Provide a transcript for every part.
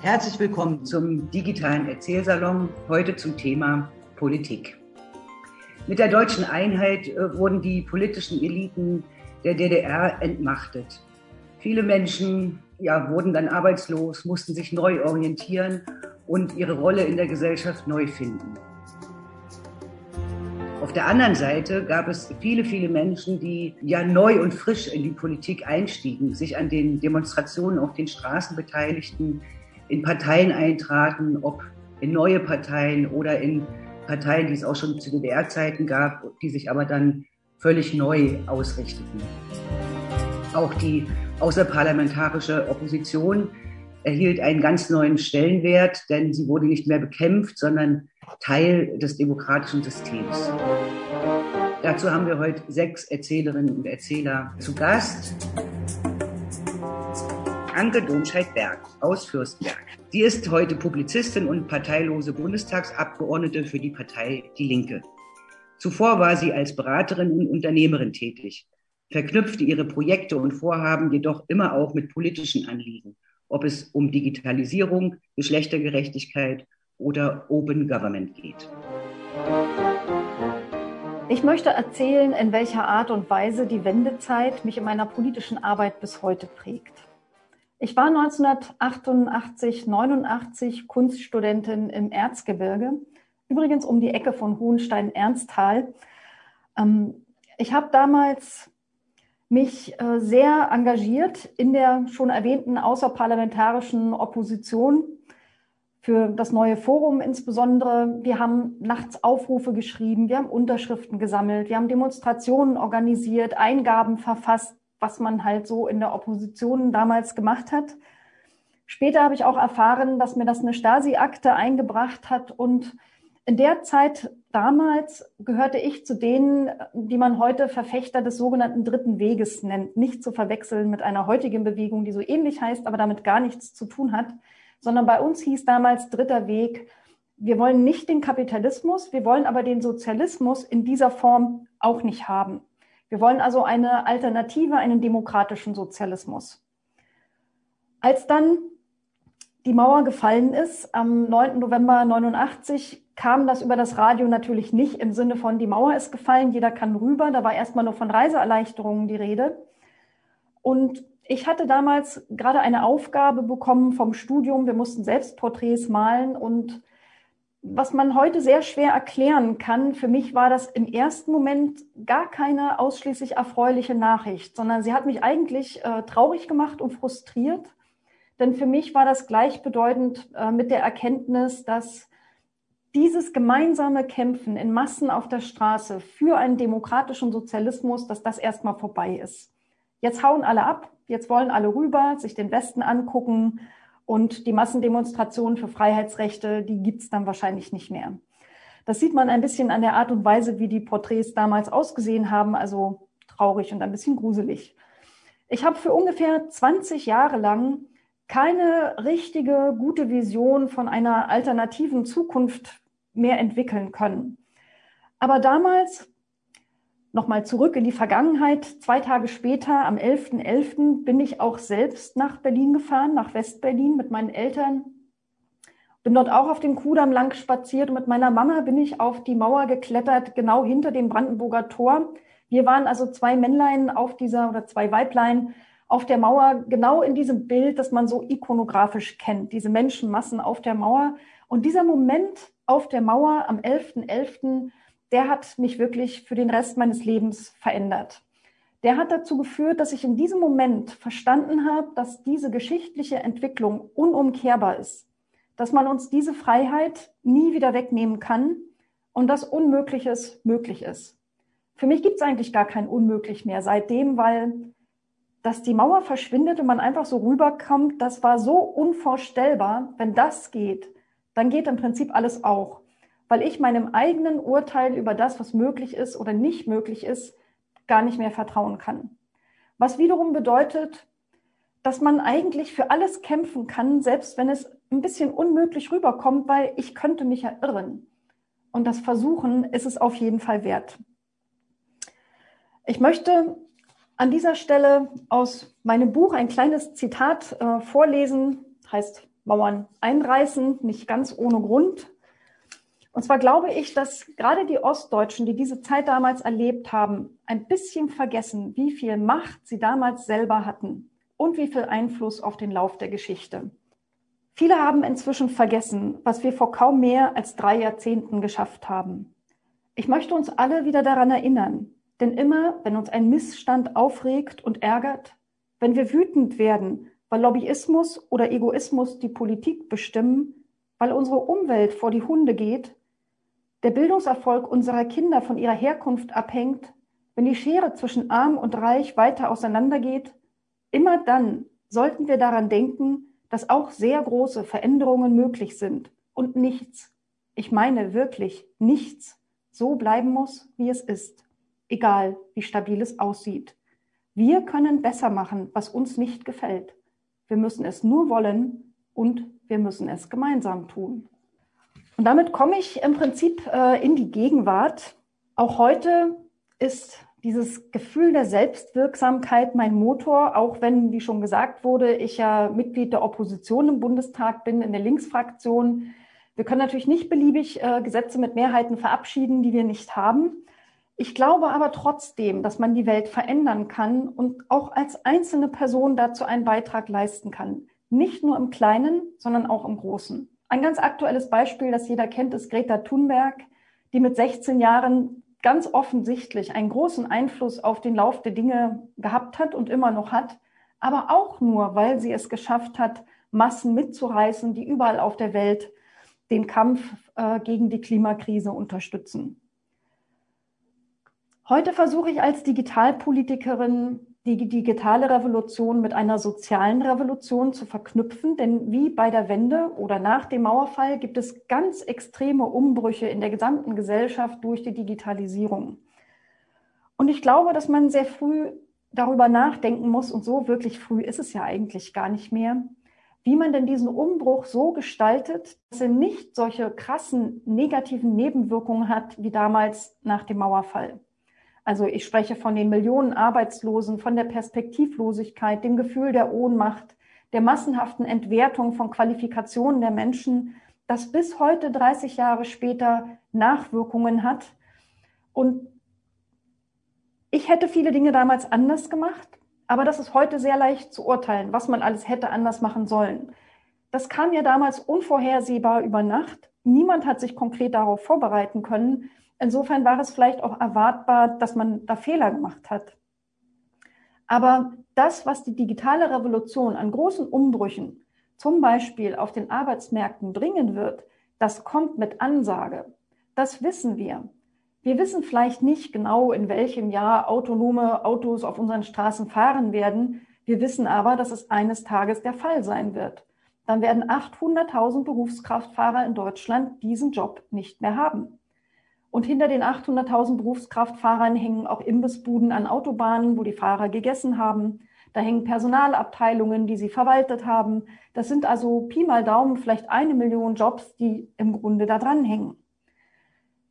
Herzlich willkommen zum digitalen Erzählsalon, heute zum Thema Politik. Mit der deutschen Einheit äh, wurden die politischen Eliten der DDR entmachtet. Viele Menschen ja, wurden dann arbeitslos, mussten sich neu orientieren und ihre Rolle in der Gesellschaft neu finden. Auf der anderen Seite gab es viele, viele Menschen, die ja neu und frisch in die Politik einstiegen, sich an den Demonstrationen auf den Straßen beteiligten, in Parteien eintraten, ob in neue Parteien oder in Parteien, die es auch schon zu DDR-Zeiten gab, die sich aber dann völlig neu ausrichteten. Auch die außerparlamentarische Opposition erhielt einen ganz neuen Stellenwert, denn sie wurde nicht mehr bekämpft, sondern Teil des demokratischen Systems. Dazu haben wir heute sechs Erzählerinnen und Erzähler zu Gast. Anke Domscheit-Berg aus Fürstenberg. Sie ist heute Publizistin und parteilose Bundestagsabgeordnete für die Partei Die Linke. Zuvor war sie als Beraterin und Unternehmerin tätig verknüpfte ihre Projekte und Vorhaben jedoch immer auch mit politischen Anliegen, ob es um Digitalisierung, Geschlechtergerechtigkeit oder Open Government geht. Ich möchte erzählen, in welcher Art und Weise die Wendezeit mich in meiner politischen Arbeit bis heute prägt. Ich war 1988, 89 Kunststudentin im Erzgebirge, übrigens um die Ecke von Hohenstein-Ernsthal. Ähm, ich habe damals mich äh, sehr engagiert in der schon erwähnten außerparlamentarischen Opposition für das neue Forum insbesondere. Wir haben nachts Aufrufe geschrieben, wir haben Unterschriften gesammelt, wir haben Demonstrationen organisiert, Eingaben verfasst, was man halt so in der Opposition damals gemacht hat. Später habe ich auch erfahren, dass mir das eine Stasi-Akte eingebracht hat und in der Zeit damals gehörte ich zu denen, die man heute Verfechter des sogenannten dritten Weges nennt. Nicht zu verwechseln mit einer heutigen Bewegung, die so ähnlich heißt, aber damit gar nichts zu tun hat, sondern bei uns hieß damals dritter Weg, wir wollen nicht den Kapitalismus, wir wollen aber den Sozialismus in dieser Form auch nicht haben. Wir wollen also eine Alternative, einen demokratischen Sozialismus. Als dann die Mauer gefallen ist, am 9. November 89, kam das über das Radio natürlich nicht im Sinne von, die Mauer ist gefallen, jeder kann rüber. Da war erstmal nur von Reiseerleichterungen die Rede. Und ich hatte damals gerade eine Aufgabe bekommen vom Studium. Wir mussten Selbstporträts malen und was man heute sehr schwer erklären kann, für mich war das im ersten Moment gar keine ausschließlich erfreuliche Nachricht, sondern sie hat mich eigentlich äh, traurig gemacht und frustriert. Denn für mich war das gleichbedeutend äh, mit der Erkenntnis, dass dieses gemeinsame Kämpfen in Massen auf der Straße für einen demokratischen Sozialismus, dass das erstmal vorbei ist. Jetzt hauen alle ab, jetzt wollen alle rüber, sich den Westen angucken und die Massendemonstrationen für Freiheitsrechte, die gibt's dann wahrscheinlich nicht mehr. Das sieht man ein bisschen an der Art und Weise, wie die Porträts damals ausgesehen haben, also traurig und ein bisschen gruselig. Ich habe für ungefähr 20 Jahre lang keine richtige, gute Vision von einer alternativen Zukunft mehr entwickeln können. Aber damals, nochmal zurück in die Vergangenheit, zwei Tage später, am 11.11., .11., bin ich auch selbst nach Berlin gefahren, nach Westberlin mit meinen Eltern. Bin dort auch auf dem Kudamm lang spaziert und mit meiner Mama bin ich auf die Mauer geklettert, genau hinter dem Brandenburger Tor. Wir waren also zwei Männlein auf dieser oder zwei Weiblein auf der Mauer, genau in diesem Bild, das man so ikonografisch kennt, diese Menschenmassen auf der Mauer. Und dieser Moment auf der Mauer am 11.11., .11., der hat mich wirklich für den Rest meines Lebens verändert. Der hat dazu geführt, dass ich in diesem Moment verstanden habe, dass diese geschichtliche Entwicklung unumkehrbar ist, dass man uns diese Freiheit nie wieder wegnehmen kann und dass Unmögliches möglich ist. Für mich gibt es eigentlich gar kein Unmöglich mehr seitdem, weil dass die Mauer verschwindet und man einfach so rüberkommt, das war so unvorstellbar. Wenn das geht, dann geht im Prinzip alles auch. Weil ich meinem eigenen Urteil über das, was möglich ist oder nicht möglich ist, gar nicht mehr vertrauen kann. Was wiederum bedeutet, dass man eigentlich für alles kämpfen kann, selbst wenn es ein bisschen unmöglich rüberkommt, weil ich könnte mich ja irren. Und das Versuchen ist es auf jeden Fall wert. Ich möchte an dieser Stelle aus meinem Buch ein kleines Zitat äh, vorlesen, heißt Mauern einreißen, nicht ganz ohne Grund. Und zwar glaube ich, dass gerade die Ostdeutschen, die diese Zeit damals erlebt haben, ein bisschen vergessen, wie viel Macht sie damals selber hatten und wie viel Einfluss auf den Lauf der Geschichte. Viele haben inzwischen vergessen, was wir vor kaum mehr als drei Jahrzehnten geschafft haben. Ich möchte uns alle wieder daran erinnern, denn immer, wenn uns ein Missstand aufregt und ärgert, wenn wir wütend werden, weil Lobbyismus oder Egoismus die Politik bestimmen, weil unsere Umwelt vor die Hunde geht, der Bildungserfolg unserer Kinder von ihrer Herkunft abhängt, wenn die Schere zwischen arm und reich weiter auseinandergeht, immer dann sollten wir daran denken, dass auch sehr große Veränderungen möglich sind und nichts, ich meine wirklich nichts, so bleiben muss, wie es ist egal wie stabil es aussieht. Wir können besser machen, was uns nicht gefällt. Wir müssen es nur wollen und wir müssen es gemeinsam tun. Und damit komme ich im Prinzip äh, in die Gegenwart. Auch heute ist dieses Gefühl der Selbstwirksamkeit mein Motor, auch wenn, wie schon gesagt wurde, ich ja Mitglied der Opposition im Bundestag bin, in der Linksfraktion. Wir können natürlich nicht beliebig äh, Gesetze mit Mehrheiten verabschieden, die wir nicht haben. Ich glaube aber trotzdem, dass man die Welt verändern kann und auch als einzelne Person dazu einen Beitrag leisten kann. Nicht nur im Kleinen, sondern auch im Großen. Ein ganz aktuelles Beispiel, das jeder kennt, ist Greta Thunberg, die mit 16 Jahren ganz offensichtlich einen großen Einfluss auf den Lauf der Dinge gehabt hat und immer noch hat, aber auch nur, weil sie es geschafft hat, Massen mitzureißen, die überall auf der Welt den Kampf äh, gegen die Klimakrise unterstützen. Heute versuche ich als Digitalpolitikerin die digitale Revolution mit einer sozialen Revolution zu verknüpfen, denn wie bei der Wende oder nach dem Mauerfall gibt es ganz extreme Umbrüche in der gesamten Gesellschaft durch die Digitalisierung. Und ich glaube, dass man sehr früh darüber nachdenken muss, und so wirklich früh ist es ja eigentlich gar nicht mehr, wie man denn diesen Umbruch so gestaltet, dass er nicht solche krassen negativen Nebenwirkungen hat wie damals nach dem Mauerfall. Also ich spreche von den Millionen Arbeitslosen, von der Perspektivlosigkeit, dem Gefühl der Ohnmacht, der massenhaften Entwertung von Qualifikationen der Menschen, das bis heute 30 Jahre später Nachwirkungen hat. Und ich hätte viele Dinge damals anders gemacht, aber das ist heute sehr leicht zu urteilen, was man alles hätte anders machen sollen. Das kam ja damals unvorhersehbar über Nacht. Niemand hat sich konkret darauf vorbereiten können. Insofern war es vielleicht auch erwartbar, dass man da Fehler gemacht hat. Aber das, was die digitale Revolution an großen Umbrüchen, zum Beispiel auf den Arbeitsmärkten bringen wird, das kommt mit Ansage. Das wissen wir. Wir wissen vielleicht nicht genau, in welchem Jahr autonome Autos auf unseren Straßen fahren werden. Wir wissen aber, dass es eines Tages der Fall sein wird. Dann werden 800.000 Berufskraftfahrer in Deutschland diesen Job nicht mehr haben. Und hinter den 800.000 Berufskraftfahrern hängen auch Imbissbuden an Autobahnen, wo die Fahrer gegessen haben. Da hängen Personalabteilungen, die sie verwaltet haben. Das sind also Pi mal Daumen vielleicht eine Million Jobs, die im Grunde da dran hängen.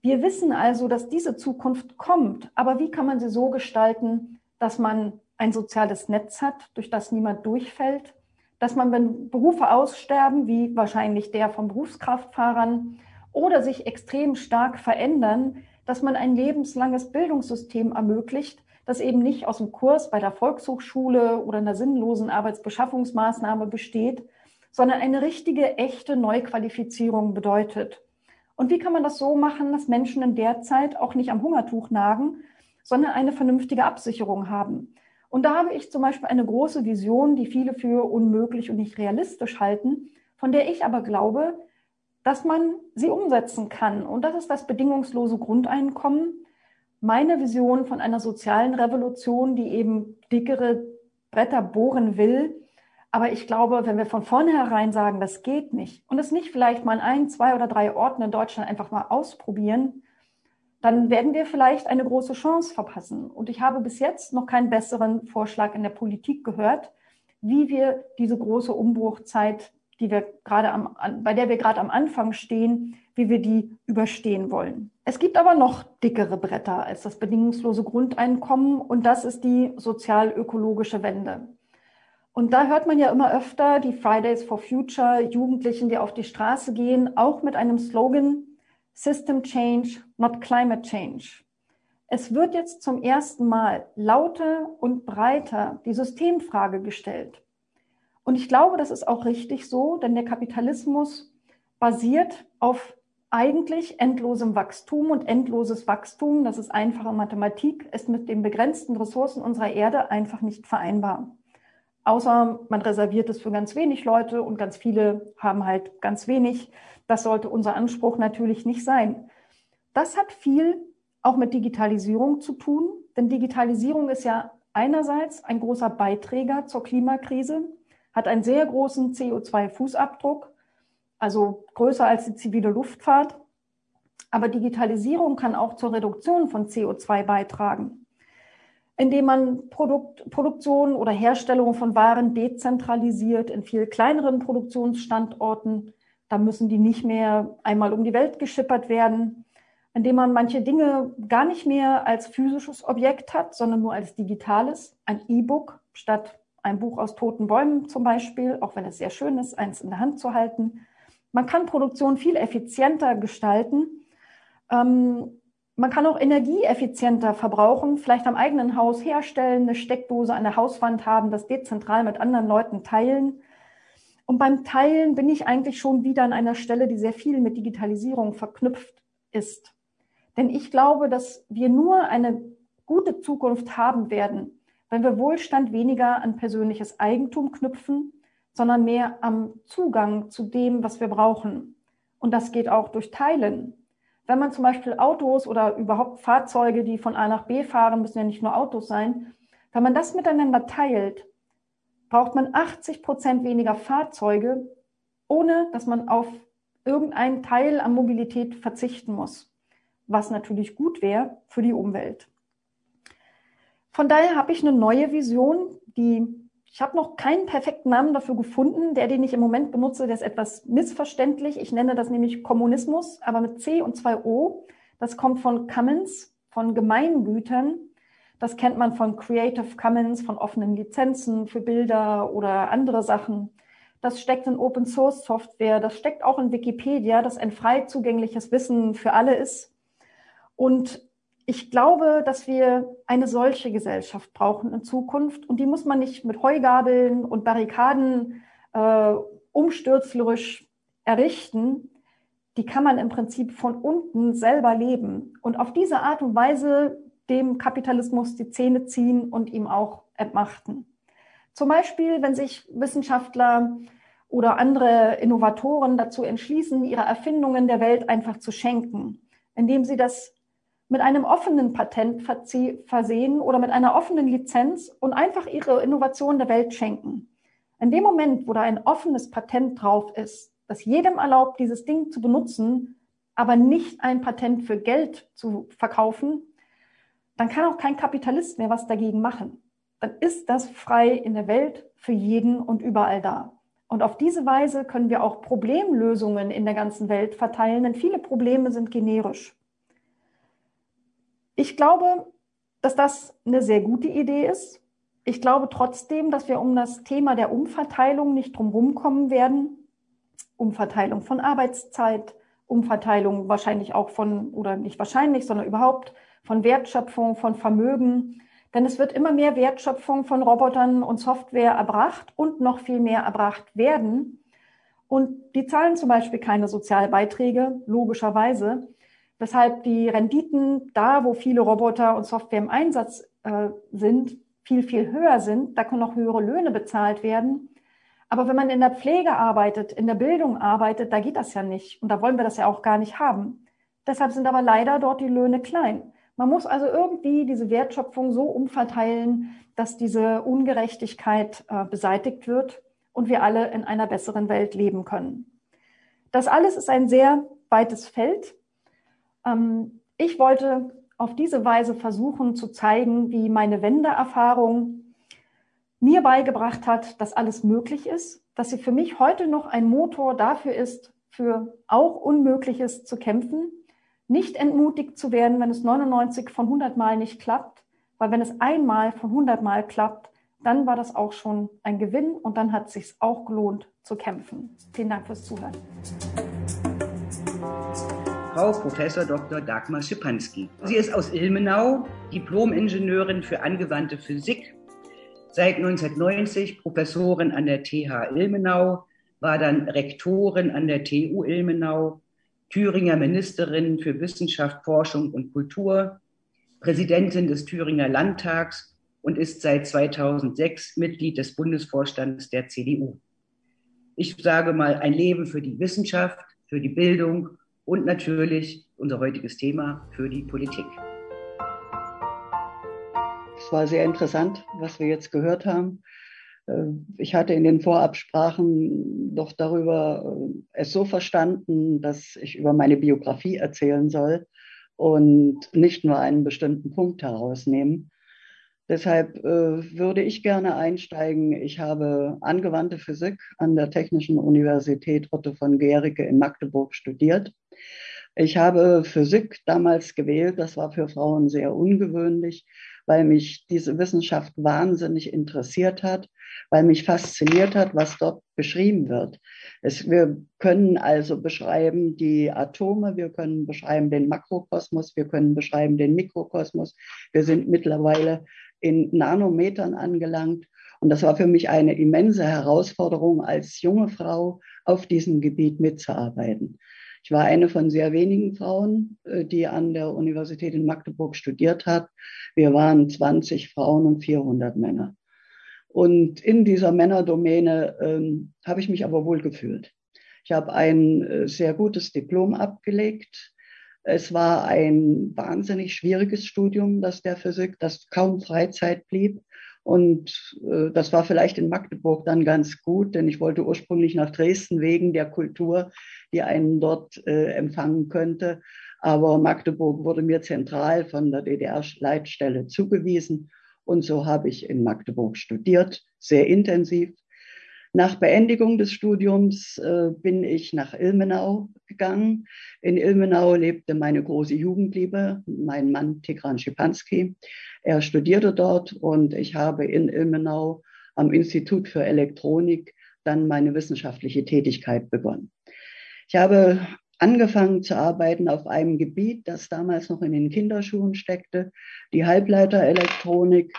Wir wissen also, dass diese Zukunft kommt. Aber wie kann man sie so gestalten, dass man ein soziales Netz hat, durch das niemand durchfällt? Dass man, wenn Berufe aussterben, wie wahrscheinlich der von Berufskraftfahrern, oder sich extrem stark verändern, dass man ein lebenslanges Bildungssystem ermöglicht, das eben nicht aus dem Kurs bei der Volkshochschule oder einer sinnlosen Arbeitsbeschaffungsmaßnahme besteht, sondern eine richtige, echte Neuqualifizierung bedeutet. Und wie kann man das so machen, dass Menschen in der Zeit auch nicht am Hungertuch nagen, sondern eine vernünftige Absicherung haben? Und da habe ich zum Beispiel eine große Vision, die viele für unmöglich und nicht realistisch halten, von der ich aber glaube, dass man sie umsetzen kann. Und das ist das bedingungslose Grundeinkommen. Meine Vision von einer sozialen Revolution, die eben dickere Bretter bohren will. Aber ich glaube, wenn wir von vornherein sagen, das geht nicht und es nicht vielleicht mal ein, zwei oder drei Orten in Deutschland einfach mal ausprobieren, dann werden wir vielleicht eine große Chance verpassen. Und ich habe bis jetzt noch keinen besseren Vorschlag in der Politik gehört, wie wir diese große Umbruchzeit, die wir gerade am, bei der wir gerade am Anfang stehen, wie wir die überstehen wollen. Es gibt aber noch dickere Bretter als das bedingungslose Grundeinkommen und das ist die sozial-ökologische Wende. Und da hört man ja immer öfter die Fridays for Future, Jugendlichen, die auf die Straße gehen, auch mit einem Slogan System Change, not Climate Change. Es wird jetzt zum ersten Mal lauter und breiter die Systemfrage gestellt. Und ich glaube, das ist auch richtig so, denn der Kapitalismus basiert auf eigentlich endlosem Wachstum und endloses Wachstum, das ist einfache Mathematik, ist mit den begrenzten Ressourcen unserer Erde einfach nicht vereinbar. Außer man reserviert es für ganz wenig Leute und ganz viele haben halt ganz wenig. Das sollte unser Anspruch natürlich nicht sein. Das hat viel auch mit Digitalisierung zu tun, denn Digitalisierung ist ja einerseits ein großer Beiträger zur Klimakrise, hat einen sehr großen CO2-Fußabdruck, also größer als die zivile Luftfahrt. Aber Digitalisierung kann auch zur Reduktion von CO2 beitragen indem man Produkt, Produktion oder Herstellung von Waren dezentralisiert in viel kleineren Produktionsstandorten. Da müssen die nicht mehr einmal um die Welt geschippert werden, indem man manche Dinge gar nicht mehr als physisches Objekt hat, sondern nur als digitales, ein E-Book statt ein Buch aus toten Bäumen zum Beispiel, auch wenn es sehr schön ist, eins in der Hand zu halten. Man kann Produktion viel effizienter gestalten. Ähm, man kann auch energieeffizienter verbrauchen, vielleicht am eigenen Haus herstellen, eine Steckdose an der Hauswand haben, das dezentral mit anderen Leuten teilen. Und beim Teilen bin ich eigentlich schon wieder an einer Stelle, die sehr viel mit Digitalisierung verknüpft ist. Denn ich glaube, dass wir nur eine gute Zukunft haben werden, wenn wir Wohlstand weniger an persönliches Eigentum knüpfen, sondern mehr am Zugang zu dem, was wir brauchen. Und das geht auch durch Teilen wenn man zum Beispiel Autos oder überhaupt Fahrzeuge, die von A nach B fahren, müssen ja nicht nur Autos sein, wenn man das miteinander teilt, braucht man 80 Prozent weniger Fahrzeuge, ohne dass man auf irgendeinen Teil an Mobilität verzichten muss, was natürlich gut wäre für die Umwelt. Von daher habe ich eine neue Vision, die ich habe noch keinen perfekten Namen dafür gefunden. Der, den ich im Moment benutze, der ist etwas missverständlich. Ich nenne das nämlich Kommunismus, aber mit C und zwei O. Das kommt von Commons, von Gemeingütern. Das kennt man von Creative Commons, von offenen Lizenzen für Bilder oder andere Sachen. Das steckt in Open Source Software. Das steckt auch in Wikipedia, das ein frei zugängliches Wissen für alle ist. Und ich glaube, dass wir eine solche Gesellschaft brauchen in Zukunft. Und die muss man nicht mit Heugabeln und Barrikaden äh, umstürzlerisch errichten. Die kann man im Prinzip von unten selber leben und auf diese Art und Weise dem Kapitalismus die Zähne ziehen und ihm auch entmachten. Zum Beispiel, wenn sich Wissenschaftler oder andere Innovatoren dazu entschließen, ihre Erfindungen der Welt einfach zu schenken, indem sie das mit einem offenen Patent versehen oder mit einer offenen Lizenz und einfach ihre Innovation der Welt schenken. In dem Moment, wo da ein offenes Patent drauf ist, das jedem erlaubt, dieses Ding zu benutzen, aber nicht ein Patent für Geld zu verkaufen, dann kann auch kein Kapitalist mehr was dagegen machen. Dann ist das frei in der Welt für jeden und überall da. Und auf diese Weise können wir auch Problemlösungen in der ganzen Welt verteilen, denn viele Probleme sind generisch. Ich glaube, dass das eine sehr gute Idee ist. Ich glaube trotzdem, dass wir um das Thema der Umverteilung nicht drumherum kommen werden. Umverteilung von Arbeitszeit, Umverteilung wahrscheinlich auch von, oder nicht wahrscheinlich, sondern überhaupt von Wertschöpfung, von Vermögen. Denn es wird immer mehr Wertschöpfung von Robotern und Software erbracht und noch viel mehr erbracht werden. Und die zahlen zum Beispiel keine Sozialbeiträge, logischerweise weshalb die Renditen da, wo viele Roboter und Software im Einsatz äh, sind, viel, viel höher sind. Da können auch höhere Löhne bezahlt werden. Aber wenn man in der Pflege arbeitet, in der Bildung arbeitet, da geht das ja nicht. Und da wollen wir das ja auch gar nicht haben. Deshalb sind aber leider dort die Löhne klein. Man muss also irgendwie diese Wertschöpfung so umverteilen, dass diese Ungerechtigkeit äh, beseitigt wird und wir alle in einer besseren Welt leben können. Das alles ist ein sehr weites Feld. Ähm, ich wollte auf diese Weise versuchen zu zeigen, wie meine Wendeerfahrung mir beigebracht hat, dass alles möglich ist, dass sie für mich heute noch ein Motor dafür ist, für auch Unmögliches zu kämpfen, nicht entmutigt zu werden, wenn es 99 von 100 Mal nicht klappt, weil wenn es einmal von 100 Mal klappt, dann war das auch schon ein Gewinn und dann hat es sich auch gelohnt zu kämpfen. Vielen Dank fürs Zuhören. Frau Professor Dr. Dagmar Schipanski. Sie ist aus Ilmenau, Diplom-Ingenieurin für angewandte Physik, seit 1990 Professorin an der TH Ilmenau, war dann Rektorin an der TU Ilmenau, Thüringer Ministerin für Wissenschaft, Forschung und Kultur, Präsidentin des Thüringer Landtags und ist seit 2006 Mitglied des Bundesvorstands der CDU. Ich sage mal, ein Leben für die Wissenschaft, für die Bildung und natürlich unser heutiges Thema für die Politik. Es war sehr interessant, was wir jetzt gehört haben. Äh, ich hatte in den Vorabsprachen doch darüber äh, es so verstanden, dass ich über meine Biografie erzählen soll und nicht nur einen bestimmten Punkt herausnehmen. Deshalb äh, würde ich gerne einsteigen. Ich habe angewandte Physik an der Technischen Universität Otto von Gericke in Magdeburg studiert. Ich habe Physik damals gewählt. Das war für Frauen sehr ungewöhnlich, weil mich diese Wissenschaft wahnsinnig interessiert hat, weil mich fasziniert hat, was dort beschrieben wird. Es, wir können also beschreiben die Atome, wir können beschreiben den Makrokosmos, wir können beschreiben den Mikrokosmos. Wir sind mittlerweile in Nanometern angelangt. Und das war für mich eine immense Herausforderung, als junge Frau auf diesem Gebiet mitzuarbeiten. Ich war eine von sehr wenigen Frauen, äh, die an der Universität in Magdeburg studiert hat. Wir waren 20 Frauen und 400 Männer. Und in dieser Männerdomäne ähm, habe ich mich aber wohl gefühlt. Ich habe ein äh, sehr gutes Diplom abgelegt es war ein wahnsinnig schwieriges Studium, das der Physik, das kaum Freizeit blieb. Und äh, das war vielleicht in Magdeburg dann ganz gut, denn ich wollte ursprünglich nach Dresden wegen der Kultur, die einen dort äh, empfangen könnte. Aber Magdeburg wurde mir zentral von der DDR-Leitstelle zugewiesen. Und so habe ich in Magdeburg studiert, sehr intensiv. Nach Beendigung des Studiums äh, bin ich nach Ilmenau gegangen. In Ilmenau lebte meine große Jugendliebe, mein Mann Tigran Schipanski. Er studierte dort und ich habe in Ilmenau am Institut für Elektronik dann meine wissenschaftliche Tätigkeit begonnen. Ich habe angefangen zu arbeiten auf einem Gebiet, das damals noch in den Kinderschuhen steckte, die Halbleiterelektronik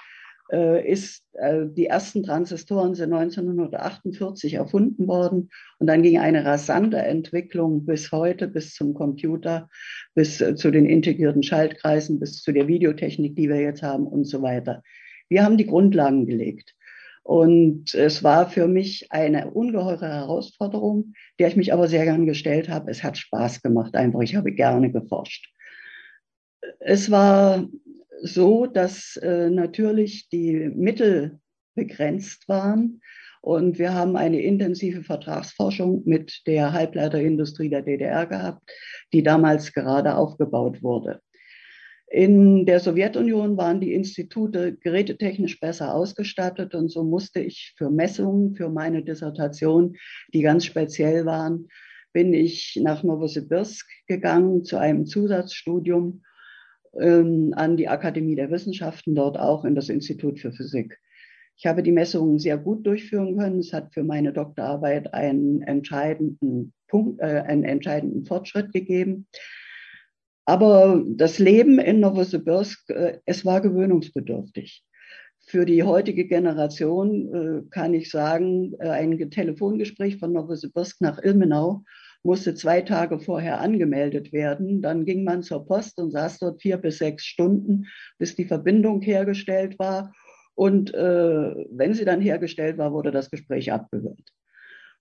ist, äh, die ersten Transistoren sind 1948 erfunden worden und dann ging eine rasante Entwicklung bis heute, bis zum Computer, bis äh, zu den integrierten Schaltkreisen, bis zu der Videotechnik, die wir jetzt haben und so weiter. Wir haben die Grundlagen gelegt. Und es war für mich eine ungeheure Herausforderung, der ich mich aber sehr gern gestellt habe. Es hat Spaß gemacht, einfach. Ich habe gerne geforscht. Es war so, dass äh, natürlich die Mittel begrenzt waren. Und wir haben eine intensive Vertragsforschung mit der Halbleiterindustrie der DDR gehabt, die damals gerade aufgebaut wurde. In der Sowjetunion waren die Institute gerätetechnisch besser ausgestattet und so musste ich für Messungen, für meine Dissertation, die ganz speziell waren, bin ich nach Novosibirsk gegangen zu einem Zusatzstudium ähm, an die Akademie der Wissenschaften, dort auch in das Institut für Physik. Ich habe die Messungen sehr gut durchführen können. Es hat für meine Doktorarbeit einen entscheidenden Punkt, äh, einen entscheidenden Fortschritt gegeben. Aber das Leben in Novosibirsk, äh, es war gewöhnungsbedürftig. Für die heutige Generation äh, kann ich sagen, äh, ein Telefongespräch von Novosibirsk nach Ilmenau musste zwei Tage vorher angemeldet werden. Dann ging man zur Post und saß dort vier bis sechs Stunden, bis die Verbindung hergestellt war. Und äh, wenn sie dann hergestellt war, wurde das Gespräch abgehört.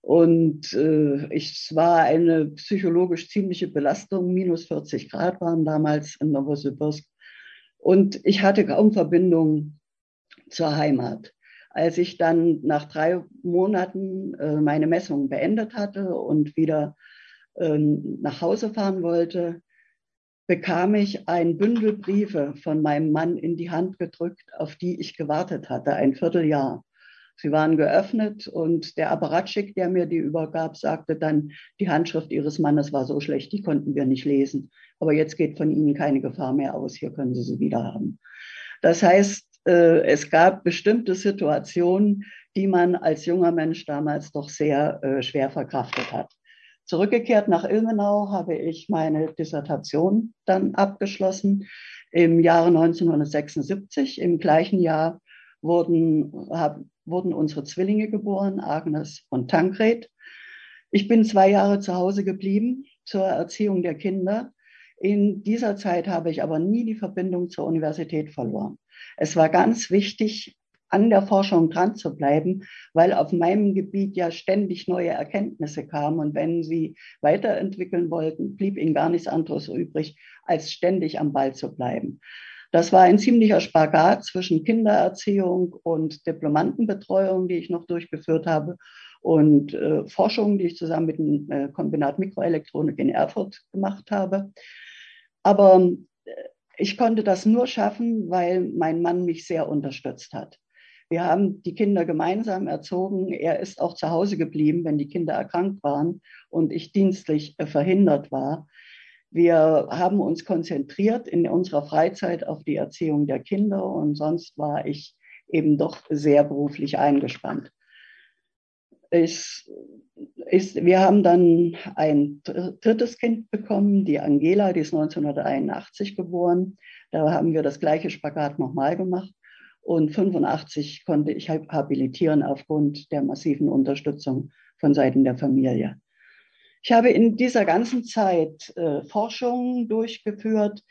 Und äh, ich, es war eine psychologisch ziemliche Belastung. Minus 40 Grad waren damals in Novosibirsk. Und ich hatte kaum Verbindung zur Heimat. Als ich dann nach drei Monaten äh, meine Messung beendet hatte und wieder äh, nach Hause fahren wollte, bekam ich ein Bündel Briefe von meinem Mann in die Hand gedrückt, auf die ich gewartet hatte, ein Vierteljahr. Sie waren geöffnet und der Apparatschik, der mir die übergab, sagte dann, die Handschrift Ihres Mannes war so schlecht, die konnten wir nicht lesen. Aber jetzt geht von Ihnen keine Gefahr mehr aus, hier können Sie sie wieder haben. Das heißt, äh, es gab bestimmte Situationen, die man als junger Mensch damals doch sehr äh, schwer verkraftet hat. Zurückgekehrt nach Ilmenau habe ich meine Dissertation dann abgeschlossen im Jahre 1976. Im gleichen Jahr wurden, hab, wurden unsere Zwillinge geboren, Agnes und Tankred. Ich bin zwei Jahre zu Hause geblieben zur Erziehung der Kinder. In dieser Zeit habe ich aber nie die Verbindung zur Universität verloren. Es war ganz wichtig, an der Forschung dran zu bleiben, weil auf meinem Gebiet ja ständig neue Erkenntnisse kamen. Und wenn sie weiterentwickeln wollten, blieb ihnen gar nichts anderes übrig, als ständig am Ball zu bleiben. Das war ein ziemlicher Spagat zwischen Kindererziehung und Diplomantenbetreuung, die ich noch durchgeführt habe, und äh, Forschung, die ich zusammen mit dem äh, Kombinat Mikroelektronik in Erfurt gemacht habe. Aber äh, ich konnte das nur schaffen, weil mein Mann mich sehr unterstützt hat. Wir haben die Kinder gemeinsam erzogen. Er ist auch zu Hause geblieben, wenn die Kinder erkrankt waren und ich dienstlich äh, verhindert war. Wir haben uns konzentriert in unserer Freizeit auf die Erziehung der Kinder und sonst war ich eben doch sehr beruflich eingespannt. Ich, ich, wir haben dann ein drittes Kind bekommen, die Angela, die ist 1981 geboren. Da haben wir das gleiche Spagat nochmal gemacht. Und 85 konnte ich habilitieren aufgrund der massiven Unterstützung von Seiten der Familie. Ich habe in dieser ganzen Zeit äh, Forschungen durchgeführt,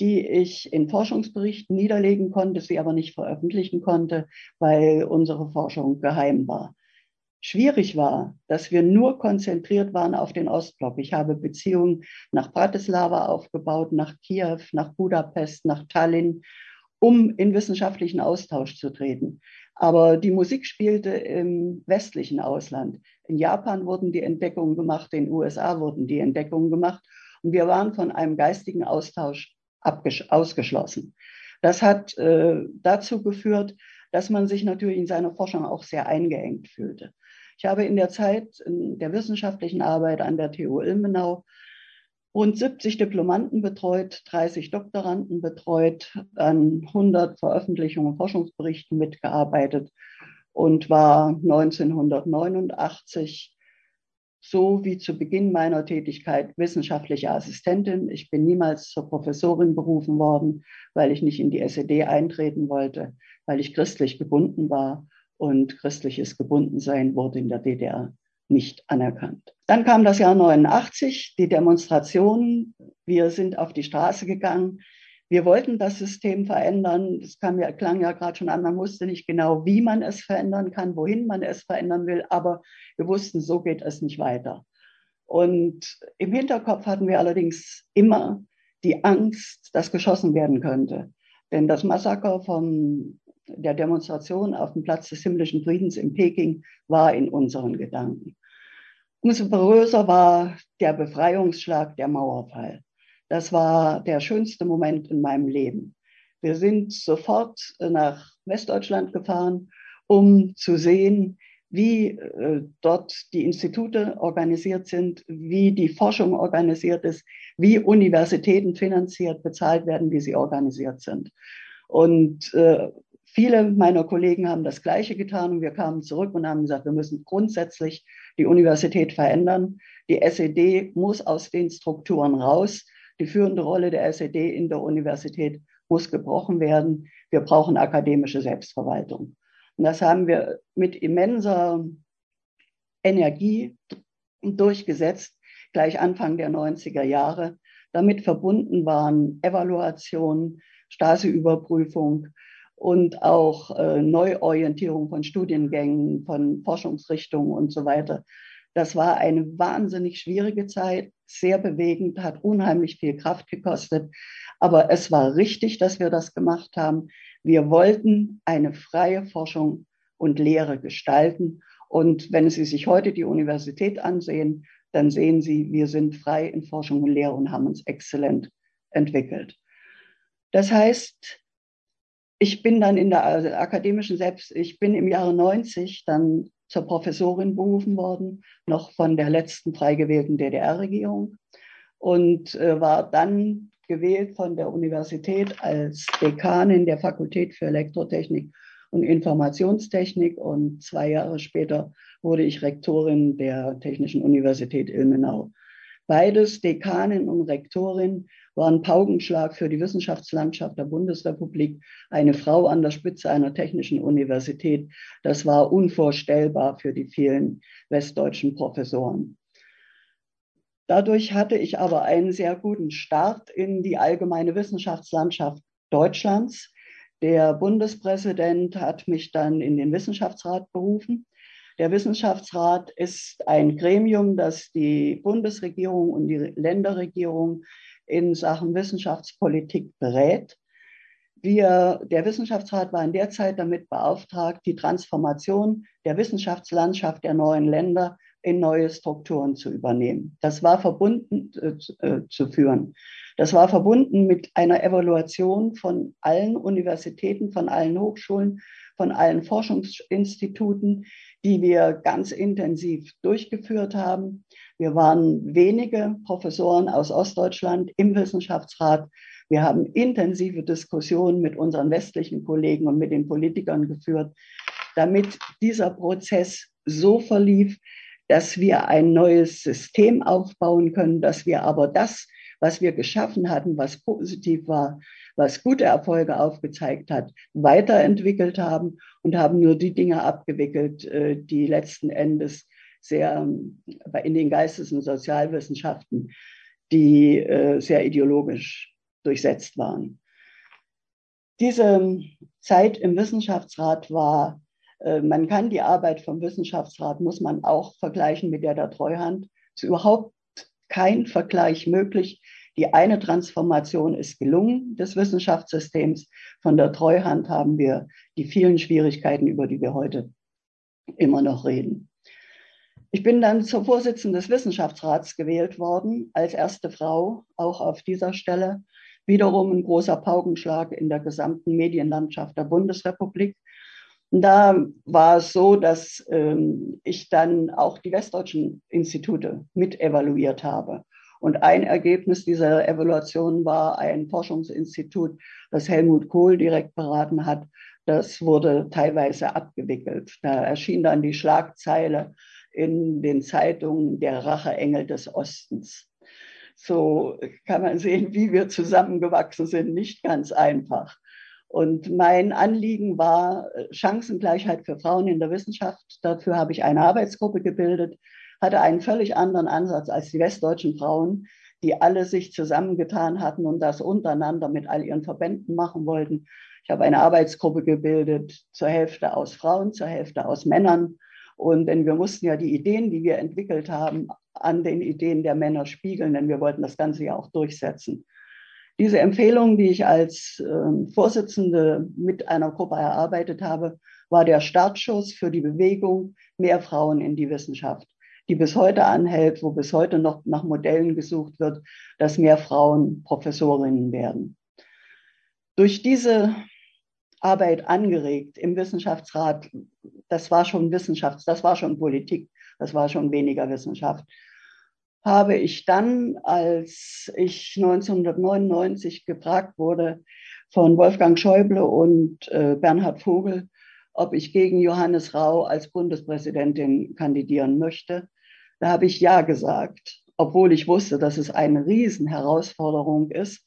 die ich in Forschungsberichten niederlegen konnte, sie aber nicht veröffentlichen konnte, weil unsere Forschung geheim war. Schwierig war, dass wir nur konzentriert waren auf den Ostblock. Ich habe Beziehungen nach Bratislava aufgebaut, nach Kiew, nach Budapest, nach Tallinn, um in wissenschaftlichen Austausch zu treten. Aber die Musik spielte im westlichen Ausland. In Japan wurden die Entdeckungen gemacht, in den USA wurden die Entdeckungen gemacht. Und wir waren von einem geistigen Austausch ausgeschlossen. Das hat äh, dazu geführt, dass man sich natürlich in seiner Forschung auch sehr eingeengt fühlte. Ich habe in der Zeit in der wissenschaftlichen Arbeit an der TU Ilmenau rund 70 Diplomanden betreut, 30 Doktoranden betreut, an 100 Veröffentlichungen und Forschungsberichten mitgearbeitet und war 1989 so wie zu Beginn meiner Tätigkeit wissenschaftliche Assistentin. Ich bin niemals zur Professorin berufen worden, weil ich nicht in die SED eintreten wollte, weil ich christlich gebunden war und christliches Gebundensein wurde in der DDR nicht anerkannt. Dann kam das Jahr 89, die Demonstrationen. Wir sind auf die Straße gegangen. Wir wollten das System verändern. Das kam ja, klang ja gerade schon an. Man wusste nicht genau, wie man es verändern kann, wohin man es verändern will. Aber wir wussten, so geht es nicht weiter. Und im Hinterkopf hatten wir allerdings immer die Angst, dass geschossen werden könnte. Denn das Massaker von der Demonstration auf dem Platz des himmlischen Friedens in Peking war in unseren Gedanken. Umso größer war der Befreiungsschlag, der Mauerfall. Das war der schönste Moment in meinem Leben. Wir sind sofort nach Westdeutschland gefahren, um zu sehen, wie äh, dort die Institute organisiert sind, wie die Forschung organisiert ist, wie Universitäten finanziert, bezahlt werden, wie sie organisiert sind. Und äh, Viele meiner Kollegen haben das Gleiche getan und wir kamen zurück und haben gesagt, wir müssen grundsätzlich die Universität verändern. Die SED muss aus den Strukturen raus. Die führende Rolle der SED in der Universität muss gebrochen werden. Wir brauchen akademische Selbstverwaltung. Und das haben wir mit immenser Energie durchgesetzt, gleich Anfang der 90er Jahre. Damit verbunden waren Evaluation, Stasi-Überprüfung, und auch äh, Neuorientierung von Studiengängen, von Forschungsrichtungen und so weiter. Das war eine wahnsinnig schwierige Zeit, sehr bewegend, hat unheimlich viel Kraft gekostet. Aber es war richtig, dass wir das gemacht haben. Wir wollten eine freie Forschung und Lehre gestalten. Und wenn Sie sich heute die Universität ansehen, dann sehen Sie, wir sind frei in Forschung und Lehre und haben uns exzellent entwickelt. Das heißt, ich bin dann in der akademischen Selbst, ich bin im Jahre 90 dann zur Professorin berufen worden, noch von der letzten frei gewählten DDR-Regierung und äh, war dann gewählt von der Universität als Dekanin der Fakultät für Elektrotechnik und Informationstechnik und zwei Jahre später wurde ich Rektorin der Technischen Universität Ilmenau. Beides, Dekanin und Rektorin, war ein Paukenschlag für die Wissenschaftslandschaft der Bundesrepublik. Eine Frau an der Spitze einer technischen Universität, das war unvorstellbar für die vielen westdeutschen Professoren. Dadurch hatte ich aber einen sehr guten Start in die allgemeine Wissenschaftslandschaft Deutschlands. Der Bundespräsident hat mich dann in den Wissenschaftsrat berufen. Der Wissenschaftsrat ist ein Gremium, das die Bundesregierung und die Länderregierung in Sachen Wissenschaftspolitik berät. Wir, der Wissenschaftsrat war in der Zeit damit beauftragt, die Transformation der Wissenschaftslandschaft der neuen Länder in neue Strukturen zu übernehmen. Das war verbunden äh, äh, zu führen. Das war verbunden mit einer Evaluation von allen Universitäten, von allen Hochschulen, von allen Forschungsinstituten, die wir ganz intensiv durchgeführt haben. Wir waren wenige Professoren aus Ostdeutschland im Wissenschaftsrat. Wir haben intensive Diskussionen mit unseren westlichen Kollegen und mit den Politikern geführt, damit dieser Prozess so verlief, dass wir ein neues System aufbauen können, dass wir aber das, was wir geschaffen hatten, was positiv war, was gute Erfolge aufgezeigt hat, weiterentwickelt haben und haben nur die Dinge abgewickelt, äh, die letzten Endes sehr in den Geistes- und Sozialwissenschaften, die äh, sehr ideologisch durchsetzt waren. Diese Zeit im Wissenschaftsrat war äh, man kann die Arbeit vom Wissenschaftsrat, muss man auch vergleichen mit der der Treuhand. Es ist überhaupt kein Vergleich möglich. Die eine Transformation ist gelungen des Wissenschaftssystems. Von der Treuhand haben wir die vielen Schwierigkeiten, über die wir heute immer noch reden. Ich bin dann zur Vorsitzenden des Wissenschaftsrats gewählt worden, als erste Frau, auch auf dieser Stelle. Wiederum ein großer Paukenschlag in der gesamten Medienlandschaft der Bundesrepublik. Da war es so, dass ähm, ich dann auch die westdeutschen Institute mit evaluiert habe. Und ein Ergebnis dieser Evaluation war ein Forschungsinstitut, das Helmut Kohl direkt beraten hat. Das wurde teilweise abgewickelt. Da erschien dann die Schlagzeile in den Zeitungen der Racheengel des Ostens. So kann man sehen, wie wir zusammengewachsen sind. Nicht ganz einfach. Und mein Anliegen war Chancengleichheit für Frauen in der Wissenschaft. Dafür habe ich eine Arbeitsgruppe gebildet, hatte einen völlig anderen Ansatz als die westdeutschen Frauen, die alle sich zusammengetan hatten und das untereinander mit all ihren Verbänden machen wollten. Ich habe eine Arbeitsgruppe gebildet, zur Hälfte aus Frauen, zur Hälfte aus Männern. Und denn wir mussten ja die Ideen, die wir entwickelt haben, an den Ideen der Männer spiegeln, denn wir wollten das Ganze ja auch durchsetzen. Diese Empfehlung, die ich als äh, Vorsitzende mit einer Gruppe erarbeitet habe, war der Startschuss für die Bewegung Mehr Frauen in die Wissenschaft, die bis heute anhält, wo bis heute noch nach Modellen gesucht wird, dass mehr Frauen Professorinnen werden. Durch diese Arbeit angeregt im Wissenschaftsrat, das war schon Wissenschafts, das war schon Politik, das war schon weniger Wissenschaft, habe ich dann, als ich 1999 gefragt wurde von Wolfgang Schäuble und äh, Bernhard Vogel, ob ich gegen Johannes Rau als Bundespräsidentin kandidieren möchte, da habe ich Ja gesagt, obwohl ich wusste, dass es eine Riesenherausforderung ist,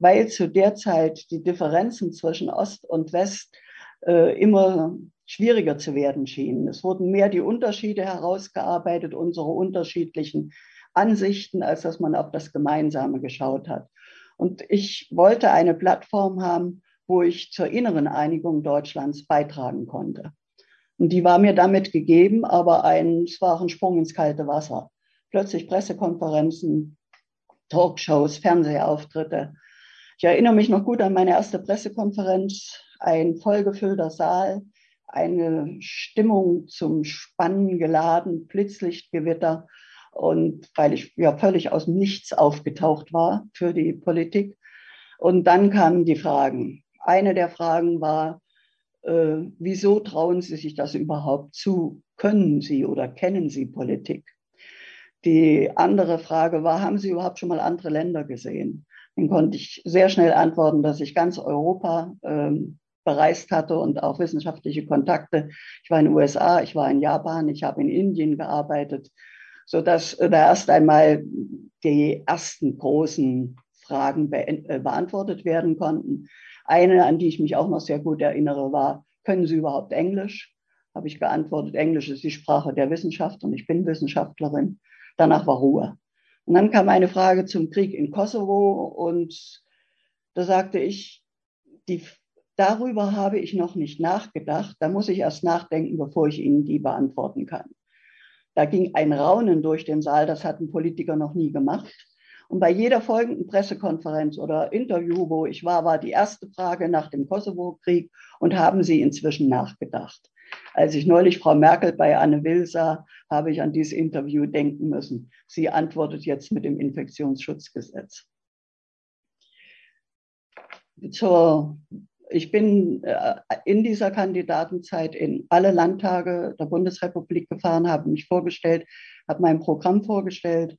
weil zu der Zeit die Differenzen zwischen Ost und West äh, immer schwieriger zu werden schienen. Es wurden mehr die Unterschiede herausgearbeitet, unsere unterschiedlichen Ansichten, als dass man auf das Gemeinsame geschaut hat. Und ich wollte eine Plattform haben, wo ich zur inneren Einigung Deutschlands beitragen konnte. Und die war mir damit gegeben, aber ein, es war ein Sprung ins kalte Wasser. Plötzlich Pressekonferenzen, Talkshows, Fernsehauftritte. Ich erinnere mich noch gut an meine erste Pressekonferenz, ein vollgefüllter Saal, eine Stimmung zum Spannen geladen, Blitzlichtgewitter. Und weil ich ja völlig aus dem Nichts aufgetaucht war für die Politik. Und dann kamen die Fragen. Eine der Fragen war, äh, wieso trauen Sie sich das überhaupt zu? Können Sie oder kennen Sie Politik? Die andere Frage war, haben Sie überhaupt schon mal andere Länder gesehen? Dann konnte ich sehr schnell antworten, dass ich ganz Europa ähm, bereist hatte und auch wissenschaftliche Kontakte. Ich war in den USA, ich war in Japan, ich habe in Indien gearbeitet, sodass da erst einmal die ersten großen Fragen be äh, beantwortet werden konnten. Eine, an die ich mich auch noch sehr gut erinnere, war, können Sie überhaupt Englisch? Habe ich geantwortet, Englisch ist die Sprache der Wissenschaft und ich bin Wissenschaftlerin. Danach war Ruhe. Und dann kam eine Frage zum Krieg in Kosovo und da sagte ich, die Darüber habe ich noch nicht nachgedacht. Da muss ich erst nachdenken, bevor ich Ihnen die beantworten kann. Da ging ein Raunen durch den Saal, das hat ein Politiker noch nie gemacht. Und bei jeder folgenden Pressekonferenz oder Interview, wo ich war, war die erste Frage nach dem Kosovo-Krieg und haben Sie inzwischen nachgedacht? Als ich neulich Frau Merkel bei Anne Will sah, habe ich an dieses Interview denken müssen. Sie antwortet jetzt mit dem Infektionsschutzgesetz. Zur ich bin äh, in dieser Kandidatenzeit in alle Landtage der Bundesrepublik gefahren, habe mich vorgestellt, habe mein Programm vorgestellt.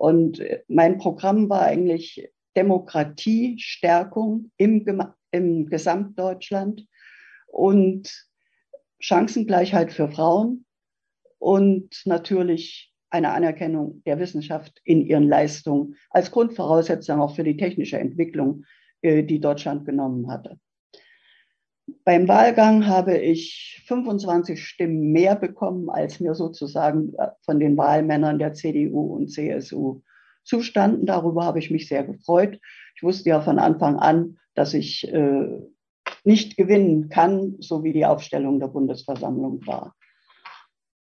Und äh, mein Programm war eigentlich Demokratiestärkung im, im Gesamtdeutschland und Chancengleichheit für Frauen und natürlich eine Anerkennung der Wissenschaft in ihren Leistungen als Grundvoraussetzung auch für die technische Entwicklung, äh, die Deutschland genommen hatte. Beim Wahlgang habe ich 25 Stimmen mehr bekommen, als mir sozusagen äh, von den Wahlmännern der CDU und CSU zustanden. Darüber habe ich mich sehr gefreut. Ich wusste ja von Anfang an, dass ich äh, nicht gewinnen kann, so wie die Aufstellung der Bundesversammlung war.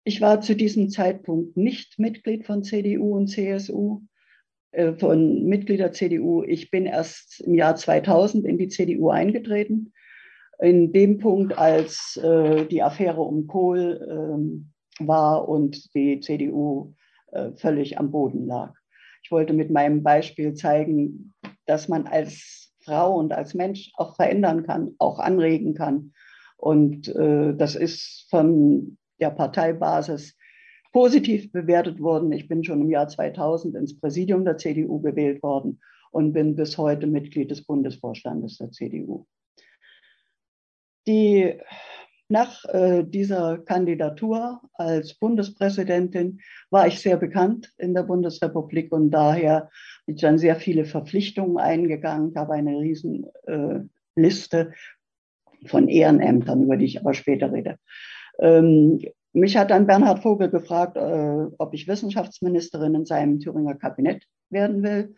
Ich war zu diesem Zeitpunkt nicht Mitglied von CDU und CSU, äh, von Mitglied der CDU. Ich bin erst im Jahr 2000 in die CDU eingetreten in dem Punkt, als äh, die Affäre um Kohl äh, war und die CDU äh, völlig am Boden lag. Ich wollte mit meinem Beispiel zeigen, dass man als Frau und als Mensch auch verändern kann, auch anregen kann. Und äh, das ist von der Parteibasis positiv bewertet worden. Ich bin schon im Jahr 2000 ins Präsidium der CDU gewählt worden und bin bis heute Mitglied des Bundesvorstandes der CDU. Die nach äh, dieser Kandidatur als Bundespräsidentin war ich sehr bekannt in der Bundesrepublik und daher bin ich dann sehr viele Verpflichtungen eingegangen. Habe eine riesen äh, Liste von Ehrenämtern, über die ich aber später rede. Ähm, mich hat dann Bernhard Vogel gefragt, äh, ob ich Wissenschaftsministerin in seinem Thüringer Kabinett werden will.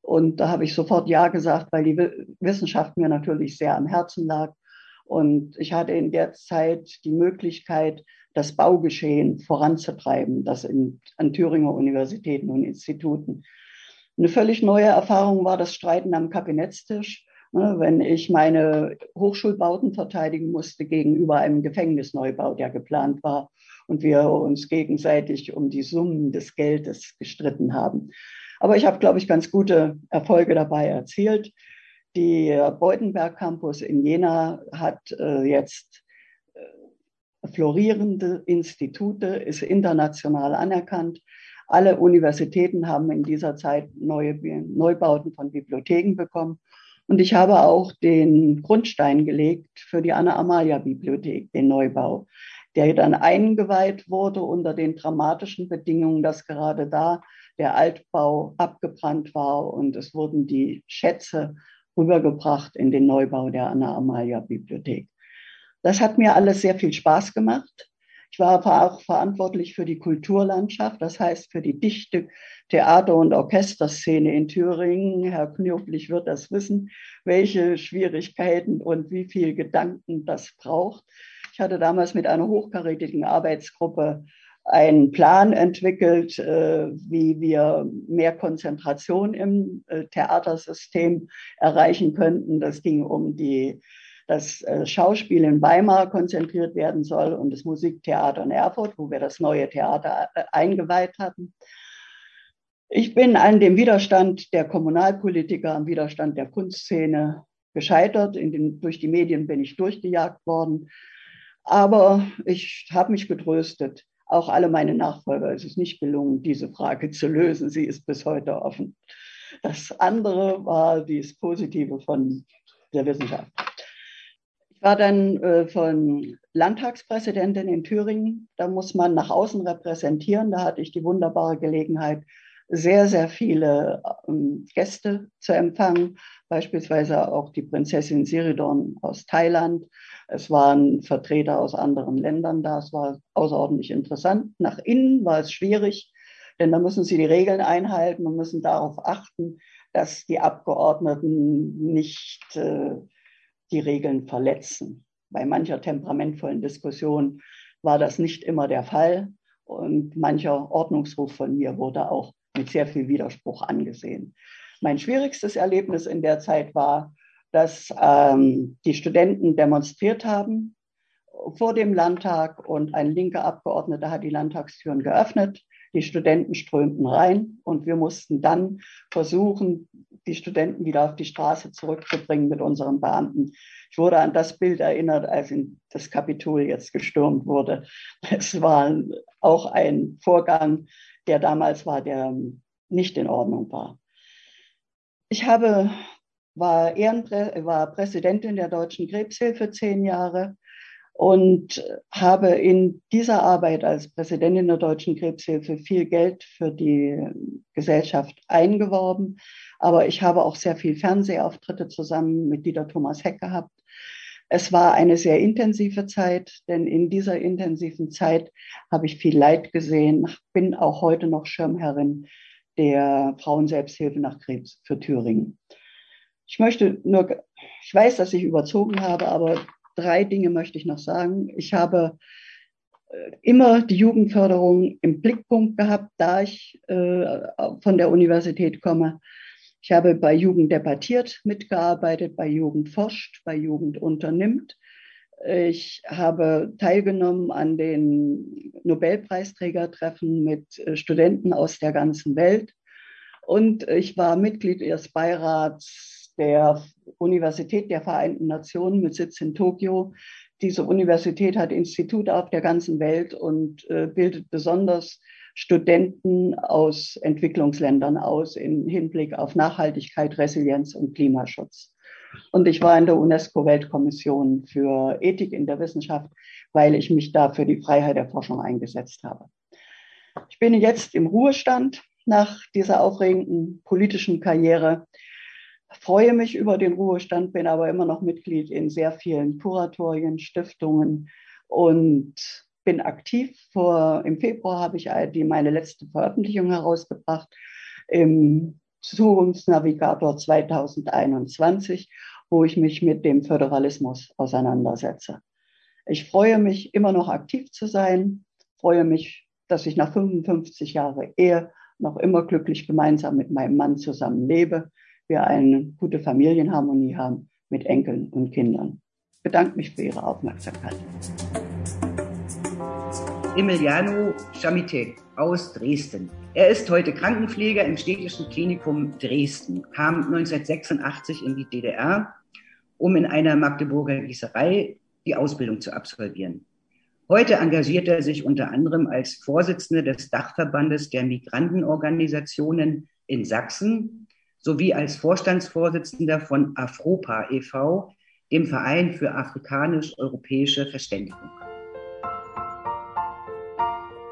Und da habe ich sofort Ja gesagt, weil die Wissenschaft mir natürlich sehr am Herzen lag und ich hatte in der Zeit die Möglichkeit, das Baugeschehen voranzutreiben, das in, an Thüringer Universitäten und Instituten. Eine völlig neue Erfahrung war das Streiten am Kabinettstisch, ne, wenn ich meine Hochschulbauten verteidigen musste gegenüber einem Gefängnisneubau, der geplant war und wir uns gegenseitig um die Summen des Geldes gestritten haben. Aber ich habe, glaube ich, ganz gute Erfolge dabei erzielt. Der Beutenberg Campus in Jena hat äh, jetzt äh, florierende Institute, ist international anerkannt. Alle Universitäten haben in dieser Zeit neue Neubauten von Bibliotheken bekommen. Und ich habe auch den Grundstein gelegt für die Anna-Amalia-Bibliothek, den Neubau, der dann eingeweiht wurde unter den dramatischen Bedingungen, dass gerade da der Altbau abgebrannt war und es wurden die Schätze rübergebracht in den Neubau der Anna-Amalia-Bibliothek. Das hat mir alles sehr viel Spaß gemacht. Ich war auch verantwortlich für die Kulturlandschaft, das heißt für die dichte Theater- und Orchesterszene in Thüringen. Herr Knöblich wird das wissen, welche Schwierigkeiten und wie viel Gedanken das braucht. Ich hatte damals mit einer hochkarätigen Arbeitsgruppe einen Plan entwickelt, äh, wie wir mehr Konzentration im äh, Theatersystem erreichen könnten. Das ging um die, das äh, Schauspiel in Weimar konzentriert werden soll und das Musiktheater in Erfurt, wo wir das neue Theater eingeweiht hatten. Ich bin an dem Widerstand der Kommunalpolitiker, am Widerstand der Kunstszene gescheitert. Den, durch die Medien bin ich durchgejagt worden. Aber ich habe mich getröstet auch alle meine Nachfolger ist es nicht gelungen, diese Frage zu lösen. Sie ist bis heute offen. Das andere war das Positive von der Wissenschaft. Ich war dann äh, von Landtagspräsidentin in Thüringen. Da muss man nach außen repräsentieren. Da hatte ich die wunderbare Gelegenheit, sehr, sehr viele ähm, Gäste zu empfangen, beispielsweise auch die Prinzessin Siridon aus Thailand. Es waren Vertreter aus anderen Ländern da. Es war außerordentlich interessant. Nach innen war es schwierig, denn da müssen sie die Regeln einhalten und müssen darauf achten, dass die Abgeordneten nicht äh, die Regeln verletzen. Bei mancher temperamentvollen Diskussion war das nicht immer der Fall und mancher Ordnungsruf von mir wurde auch mit sehr viel Widerspruch angesehen. Mein schwierigstes Erlebnis in der Zeit war, dass ähm, die Studenten demonstriert haben vor dem Landtag und ein linker Abgeordneter hat die Landtagstüren geöffnet. Die Studenten strömten rein und wir mussten dann versuchen, die Studenten wieder auf die Straße zurückzubringen mit unseren Beamten. Ich wurde an das Bild erinnert, als das Kapitol jetzt gestürmt wurde. Es war auch ein Vorgang, der damals war, der nicht in Ordnung war. Ich habe, war, Ehrenprä war Präsidentin der Deutschen Krebshilfe zehn Jahre und habe in dieser Arbeit als Präsidentin der Deutschen Krebshilfe viel Geld für die Gesellschaft eingeworben. Aber ich habe auch sehr viel Fernsehauftritte zusammen mit Dieter Thomas Heck gehabt. Es war eine sehr intensive Zeit, denn in dieser intensiven Zeit habe ich viel Leid gesehen, bin auch heute noch Schirmherrin der Frauenselbsthilfe nach Krebs für Thüringen. Ich möchte nur, ich weiß, dass ich überzogen habe, aber drei Dinge möchte ich noch sagen. Ich habe äh, immer die Jugendförderung im Blickpunkt gehabt, da ich äh, von der Universität komme. Ich habe bei Jugend debattiert mitgearbeitet, bei Jugend forscht, bei Jugend unternimmt. Ich habe teilgenommen an den Nobelpreisträgertreffen mit äh, Studenten aus der ganzen Welt. Und ich war Mitglied des Beirats der Universität der Vereinten Nationen mit Sitz in Tokio. Diese Universität hat Institute auf der ganzen Welt und äh, bildet besonders Studenten aus Entwicklungsländern aus im Hinblick auf Nachhaltigkeit, Resilienz und Klimaschutz. Und ich war in der UNESCO-Weltkommission für Ethik in der Wissenschaft, weil ich mich da für die Freiheit der Forschung eingesetzt habe. Ich bin jetzt im Ruhestand nach dieser aufregenden politischen Karriere, freue mich über den Ruhestand, bin aber immer noch Mitglied in sehr vielen Kuratorien, Stiftungen und bin aktiv. Vor, Im Februar habe ich die, meine letzte Veröffentlichung herausgebracht im Zukunftsnavigator 2021, wo ich mich mit dem Föderalismus auseinandersetze. Ich freue mich, immer noch aktiv zu sein, freue mich, dass ich nach 55 Jahren Ehe noch immer glücklich gemeinsam mit meinem Mann zusammen lebe, wir eine gute Familienharmonie haben mit Enkeln und Kindern. Ich bedanke mich für Ihre Aufmerksamkeit. Emiliano Chamité aus Dresden. Er ist heute Krankenpfleger im städtischen Klinikum Dresden, kam 1986 in die DDR, um in einer Magdeburger Gießerei die Ausbildung zu absolvieren. Heute engagiert er sich unter anderem als Vorsitzender des Dachverbandes der Migrantenorganisationen in Sachsen sowie als Vorstandsvorsitzender von Afropa e.V., dem Verein für afrikanisch-europäische Verständigung.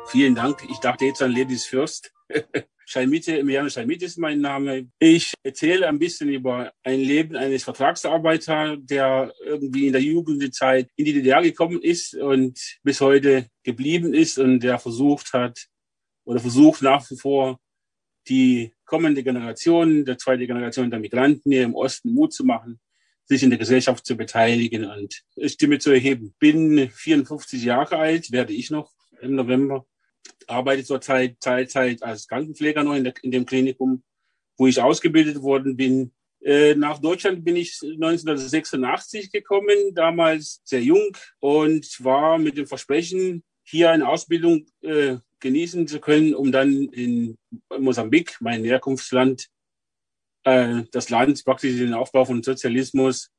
Vielen Dank. Ich dachte jetzt an Ladies First. Schalmite, Emiliano Schalmite ist mein Name. Ich erzähle ein bisschen über ein Leben eines Vertragsarbeiters, der irgendwie in der Jugendzeit in die DDR gekommen ist und bis heute geblieben ist und der versucht hat oder versucht nach wie vor die kommende Generation, der zweite Generation der Migranten hier im Osten Mut zu machen, sich in der Gesellschaft zu beteiligen und Stimme zu erheben. Bin 54 Jahre alt, werde ich noch im November. Arbeite zurzeit Teilzeit als Krankenpfleger noch in, der, in dem Klinikum, wo ich ausgebildet worden bin. Äh, nach Deutschland bin ich 1986 gekommen, damals sehr jung und war mit dem Versprechen, hier eine Ausbildung äh, genießen zu können, um dann in Mosambik, mein Herkunftsland, äh, das Land praktisch den Aufbau von Sozialismus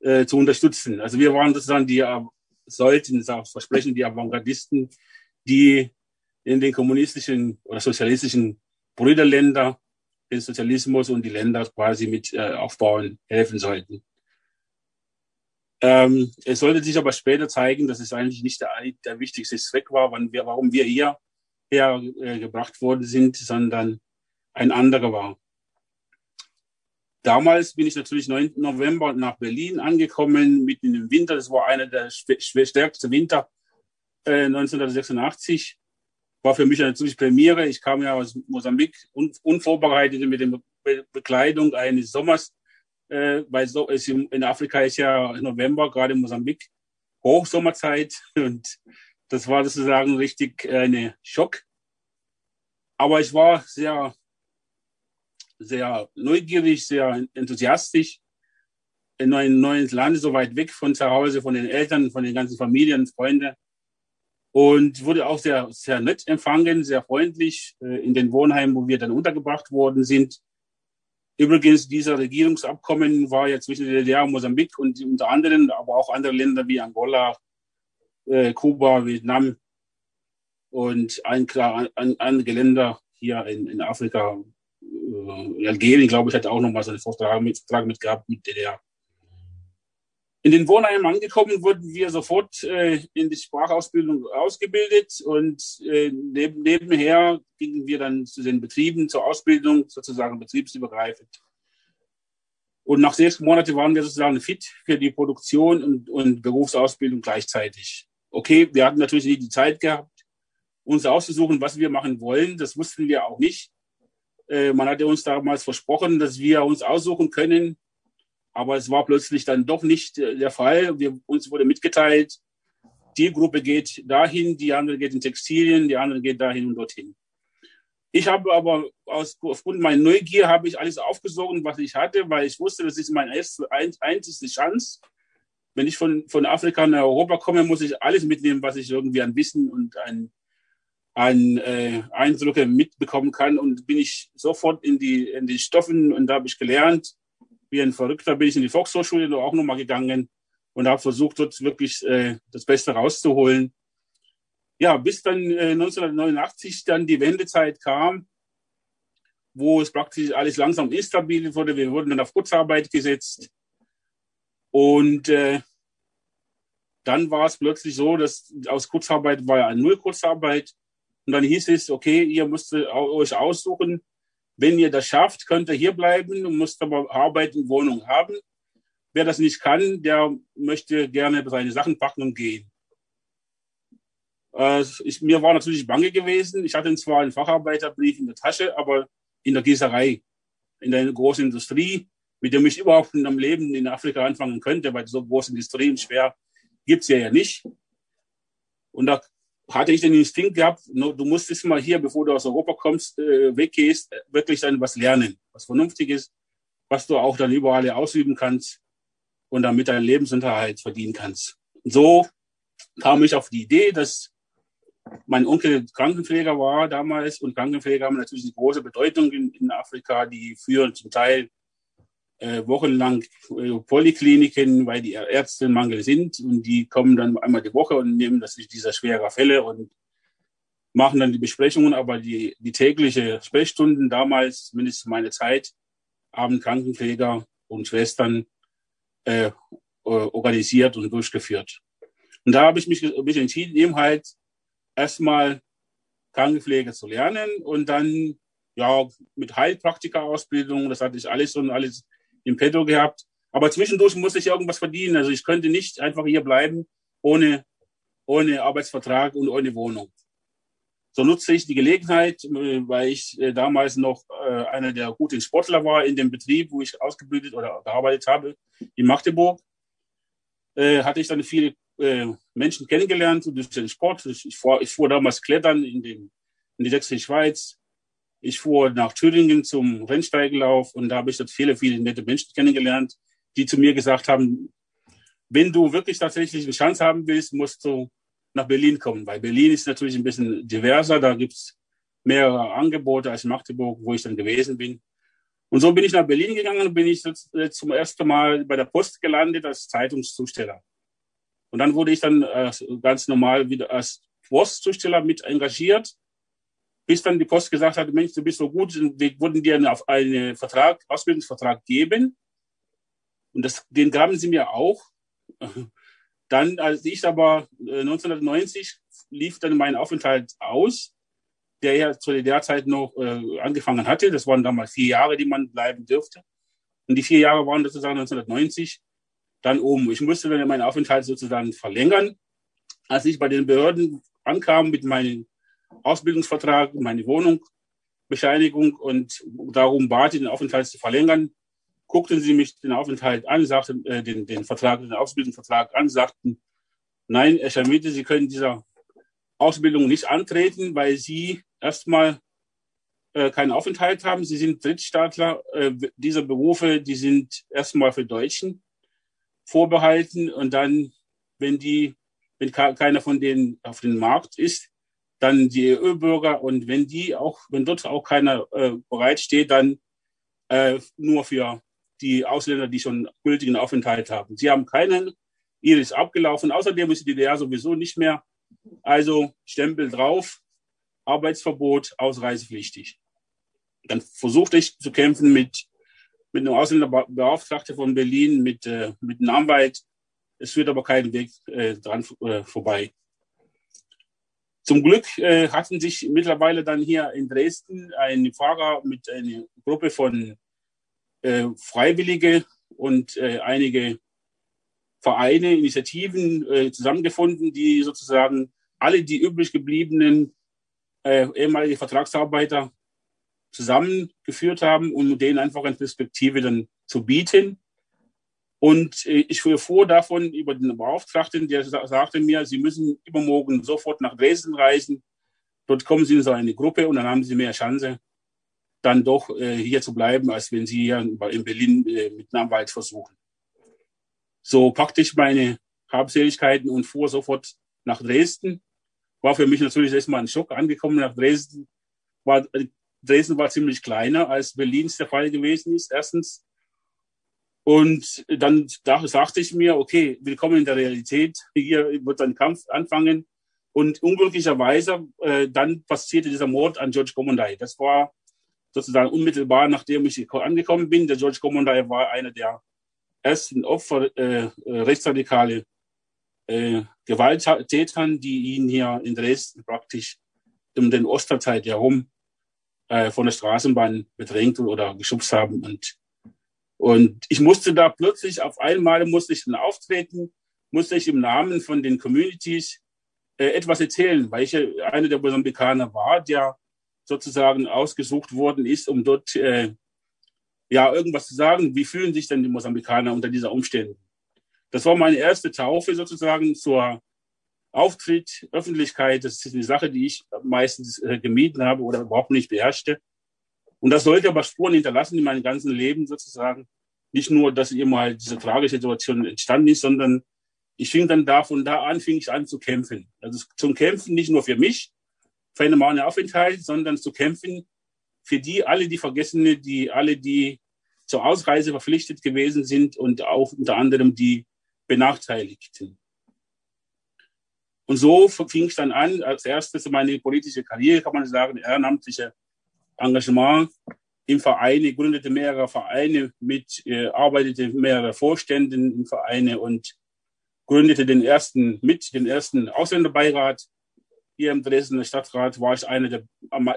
äh, zu unterstützen. Also wir waren sozusagen die, äh, sollten, das auch versprechen, die Avantgardisten, die in den kommunistischen oder sozialistischen Brüderländer den Sozialismus und die Länder quasi mit äh, aufbauen helfen sollten. Ähm, es sollte sich aber später zeigen, dass es eigentlich nicht der, der wichtigste Zweck war, wir, warum wir hier hergebracht äh, worden sind, sondern ein anderer war. Damals bin ich natürlich 9. November nach Berlin angekommen, mitten im Winter. Das war einer der stärksten Winter äh, 1986 war für mich natürlich Premiere. Ich kam ja aus Mosambik un unvorbereitet mit der Be Bekleidung eines Sommers, äh, weil so ist in Afrika ist ja November, gerade in Mosambik, Hochsommerzeit und das war sozusagen richtig eine Schock. Aber ich war sehr, sehr neugierig, sehr enthusiastisch in ein neues Land, so weit weg von zu Hause, von den Eltern, von den ganzen Familien, Freunden und wurde auch sehr, sehr nett empfangen, sehr freundlich äh, in den Wohnheimen, wo wir dann untergebracht worden sind. Übrigens, dieser Regierungsabkommen war ja zwischen der DDR und Mosambik und unter anderem, aber auch andere Länder wie Angola, äh, Kuba, Vietnam und ein, klar, ein, einige Länder hier in, in Afrika. Äh, Algerien, glaube ich, hat auch nochmal so einen Vertrag mit, mit gehabt mit DDR. In den Wohnheimen angekommen wurden wir sofort äh, in die Sprachausbildung ausgebildet und äh, neben, nebenher gingen wir dann zu den Betrieben zur Ausbildung, sozusagen betriebsübergreifend. Und nach sechs Monaten waren wir sozusagen fit für die Produktion und, und Berufsausbildung gleichzeitig. Okay, wir hatten natürlich nicht die Zeit gehabt, uns auszusuchen, was wir machen wollen. Das wussten wir auch nicht. Äh, man hatte uns damals versprochen, dass wir uns aussuchen können, aber es war plötzlich dann doch nicht äh, der Fall. Wir, uns wurde mitgeteilt, die Gruppe geht dahin, die andere geht in Textilien, die andere geht dahin und dorthin. Ich habe aber aus, aufgrund meiner Neugier habe ich alles aufgesogen, was ich hatte, weil ich wusste, das ist meine einzige Chance. Wenn ich von, von Afrika nach Europa komme, muss ich alles mitnehmen, was ich irgendwie an Wissen und an, an äh, Eindrücke mitbekommen kann. Und bin ich sofort in die, in die Stoffen und da habe ich gelernt, wie ein Verrückter bin ich in die Volkshochschule auch nochmal gegangen und habe versucht, dort wirklich äh, das Beste rauszuholen. Ja, bis dann äh, 1989 dann die Wendezeit kam, wo es praktisch alles langsam instabil wurde. Wir wurden dann auf Kurzarbeit gesetzt. Und äh, dann war es plötzlich so, dass aus Kurzarbeit war ja Null Kurzarbeit. Und dann hieß es, okay, ihr müsst euch aussuchen, wenn ihr das schafft, könnt ihr hier bleiben und müsst aber Arbeit und Wohnung haben. Wer das nicht kann, der möchte gerne seine Sachen packen und gehen. Äh, ich, mir war natürlich bange gewesen. Ich hatte zwar einen Facharbeiterbrief in der Tasche, aber in der Gießerei, in der großen Industrie, mit dem ich überhaupt in am Leben in Afrika anfangen könnte, weil so große Industrien schwer gibt's ja ja nicht. Und da hatte ich den Instinkt gehabt, du musst jetzt mal hier, bevor du aus Europa kommst, äh, weggehst, wirklich dann was lernen, was Vernünftiges, was du auch dann überall ausüben kannst und damit deinen Lebensunterhalt verdienen kannst. Und so kam ich auf die Idee, dass mein Onkel Krankenpfleger war damals und Krankenpfleger haben natürlich eine große Bedeutung in, in Afrika. Die führen zum Teil äh, wochenlang äh, Polykliniken, weil die Ärzte im Mangel sind und die kommen dann einmal die Woche und nehmen das dieser schwerer Fälle und machen dann die Besprechungen, aber die, die tägliche Sprechstunden damals, zumindest meine Zeit, haben Krankenpfleger und Schwestern äh, organisiert und durchgeführt. Und da habe ich mich, mich entschieden, eben halt erstmal Krankenpflege zu lernen und dann ja mit Heilpraktika-Ausbildung, das hatte ich alles und alles im Petto gehabt. Aber zwischendurch musste ich irgendwas verdienen. Also ich könnte nicht einfach hier bleiben ohne, ohne Arbeitsvertrag und ohne Wohnung. so nutzte ich die Gelegenheit, äh, weil ich äh, damals noch äh, einer der guten Sportler war in dem Betrieb, wo ich ausgebildet oder gearbeitet habe, in Magdeburg, hatte ich dann viele Menschen kennengelernt durch den Sport. Ich, fuhr, ich fuhr damals klettern in, den, in die Sächsische Schweiz. Ich fuhr nach Thüringen zum Rennsteigelauf und da habe ich dort viele, viele nette Menschen kennengelernt, die zu mir gesagt haben, wenn du wirklich tatsächlich eine Chance haben willst, musst du nach Berlin kommen, weil Berlin ist natürlich ein bisschen diverser, da gibt's mehrere Angebote als Magdeburg, wo ich dann gewesen bin. Und so bin ich nach Berlin gegangen bin ich zum ersten Mal bei der Post gelandet als Zeitungszusteller. Und dann wurde ich dann äh, ganz normal wieder als Postzusteller mit engagiert, bis dann die Post gesagt hat, Mensch, du bist so gut, wir würden dir einen Vertrag, Ausbildungsvertrag geben. Und das, den gaben sie mir auch. Dann, als ich aber 1990 äh, lief dann mein Aufenthalt aus, der ja zu der Zeit noch äh, angefangen hatte. Das waren damals vier Jahre, die man bleiben dürfte. Und die vier Jahre waren sozusagen 1990 dann um. Ich musste dann meinen Aufenthalt sozusagen verlängern. Als ich bei den Behörden ankam mit meinem Ausbildungsvertrag, meine Wohnung, Bescheinigung und darum bat, den Aufenthalt zu verlängern, guckten sie mich den Aufenthalt an, sagten, äh, den, den Vertrag, den Ausbildungsvertrag an, sagten, nein, Herr Schamite, Sie können dieser Ausbildung nicht antreten, weil Sie erstmal äh, keinen Aufenthalt haben. Sie sind Drittstaatler. Äh, diese Berufe, die sind erstmal für Deutschen vorbehalten und dann, wenn die, wenn keiner von denen auf dem Markt ist, dann die EU-Bürger und wenn die auch, wenn dort auch keiner äh, bereitsteht, dann äh, nur für die Ausländer, die schon gültigen Aufenthalt haben. Sie haben keinen, ihre ist abgelaufen. Außerdem ist die DDR sowieso nicht mehr. Also Stempel drauf, Arbeitsverbot, ausreisepflichtig. Dann versuchte ich zu kämpfen mit, mit einem Ausländerbeauftragten von Berlin, mit, äh, mit einem Anwalt. Es führt aber keinen Weg äh, dran äh, vorbei. Zum Glück äh, hatten sich mittlerweile dann hier in Dresden ein Fahrer mit einer Gruppe von äh, Freiwillige und äh, einige Vereine, Initiativen äh, zusammengefunden, die sozusagen alle die übrig gebliebenen äh, ehemalige Vertragsarbeiter zusammengeführt haben, um denen einfach eine Perspektive dann zu bieten. Und äh, ich fuhr davon über den Beauftragten, der sagte mir, Sie müssen übermorgen sofort nach Dresden reisen. Dort kommen Sie in so eine Gruppe und dann haben Sie mehr Chance, dann doch äh, hier zu bleiben, als wenn sie hier in Berlin äh, mit Anwalt versuchen. So packte ich meine Habseligkeiten und fuhr sofort nach Dresden. War für mich natürlich erstmal ein Schock angekommen nach Dresden. War, Dresden war ziemlich kleiner, als Berlin der Fall gewesen ist, erstens. Und dann da sagte ich mir, okay, willkommen in der Realität. Hier wird ein Kampf anfangen. Und unglücklicherweise, äh, dann passierte dieser Mord an George Gomonday. Das war sozusagen unmittelbar nachdem ich angekommen bin. Der George Commandant war einer der ersten Opfer äh, äh, rechtsradikale äh, Gewalttätern, die ihn hier in Dresden praktisch um den Osterzeit herum äh, von der Straßenbahn bedrängt oder geschubst haben. Und, und ich musste da plötzlich auf einmal musste ich dann auftreten, musste ich im Namen von den Communities äh, etwas erzählen, weil ich ja einer der Mosambikaner war, der sozusagen ausgesucht worden ist, um dort äh, ja irgendwas zu sagen. Wie fühlen sich denn die Mosambikaner unter dieser Umstände? Das war meine erste Taufe sozusagen zur Auftritt, Öffentlichkeit. Das ist eine Sache, die ich meistens äh, gemieden habe oder überhaupt nicht beherrschte. Und das sollte aber Spuren hinterlassen in meinem ganzen Leben sozusagen. Nicht nur, dass eben halt diese tragische Situation entstanden ist, sondern ich fing dann da von da an, fing ich an zu kämpfen. Also zum Kämpfen nicht nur für mich, für einen normalen Aufenthalt, sondern zu kämpfen für die, alle die Vergessene, die alle, die zur Ausreise verpflichtet gewesen sind und auch unter anderem die Benachteiligten. Und so fing ich dann an, als erstes meine politische Karriere, kann man sagen, ehrenamtliche Engagement im Verein. Ich gründete mehrere Vereine mit, äh, arbeitete mehrere Vorständen im Vereine und gründete den ersten mit, den ersten Ausländerbeirat hier im Dresdner Stadtrat war ich einer, der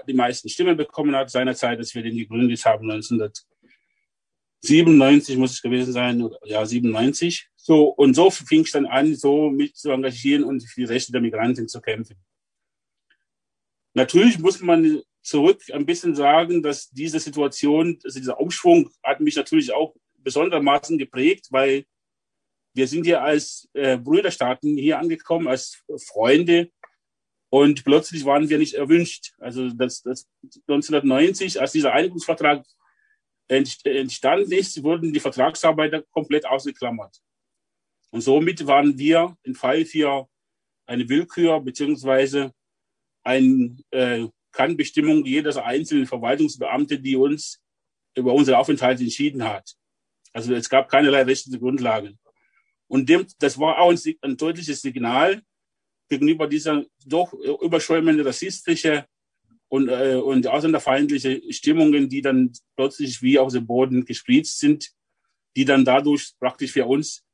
die meisten Stimmen bekommen hat, seinerzeit, als wir den gegründet haben, 1997 muss es gewesen sein, ja, 97. So, und so fing ich dann an, so mich zu engagieren und für die Rechte der Migranten zu kämpfen. Natürlich muss man zurück ein bisschen sagen, dass diese Situation, also dieser Umschwung hat mich natürlich auch besondermaßen geprägt, weil wir sind ja als äh, Brüderstaaten hier angekommen, als Freunde und plötzlich waren wir nicht erwünscht. Also das, das 1990, als dieser Einigungsvertrag entstanden ist, wurden die Vertragsarbeiter komplett ausgeklammert. Und somit waren wir in Fall für eine Willkür beziehungsweise eine äh, Kannbestimmung jedes einzelnen Verwaltungsbeamte, die uns über unsere Aufenthalt entschieden hat. Also es gab keinerlei rechtliche Grundlagen. Und dem, das war auch ein, ein deutliches Signal gegenüber dieser doch überschäumende rassistische und, äh, und ausländerfeindliche Stimmungen, die dann plötzlich wie aus dem Boden gespritzt sind, die dann dadurch praktisch für uns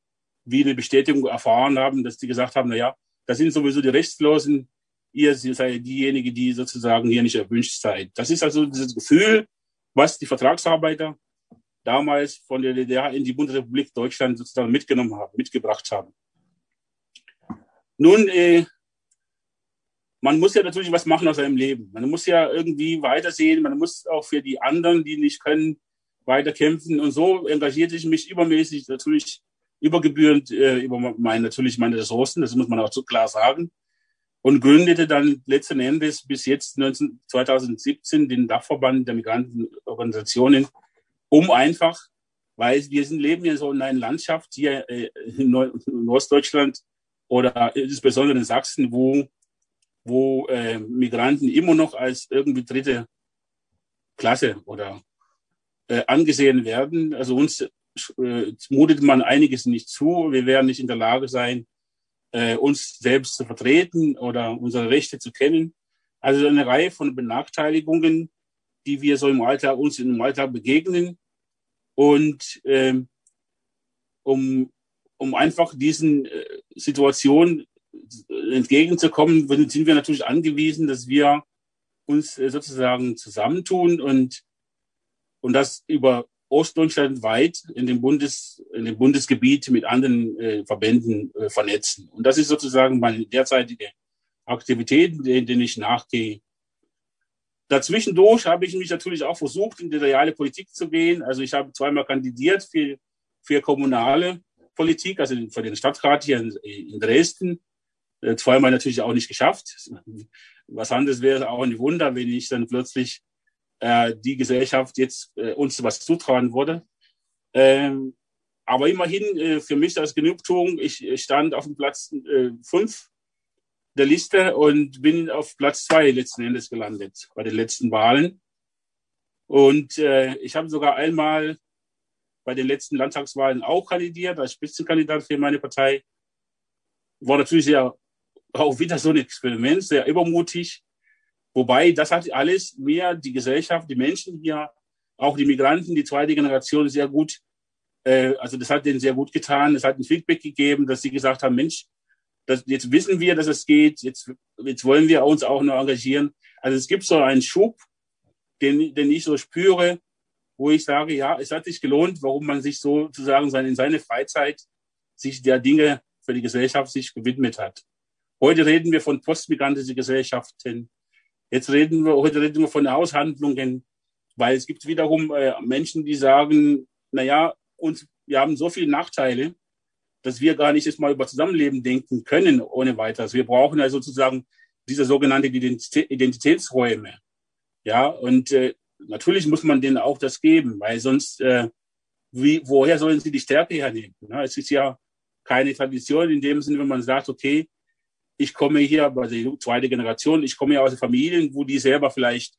wie eine Bestätigung erfahren haben, dass die gesagt haben, na ja, das sind sowieso die Rechtslosen, ihr seid diejenige, die sozusagen hier nicht erwünscht seid. Das ist also dieses Gefühl, was die Vertragsarbeiter damals von der DDR in die Bundesrepublik Deutschland sozusagen mitgenommen haben, mitgebracht haben. Nun, äh, man muss ja natürlich was machen aus seinem Leben. Man muss ja irgendwie weitersehen. Man muss auch für die anderen, die nicht können, weiterkämpfen. Und so engagierte ich mich übermäßig natürlich übergebührend äh, über meine, natürlich meine Ressourcen. Das muss man auch so klar sagen. Und gründete dann letzten Endes bis jetzt 19, 2017 den Dachverband der Migrantenorganisationen um einfach, weil wir sind, leben ja so in einer Landschaft hier äh, in, Ostdeutschland oder insbesondere in Sachsen, wo, wo äh, Migranten immer noch als irgendwie dritte Klasse oder äh, angesehen werden. Also uns äh, mutet man einiges nicht zu. Wir werden nicht in der Lage sein, äh, uns selbst zu vertreten oder unsere Rechte zu kennen. Also eine Reihe von Benachteiligungen, die wir so im Alltag, uns im Alltag begegnen. Und ähm, um, um einfach diesen äh, Situationen entgegenzukommen, sind wir natürlich angewiesen, dass wir uns äh, sozusagen zusammentun und, und das über Ostdeutschland weit in dem Bundes, in dem Bundesgebiet mit anderen äh, Verbänden äh, vernetzen. Und das ist sozusagen meine derzeitige Aktivität, denen ich nachgehe. Dazwischendurch habe ich mich natürlich auch versucht, in die reale Politik zu gehen. Also ich habe zweimal kandidiert für, für kommunale Politik, also für den Stadtrat hier in, in Dresden. Äh, zweimal natürlich auch nicht geschafft. Was anderes wäre auch ein Wunder, wenn ich dann plötzlich äh, die Gesellschaft jetzt äh, uns was zutrauen würde. Ähm, aber immerhin äh, für mich als Genugtuung, ich stand auf dem Platz äh, fünf der Liste und bin auf Platz zwei letzten Endes gelandet bei den letzten Wahlen. Und äh, ich habe sogar einmal bei den letzten Landtagswahlen auch kandidiert als Spitzenkandidat für meine Partei. War natürlich sehr, auch wieder so ein Experiment, sehr übermutig. Wobei, das hat alles mehr die Gesellschaft, die Menschen hier, auch die Migranten, die zweite Generation sehr gut, äh, also das hat denen sehr gut getan. Es hat ein Feedback gegeben, dass sie gesagt haben, Mensch, das, jetzt wissen wir, dass es geht, jetzt, jetzt wollen wir uns auch noch engagieren. Also es gibt so einen Schub, den, den ich so spüre, wo ich sage, ja, es hat sich gelohnt, warum man sich sozusagen in seine Freizeit sich der Dinge für die Gesellschaft sich gewidmet hat. Heute reden wir von postmigrantischen Gesellschaften. Jetzt reden wir, heute reden wir von Aushandlungen, weil es gibt wiederum äh, Menschen, die sagen, na ja, uns, wir haben so viele Nachteile, dass wir gar nicht jetzt mal über Zusammenleben denken können ohne weiteres. Wir brauchen ja sozusagen diese sogenannte Identitätsräume. Ja, und äh, natürlich muss man denen auch das geben, weil sonst, äh, wie, woher sollen sie die Stärke hernehmen? Ja, es ist ja keine Tradition in dem Sinne, wenn man sagt, okay, ich komme hier, also die zweite Generation, ich komme ja aus Familien, wo die selber vielleicht,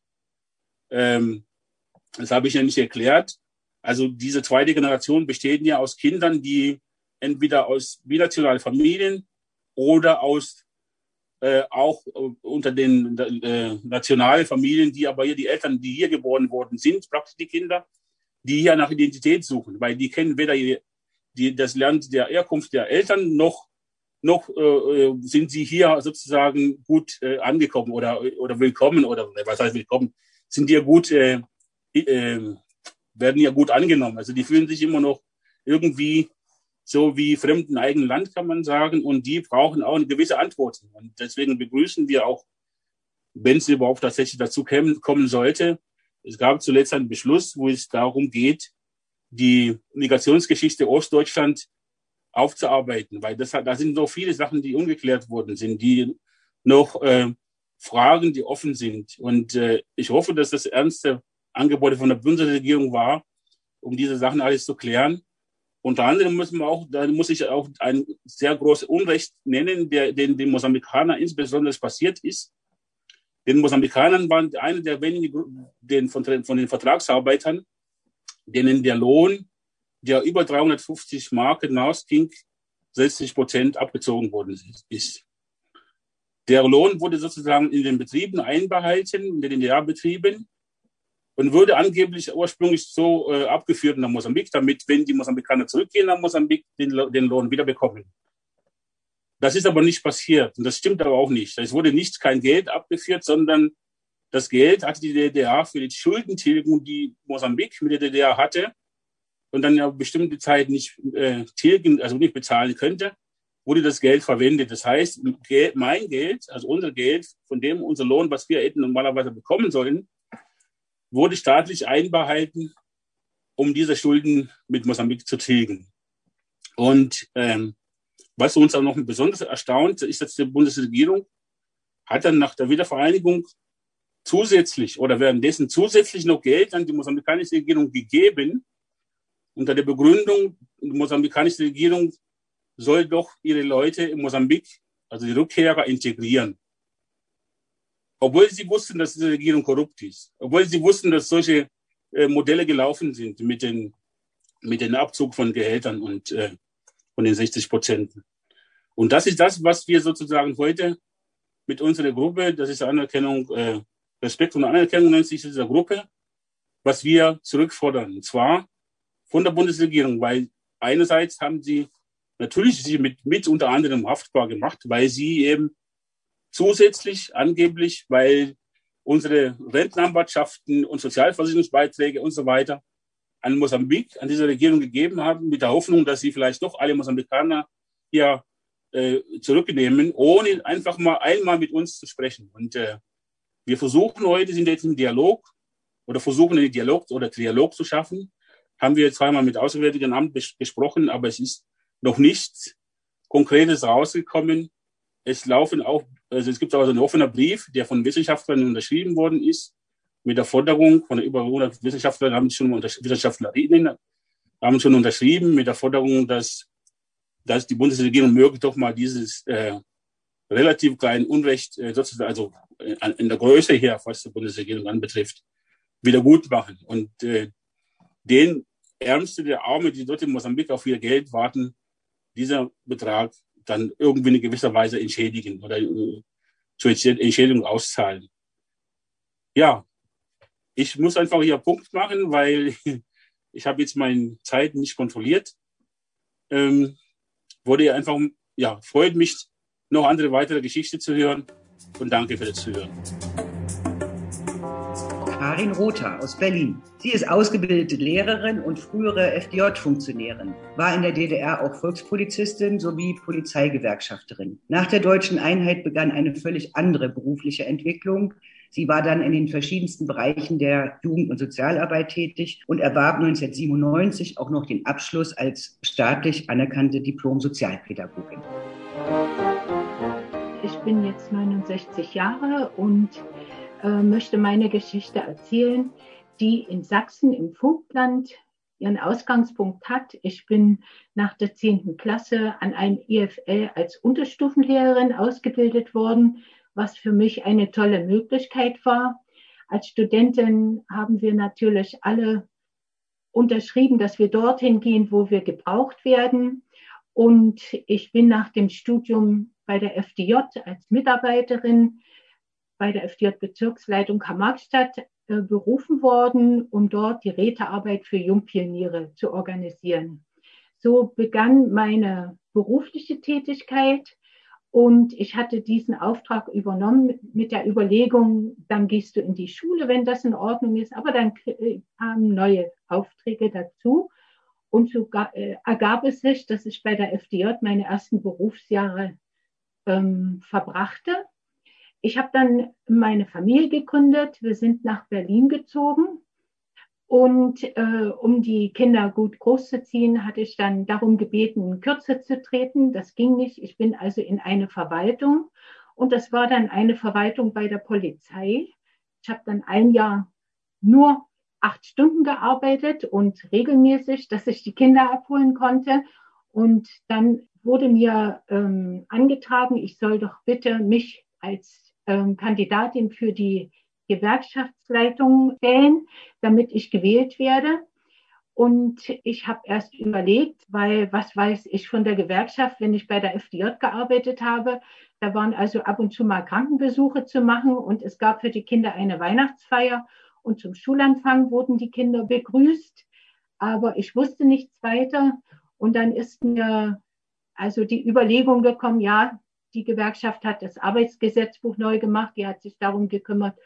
ähm, das habe ich ja nicht erklärt, also diese zweite Generation besteht ja aus Kindern, die entweder aus binationalen Familien oder aus äh, auch äh, unter den äh, nationalen Familien, die aber hier die Eltern, die hier geboren worden sind, praktisch die Kinder, die hier nach Identität suchen, weil die kennen weder die, die, das Land der Herkunft der Eltern noch noch äh, äh, sind sie hier sozusagen gut äh, angekommen oder oder willkommen oder was heißt willkommen sind hier gut äh, äh, werden ja gut angenommen also die fühlen sich immer noch irgendwie so wie fremden eigenen Land, kann man sagen. Und die brauchen auch eine gewisse Antwort. Und deswegen begrüßen wir auch wenn es überhaupt tatsächlich dazu kommen sollte. Es gab zuletzt einen Beschluss, wo es darum geht, die Migrationsgeschichte Ostdeutschland aufzuarbeiten, weil das da sind noch viele Sachen, die ungeklärt worden sind, die noch äh, Fragen, die offen sind. Und äh, ich hoffe, dass das ernste Angebote von der Bundesregierung war, um diese Sachen alles zu klären. Unter anderem müssen wir auch, da muss ich auch ein sehr großes Unrecht nennen, der den, den Mosambikanern insbesondere passiert ist. Den Mosambikanern waren eine der wenigen den, von, von den Vertragsarbeitern, denen der Lohn, der über 350 Mark hinausging, 60 Prozent abgezogen worden ist. Der Lohn wurde sozusagen in den Betrieben einbehalten, in den DDR-Betrieben, und wurde angeblich ursprünglich so äh, abgeführt nach Mosambik, damit, wenn die Mosambikaner zurückgehen nach Mosambik, den, den Lohn wieder bekommen. Das ist aber nicht passiert und das stimmt aber auch nicht. Es wurde nicht kein Geld abgeführt, sondern das Geld hatte die DDR für die Schuldentilgung, die Mosambik mit der DDR hatte und dann ja bestimmte Zeit nicht äh, tilgen, also nicht bezahlen könnte, wurde das Geld verwendet. Das heißt, mein Geld, also unser Geld, von dem unser Lohn, was wir hätten normalerweise bekommen sollen, wurde staatlich einbehalten, um diese Schulden mit Mosambik zu tilgen. Und ähm, was uns auch noch besonders erstaunt, ist, dass die Bundesregierung hat dann nach der Wiedervereinigung zusätzlich oder währenddessen zusätzlich noch Geld an die mosambikanische Regierung gegeben, unter der Begründung, die mosambikanische Regierung soll doch ihre Leute in Mosambik, also die Rückkehrer, integrieren obwohl sie wussten, dass diese Regierung korrupt ist, obwohl sie wussten, dass solche äh, Modelle gelaufen sind mit den mit dem Abzug von Gehältern und äh, von den 60 Prozent. Und das ist das, was wir sozusagen heute mit unserer Gruppe, das ist Anerkennung, äh, Respekt und Anerkennung nennt sich dieser Gruppe, was wir zurückfordern. Und zwar von der Bundesregierung, weil einerseits haben sie natürlich sich mit, mit unter anderem haftbar gemacht, weil sie eben zusätzlich angeblich, weil unsere Rentenanwartschaften und Sozialversicherungsbeiträge und so weiter an Mosambik, an diese Regierung gegeben haben, mit der Hoffnung, dass sie vielleicht doch alle Mosambikaner hier äh, zurücknehmen, ohne einfach mal einmal mit uns zu sprechen. Und äh, wir versuchen heute, sind jetzt im Dialog oder versuchen einen Dialog oder Dialog zu schaffen. Haben wir zweimal mit Auswärtigen Amt besprochen, aber es ist noch nichts Konkretes rausgekommen. Es laufen auch also es gibt also einen offenen Brief, der von Wissenschaftlern unterschrieben worden ist, mit der Forderung von über 100 Wissenschaftlern haben schon Wissenschaftlerinnen haben schon unterschrieben mit der Forderung, dass, dass die Bundesregierung möge doch mal dieses äh, relativ kleine Unrecht, äh, sozusagen, also äh, in der Größe her, was die Bundesregierung anbetrifft, wieder gut machen. Und äh, den Ärmste der Arme, die dort in Mosambik auf ihr Geld warten, dieser Betrag dann irgendwie in gewisser Weise entschädigen oder äh, zur Entschädigung auszahlen. Ja, ich muss einfach hier Punkt machen, weil ich habe jetzt meine Zeit nicht kontrolliert. Ähm, wurde einfach, ja, freut mich, noch andere weitere Geschichte zu hören und danke für das Zuhören. Karin Rother aus Berlin. Sie ist ausgebildete Lehrerin und frühere FDJ-Funktionärin, war in der DDR auch Volkspolizistin sowie Polizeigewerkschafterin. Nach der deutschen Einheit begann eine völlig andere berufliche Entwicklung. Sie war dann in den verschiedensten Bereichen der Jugend- und Sozialarbeit tätig und erwarb 1997 auch noch den Abschluss als staatlich anerkannte Diplom-Sozialpädagogin. Ich bin jetzt 69 Jahre und äh, möchte meine Geschichte erzählen, die in Sachsen im Vogtland ihren Ausgangspunkt hat. Ich bin nach der 10. Klasse an einem IFL als Unterstufenlehrerin ausgebildet worden, was für mich eine tolle Möglichkeit war. Als Studentin haben wir natürlich alle unterschrieben, dass wir dorthin gehen, wo wir gebraucht werden. Und ich bin nach dem Studium bei der FDJ als Mitarbeiterin bei der FDJ-Bezirksleitung Karl-Marx-Stadt äh, berufen worden, um dort die Rätearbeit für Jungpioniere zu organisieren. So begann meine berufliche Tätigkeit und ich hatte diesen Auftrag übernommen mit der Überlegung, dann gehst du in die Schule, wenn das in Ordnung ist, aber dann äh, kamen neue Aufträge dazu. Und so äh, ergab es sich, dass ich bei der FDJ meine ersten Berufsjahre ähm, verbrachte ich habe dann meine Familie gegründet. Wir sind nach Berlin gezogen. Und äh, um die Kinder gut großzuziehen, hatte ich dann darum gebeten, kürzer zu treten. Das ging nicht. Ich bin also in eine Verwaltung. Und das war dann eine Verwaltung bei der Polizei. Ich habe dann ein Jahr nur acht Stunden gearbeitet und regelmäßig, dass ich die Kinder abholen konnte. Und dann wurde mir ähm, angetragen, ich soll doch bitte mich als ähm, Kandidatin für die Gewerkschaftsleitung stellen, damit ich gewählt werde. Und ich habe erst überlegt, weil was weiß ich von der Gewerkschaft, wenn ich bei der FDJ gearbeitet habe, da waren also ab und zu mal Krankenbesuche zu machen und es gab für die Kinder eine Weihnachtsfeier und zum Schulanfang wurden die Kinder begrüßt. Aber ich wusste nichts weiter und dann ist mir also die Überlegung gekommen, ja, die Gewerkschaft hat das Arbeitsgesetzbuch neu gemacht, die hat sich darum gekümmert,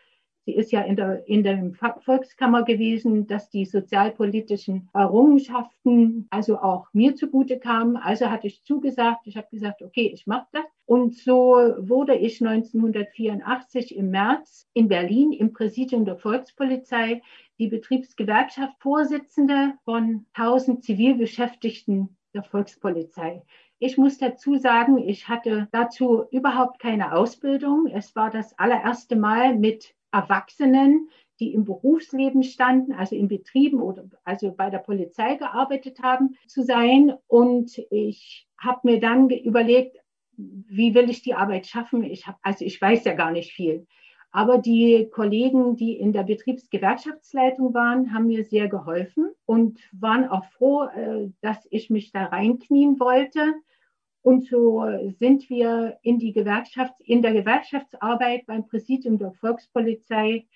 Sie ist ja in der, in der Volkskammer gewesen, dass die sozialpolitischen Errungenschaften also auch mir zugute kamen. Also hatte ich zugesagt, ich habe gesagt, okay, ich mache das. Und so wurde ich 1984 im März in Berlin im Präsidium der Volkspolizei die Betriebsgewerkschaft Vorsitzende von 1000 Zivilbeschäftigten der Volkspolizei. Ich muss dazu sagen, ich hatte dazu überhaupt keine Ausbildung. Es war das allererste Mal mit Erwachsenen, die im Berufsleben standen, also in Betrieben oder also bei der Polizei gearbeitet haben, zu sein. Und ich habe mir dann überlegt, wie will ich die Arbeit schaffen? Ich habe, also ich weiß ja gar nicht viel. Aber die Kollegen, die in der Betriebsgewerkschaftsleitung waren, haben mir sehr geholfen und waren auch froh, äh, dass ich mich da reinknien wollte. Und so sind wir in die Gewerkschaft, in der Gewerkschaftsarbeit beim Präsidium der Volkspolizei,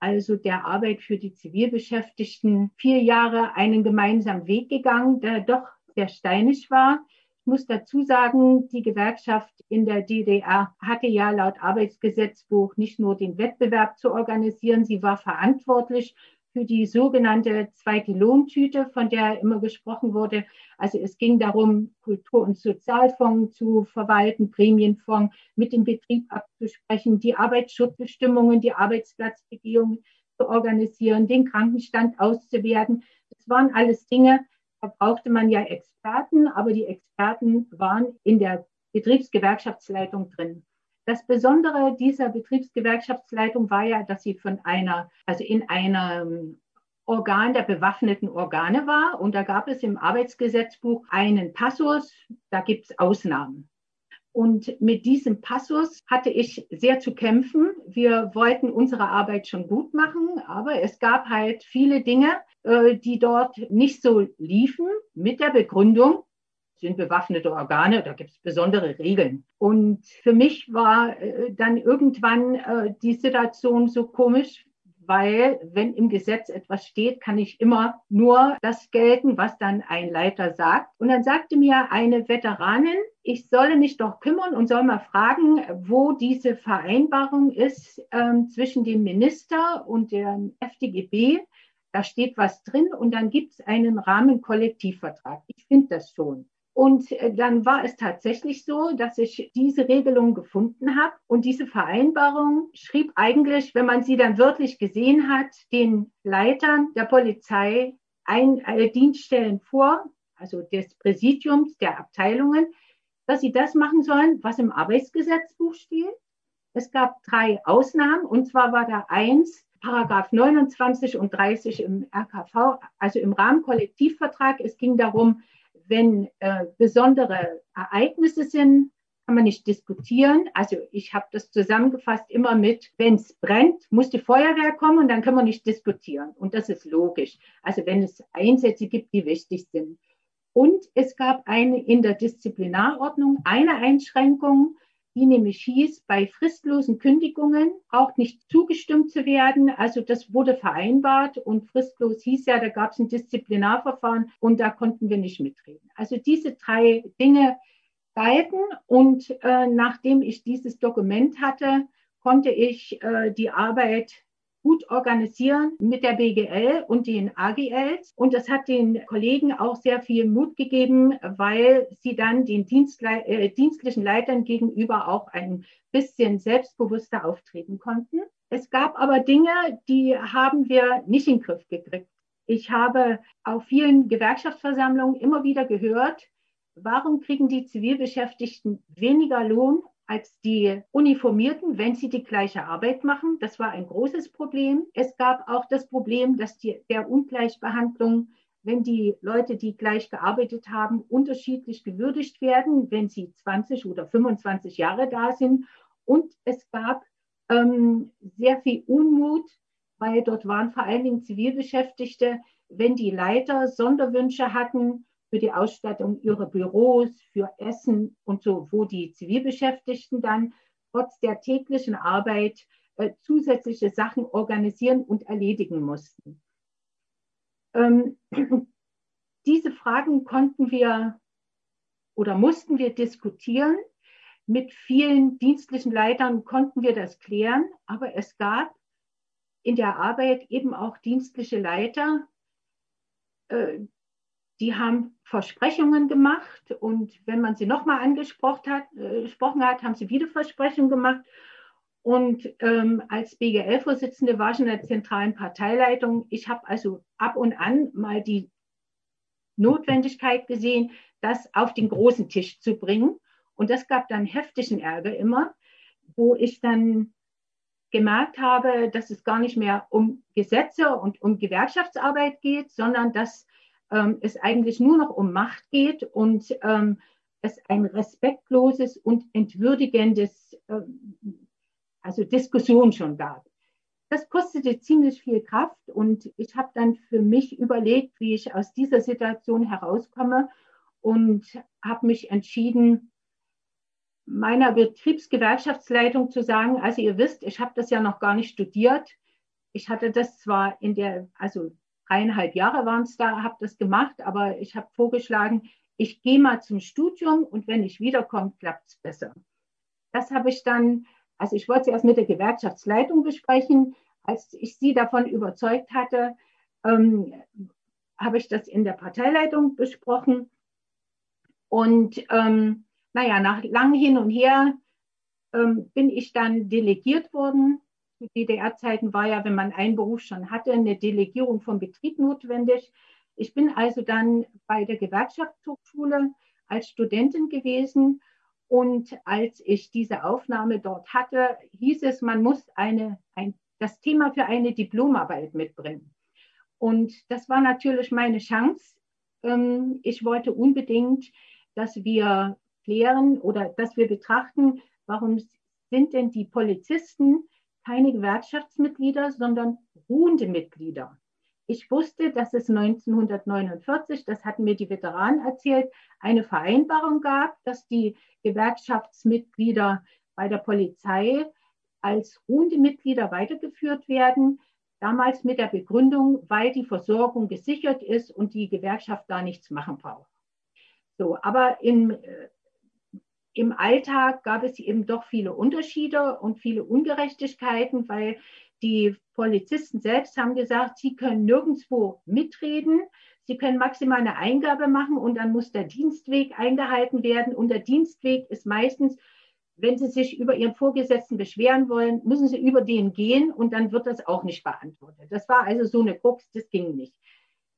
also der Arbeit für die Zivilbeschäftigten, vier Jahre einen gemeinsamen Weg gegangen, der doch sehr steinig war. Ich muss dazu sagen, die Gewerkschaft in der DDR hatte ja laut Arbeitsgesetzbuch nicht nur den Wettbewerb zu organisieren, sie war verantwortlich für die sogenannte zweite Lohntüte, von der immer gesprochen wurde. Also es ging darum, Kultur- und Sozialfonds zu verwalten, Prämienfonds mit dem Betrieb abzusprechen, die Arbeitsschutzbestimmungen, die Arbeitsplatzbegehungen zu organisieren, den Krankenstand auszuwerten. Das waren alles Dinge, da brauchte man ja Experten, aber die Experten waren in der Betriebsgewerkschaftsleitung drin. Das Besondere dieser Betriebsgewerkschaftsleitung war ja, dass sie von einer, also in einem Organ der bewaffneten Organe war. Und da gab es im Arbeitsgesetzbuch einen Passus, da gibt es Ausnahmen. Und mit diesem Passus hatte ich sehr zu kämpfen. Wir wollten unsere Arbeit schon gut machen, aber es gab halt viele Dinge, äh, die dort nicht so liefen, mit der Begründung, sind bewaffnete Organe, da gibt es besondere Regeln. Und für mich war äh, dann irgendwann äh, die Situation so komisch, weil wenn im Gesetz etwas steht, kann ich immer nur das gelten, was dann ein Leiter sagt. Und dann sagte mir eine Veteranin, ich solle mich doch kümmern und soll mal fragen, wo diese Vereinbarung ist ähm, zwischen dem Minister und dem FDGB. Da steht was drin und dann gibt es einen Rahmenkollektivvertrag. Ich finde das schon. Und äh, dann war es tatsächlich so, dass ich diese Regelung gefunden habe. Und diese Vereinbarung schrieb eigentlich, wenn man sie dann wirklich gesehen hat, den Leitern der Polizei ein, äh, Dienststellen vor, also des Präsidiums, der Abteilungen, dass sie das machen sollen, was im Arbeitsgesetzbuch steht. Es gab drei Ausnahmen, und zwar war da eins, Paragraph 29 und 30 im RKV, also im Rahmenkollektivvertrag. Es ging darum, wenn äh, besondere Ereignisse sind, kann man nicht diskutieren. Also ich habe das zusammengefasst immer mit, wenn es brennt, muss die Feuerwehr kommen und dann können wir nicht diskutieren. Und das ist logisch. Also wenn es Einsätze gibt, die wichtig sind. Und es gab eine in der Disziplinarordnung eine Einschränkung, die nämlich hieß, bei fristlosen Kündigungen auch nicht zugestimmt zu werden. Also das wurde vereinbart und fristlos hieß ja, da gab es ein Disziplinarverfahren und da konnten wir nicht mitreden. Also diese drei Dinge galten und äh, nachdem ich dieses Dokument hatte, konnte ich äh, die Arbeit gut organisieren mit der BGL und den AGLs. Und das hat den Kollegen auch sehr viel Mut gegeben, weil sie dann den Dienstle äh, dienstlichen Leitern gegenüber auch ein bisschen selbstbewusster auftreten konnten. Es gab aber Dinge, die haben wir nicht in den Griff gekriegt. Ich habe auf vielen Gewerkschaftsversammlungen immer wieder gehört, warum kriegen die Zivilbeschäftigten weniger Lohn als die Uniformierten, wenn sie die gleiche Arbeit machen. Das war ein großes Problem. Es gab auch das Problem, dass die, der Ungleichbehandlung, wenn die Leute, die gleich gearbeitet haben, unterschiedlich gewürdigt werden, wenn sie 20 oder 25 Jahre da sind. Und es gab ähm, sehr viel Unmut, weil dort waren vor allen Dingen Zivilbeschäftigte, wenn die Leiter Sonderwünsche hatten, für die Ausstattung ihrer Büros, für Essen und so, wo die Zivilbeschäftigten dann trotz der täglichen Arbeit äh, zusätzliche Sachen organisieren und erledigen mussten. Ähm, diese Fragen konnten wir oder mussten wir diskutieren. Mit vielen dienstlichen Leitern konnten wir das klären, aber es gab in der Arbeit eben auch dienstliche Leiter, äh, die haben Versprechungen gemacht und wenn man sie nochmal angesprochen hat, äh, hat, haben sie wieder Versprechungen gemacht. Und ähm, als BGL-Vorsitzende war ich in der zentralen Parteileitung. Ich habe also ab und an mal die Notwendigkeit gesehen, das auf den großen Tisch zu bringen. Und das gab dann heftigen Ärger immer, wo ich dann gemerkt habe, dass es gar nicht mehr um Gesetze und um Gewerkschaftsarbeit geht, sondern dass ähm, es eigentlich nur noch um Macht geht und ähm, es ein respektloses und entwürdigendes, ähm, also Diskussion schon gab. Das kostete ziemlich viel Kraft und ich habe dann für mich überlegt, wie ich aus dieser Situation herauskomme und habe mich entschieden, meiner Betriebsgewerkschaftsleitung zu sagen, also ihr wisst, ich habe das ja noch gar nicht studiert. Ich hatte das zwar in der, also dreieinhalb Jahre waren es da, habe das gemacht, aber ich habe vorgeschlagen, ich gehe mal zum Studium und wenn ich wiederkomme, klappt es besser. Das habe ich dann, also ich wollte es erst mit der Gewerkschaftsleitung besprechen. Als ich sie davon überzeugt hatte, ähm, habe ich das in der Parteileitung besprochen. Und ähm, naja, nach langem Hin und Her ähm, bin ich dann delegiert worden zu DDR-Zeiten war ja, wenn man einen Beruf schon hatte, eine Delegierung vom Betrieb notwendig. Ich bin also dann bei der Gewerkschaftshochschule als Studentin gewesen. Und als ich diese Aufnahme dort hatte, hieß es, man muss eine, ein, das Thema für eine Diplomarbeit mitbringen. Und das war natürlich meine Chance. Ähm, ich wollte unbedingt, dass wir klären oder dass wir betrachten, warum sind denn die Polizisten keine Gewerkschaftsmitglieder, sondern ruhende Mitglieder. Ich wusste, dass es 1949, das hatten mir die Veteranen erzählt, eine Vereinbarung gab, dass die Gewerkschaftsmitglieder bei der Polizei als ruhende Mitglieder weitergeführt werden. Damals mit der Begründung, weil die Versorgung gesichert ist und die Gewerkschaft da nichts machen braucht. So, aber im äh, im Alltag gab es eben doch viele Unterschiede und viele Ungerechtigkeiten, weil die Polizisten selbst haben gesagt, sie können nirgendwo mitreden. Sie können maximal eine Eingabe machen und dann muss der Dienstweg eingehalten werden. Und der Dienstweg ist meistens, wenn Sie sich über Ihren Vorgesetzten beschweren wollen, müssen Sie über den gehen und dann wird das auch nicht beantwortet. Das war also so eine Krux, das ging nicht.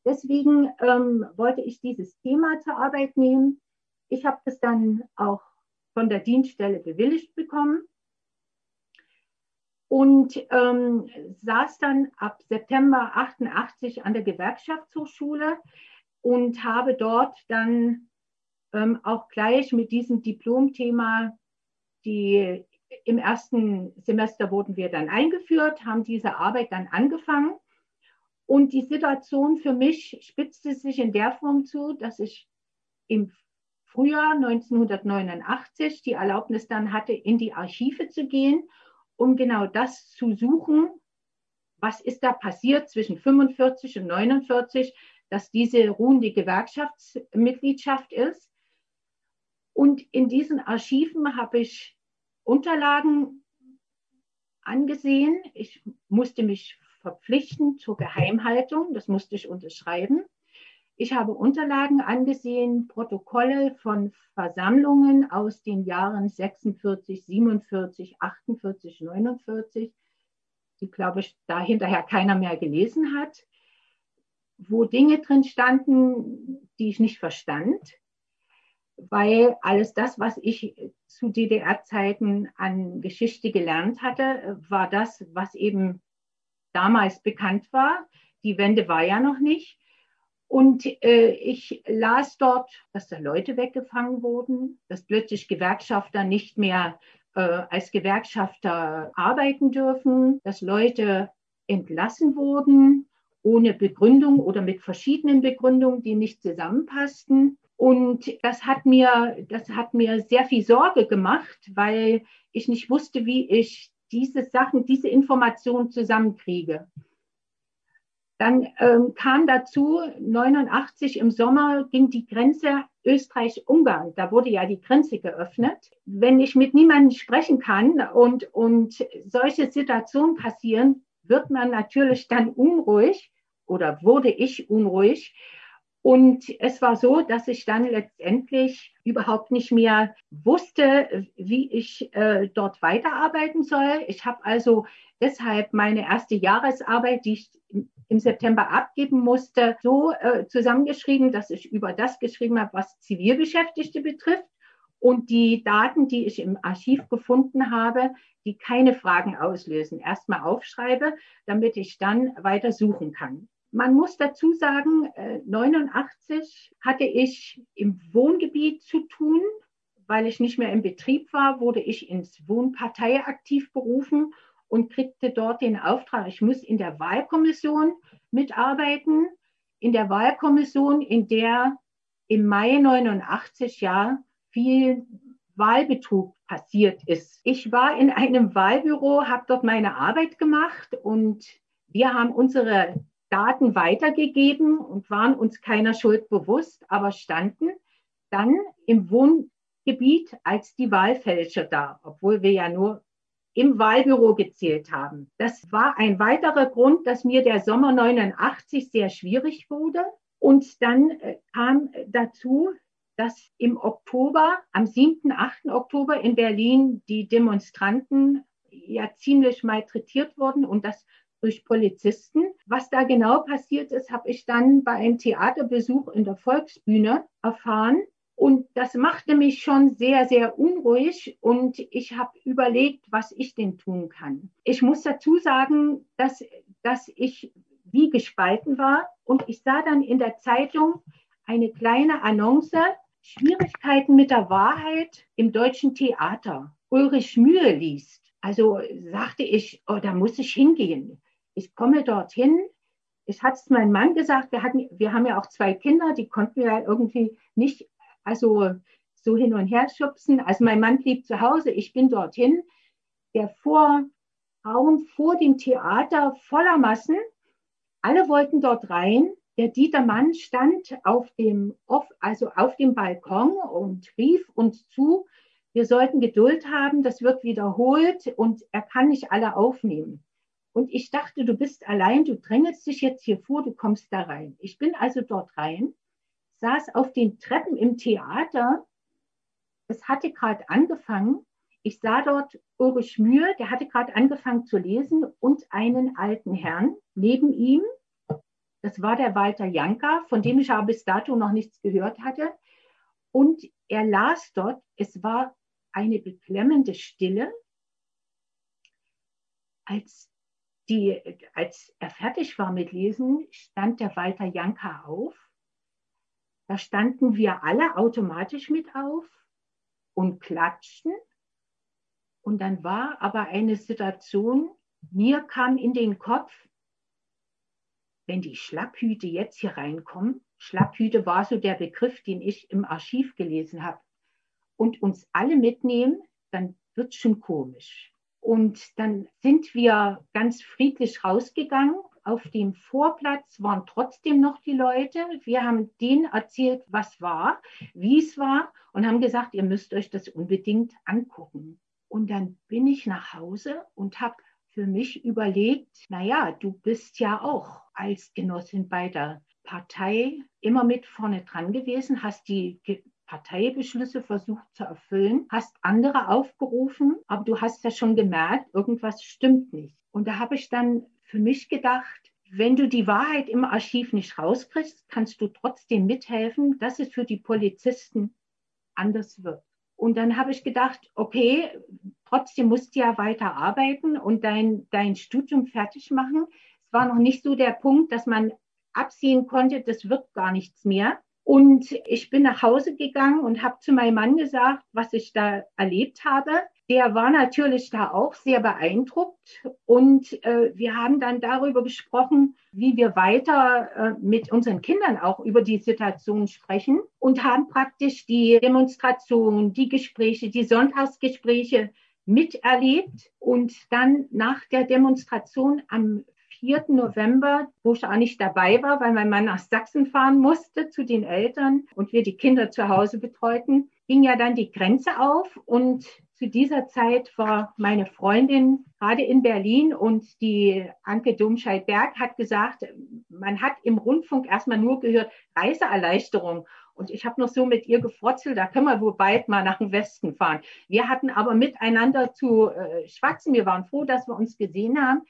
Deswegen ähm, wollte ich dieses Thema zur Arbeit nehmen. Ich habe das dann auch von der Dienststelle bewilligt bekommen und ähm, saß dann ab September 88 an der Gewerkschaftshochschule und habe dort dann ähm, auch gleich mit diesem Diplomthema, die im ersten Semester wurden wir dann eingeführt, haben diese Arbeit dann angefangen. Und die Situation für mich spitzte sich in der Form zu, dass ich im Frühjahr 1989 die Erlaubnis dann hatte, in die Archive zu gehen, um genau das zu suchen, was ist da passiert zwischen 45 und 49, dass diese ruhende Gewerkschaftsmitgliedschaft ist. Und in diesen Archiven habe ich Unterlagen angesehen. Ich musste mich verpflichten zur Geheimhaltung. Das musste ich unterschreiben. Ich habe Unterlagen angesehen, Protokolle von Versammlungen aus den Jahren 46, 47, 48, 49, die, glaube ich, da hinterher keiner mehr gelesen hat, wo Dinge drin standen, die ich nicht verstand, weil alles das, was ich zu DDR-Zeiten an Geschichte gelernt hatte, war das, was eben damals bekannt war. Die Wende war ja noch nicht. Und äh, ich las dort, dass da Leute weggefangen wurden, dass plötzlich Gewerkschafter nicht mehr äh, als Gewerkschafter arbeiten dürfen, dass Leute entlassen wurden ohne Begründung oder mit verschiedenen Begründungen, die nicht zusammenpassten. Und das hat mir, das hat mir sehr viel Sorge gemacht, weil ich nicht wusste, wie ich diese Sachen, diese Informationen zusammenkriege. Dann ähm, kam dazu, 89 im Sommer ging die Grenze Österreich-Ungarn. Da wurde ja die Grenze geöffnet. Wenn ich mit niemandem sprechen kann und, und solche Situationen passieren, wird man natürlich dann unruhig oder wurde ich unruhig. Und es war so, dass ich dann letztendlich überhaupt nicht mehr wusste, wie ich äh, dort weiterarbeiten soll. Ich habe also deshalb meine erste Jahresarbeit, die ich im September abgeben musste, so äh, zusammengeschrieben, dass ich über das geschrieben habe, was Zivilbeschäftigte betrifft und die Daten, die ich im Archiv gefunden habe, die keine Fragen auslösen, erstmal aufschreibe, damit ich dann weiter suchen kann. Man muss dazu sagen, 89 äh, hatte ich im Wohngebiet zu tun. Weil ich nicht mehr im Betrieb war, wurde ich ins Wohnpartei aktiv berufen und kriegte dort den Auftrag, ich muss in der Wahlkommission mitarbeiten. In der Wahlkommission, in der im Mai 89 ja viel Wahlbetrug passiert ist. Ich war in einem Wahlbüro, habe dort meine Arbeit gemacht und wir haben unsere Daten weitergegeben und waren uns keiner Schuld bewusst, aber standen dann im Wohngebiet als die Wahlfälscher da, obwohl wir ja nur im Wahlbüro gezählt haben. Das war ein weiterer Grund, dass mir der Sommer 89 sehr schwierig wurde. Und dann äh, kam dazu, dass im Oktober, am 7., 8. Oktober in Berlin die Demonstranten ja ziemlich malträtiert wurden und das durch Polizisten. Was da genau passiert ist, habe ich dann bei einem Theaterbesuch in der Volksbühne erfahren. Und das machte mich schon sehr, sehr unruhig und ich habe überlegt, was ich denn tun kann. Ich muss dazu sagen, dass, dass ich wie gespalten war und ich sah dann in der Zeitung eine kleine Annonce, Schwierigkeiten mit der Wahrheit im deutschen Theater. Ulrich Mühe liest. Also sagte ich, oh, da muss ich hingehen. Ich komme dorthin. Ich hatte es meinem Mann gesagt, wir, hatten, wir haben ja auch zwei Kinder, die konnten wir irgendwie nicht also so hin und her schubsen. Also mein Mann blieb zu Hause, ich bin dorthin. Der Vorraum vor dem Theater voller Massen. Alle wollten dort rein. Der Dieter Mann stand auf dem, also auf dem Balkon und rief uns zu, wir sollten Geduld haben, das wird wiederholt und er kann nicht alle aufnehmen. Und ich dachte, du bist allein, du drängelst dich jetzt hier vor, du kommst da rein. Ich bin also dort rein saß auf den Treppen im Theater. Es hatte gerade angefangen. Ich sah dort Ulrich Mühe, der hatte gerade angefangen zu lesen und einen alten Herrn neben ihm. Das war der Walter Janka, von dem ich aber bis dato noch nichts gehört hatte. Und er las dort, es war eine beklemmende Stille. Als, die, als er fertig war mit Lesen, stand der Walter Janka auf da standen wir alle automatisch mit auf und klatschten. Und dann war aber eine Situation, mir kam in den Kopf, wenn die Schlapphüte jetzt hier reinkommen, Schlapphüte war so der Begriff, den ich im Archiv gelesen habe, und uns alle mitnehmen, dann wird schon komisch. Und dann sind wir ganz friedlich rausgegangen auf dem Vorplatz waren trotzdem noch die Leute. Wir haben denen erzählt, was war, wie es war und haben gesagt, ihr müsst euch das unbedingt angucken. Und dann bin ich nach Hause und habe für mich überlegt, naja, du bist ja auch als Genossin bei der Partei immer mit vorne dran gewesen, hast die Parteibeschlüsse versucht zu erfüllen, hast andere aufgerufen, aber du hast ja schon gemerkt, irgendwas stimmt nicht. Und da habe ich dann für mich gedacht, wenn du die Wahrheit im Archiv nicht rauskriegst, kannst du trotzdem mithelfen, dass es für die Polizisten anders wird. Und dann habe ich gedacht, okay, trotzdem musst du ja weiter arbeiten und dein, dein Studium fertig machen. Es war noch nicht so der Punkt, dass man absehen konnte, das wird gar nichts mehr. Und ich bin nach Hause gegangen und habe zu meinem Mann gesagt, was ich da erlebt habe. Der war natürlich da auch sehr beeindruckt und äh, wir haben dann darüber gesprochen, wie wir weiter äh, mit unseren Kindern auch über die Situation sprechen und haben praktisch die Demonstrationen, die Gespräche, die Sonntagsgespräche miterlebt und dann nach der Demonstration am 4. November, wo ich auch nicht dabei war, weil mein Mann nach Sachsen fahren musste zu den Eltern und wir die Kinder zu Hause betreuten, ging ja dann die Grenze auf und zu dieser Zeit war meine Freundin gerade in Berlin und die Anke Domscheit-Berg hat gesagt, man hat im Rundfunk erstmal nur gehört Reiseerleichterung. Und ich habe noch so mit ihr gefrotzelt, da können wir wohl bald mal nach dem Westen fahren. Wir hatten aber miteinander zu äh, schwatzen. Wir waren froh, dass wir uns gesehen haben.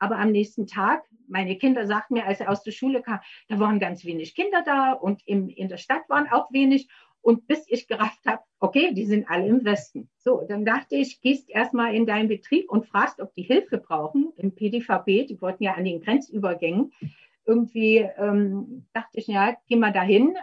Aber am nächsten Tag, meine Kinder sagten mir, als er aus der Schule kam, da waren ganz wenig Kinder da und im, in der Stadt waren auch wenig. Und bis ich gerafft habe, okay, die sind alle im Westen. So, dann dachte ich, gehst erstmal in deinen Betrieb und fragst, ob die Hilfe brauchen. Im PDVB, die wollten ja an den Grenzübergängen. Irgendwie ähm, dachte ich, ja, geh mal dahin.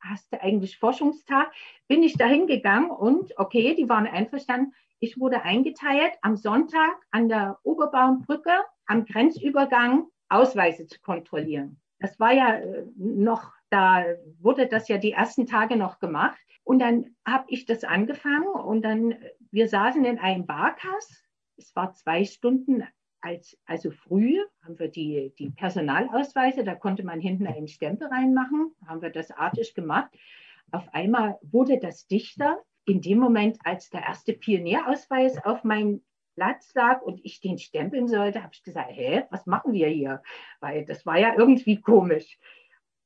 Hast du eigentlich Forschungstag? Bin ich dahin gegangen und okay, die waren einverstanden. Ich wurde eingeteilt, am Sonntag an der Oberbaumbrücke am Grenzübergang Ausweise zu kontrollieren. Das war ja äh, noch, da wurde das ja die ersten Tage noch gemacht. Und dann habe ich das angefangen und dann, wir saßen in einem Barkas. Es war zwei Stunden als, also früh haben wir die, die Personalausweise, da konnte man hinten einen Stempel reinmachen, haben wir das artig gemacht. Auf einmal wurde das dichter in dem Moment, als der erste Pionierausweis auf meinem Platz lag und ich den stempeln sollte, habe ich gesagt, hä, was machen wir hier? Weil das war ja irgendwie komisch.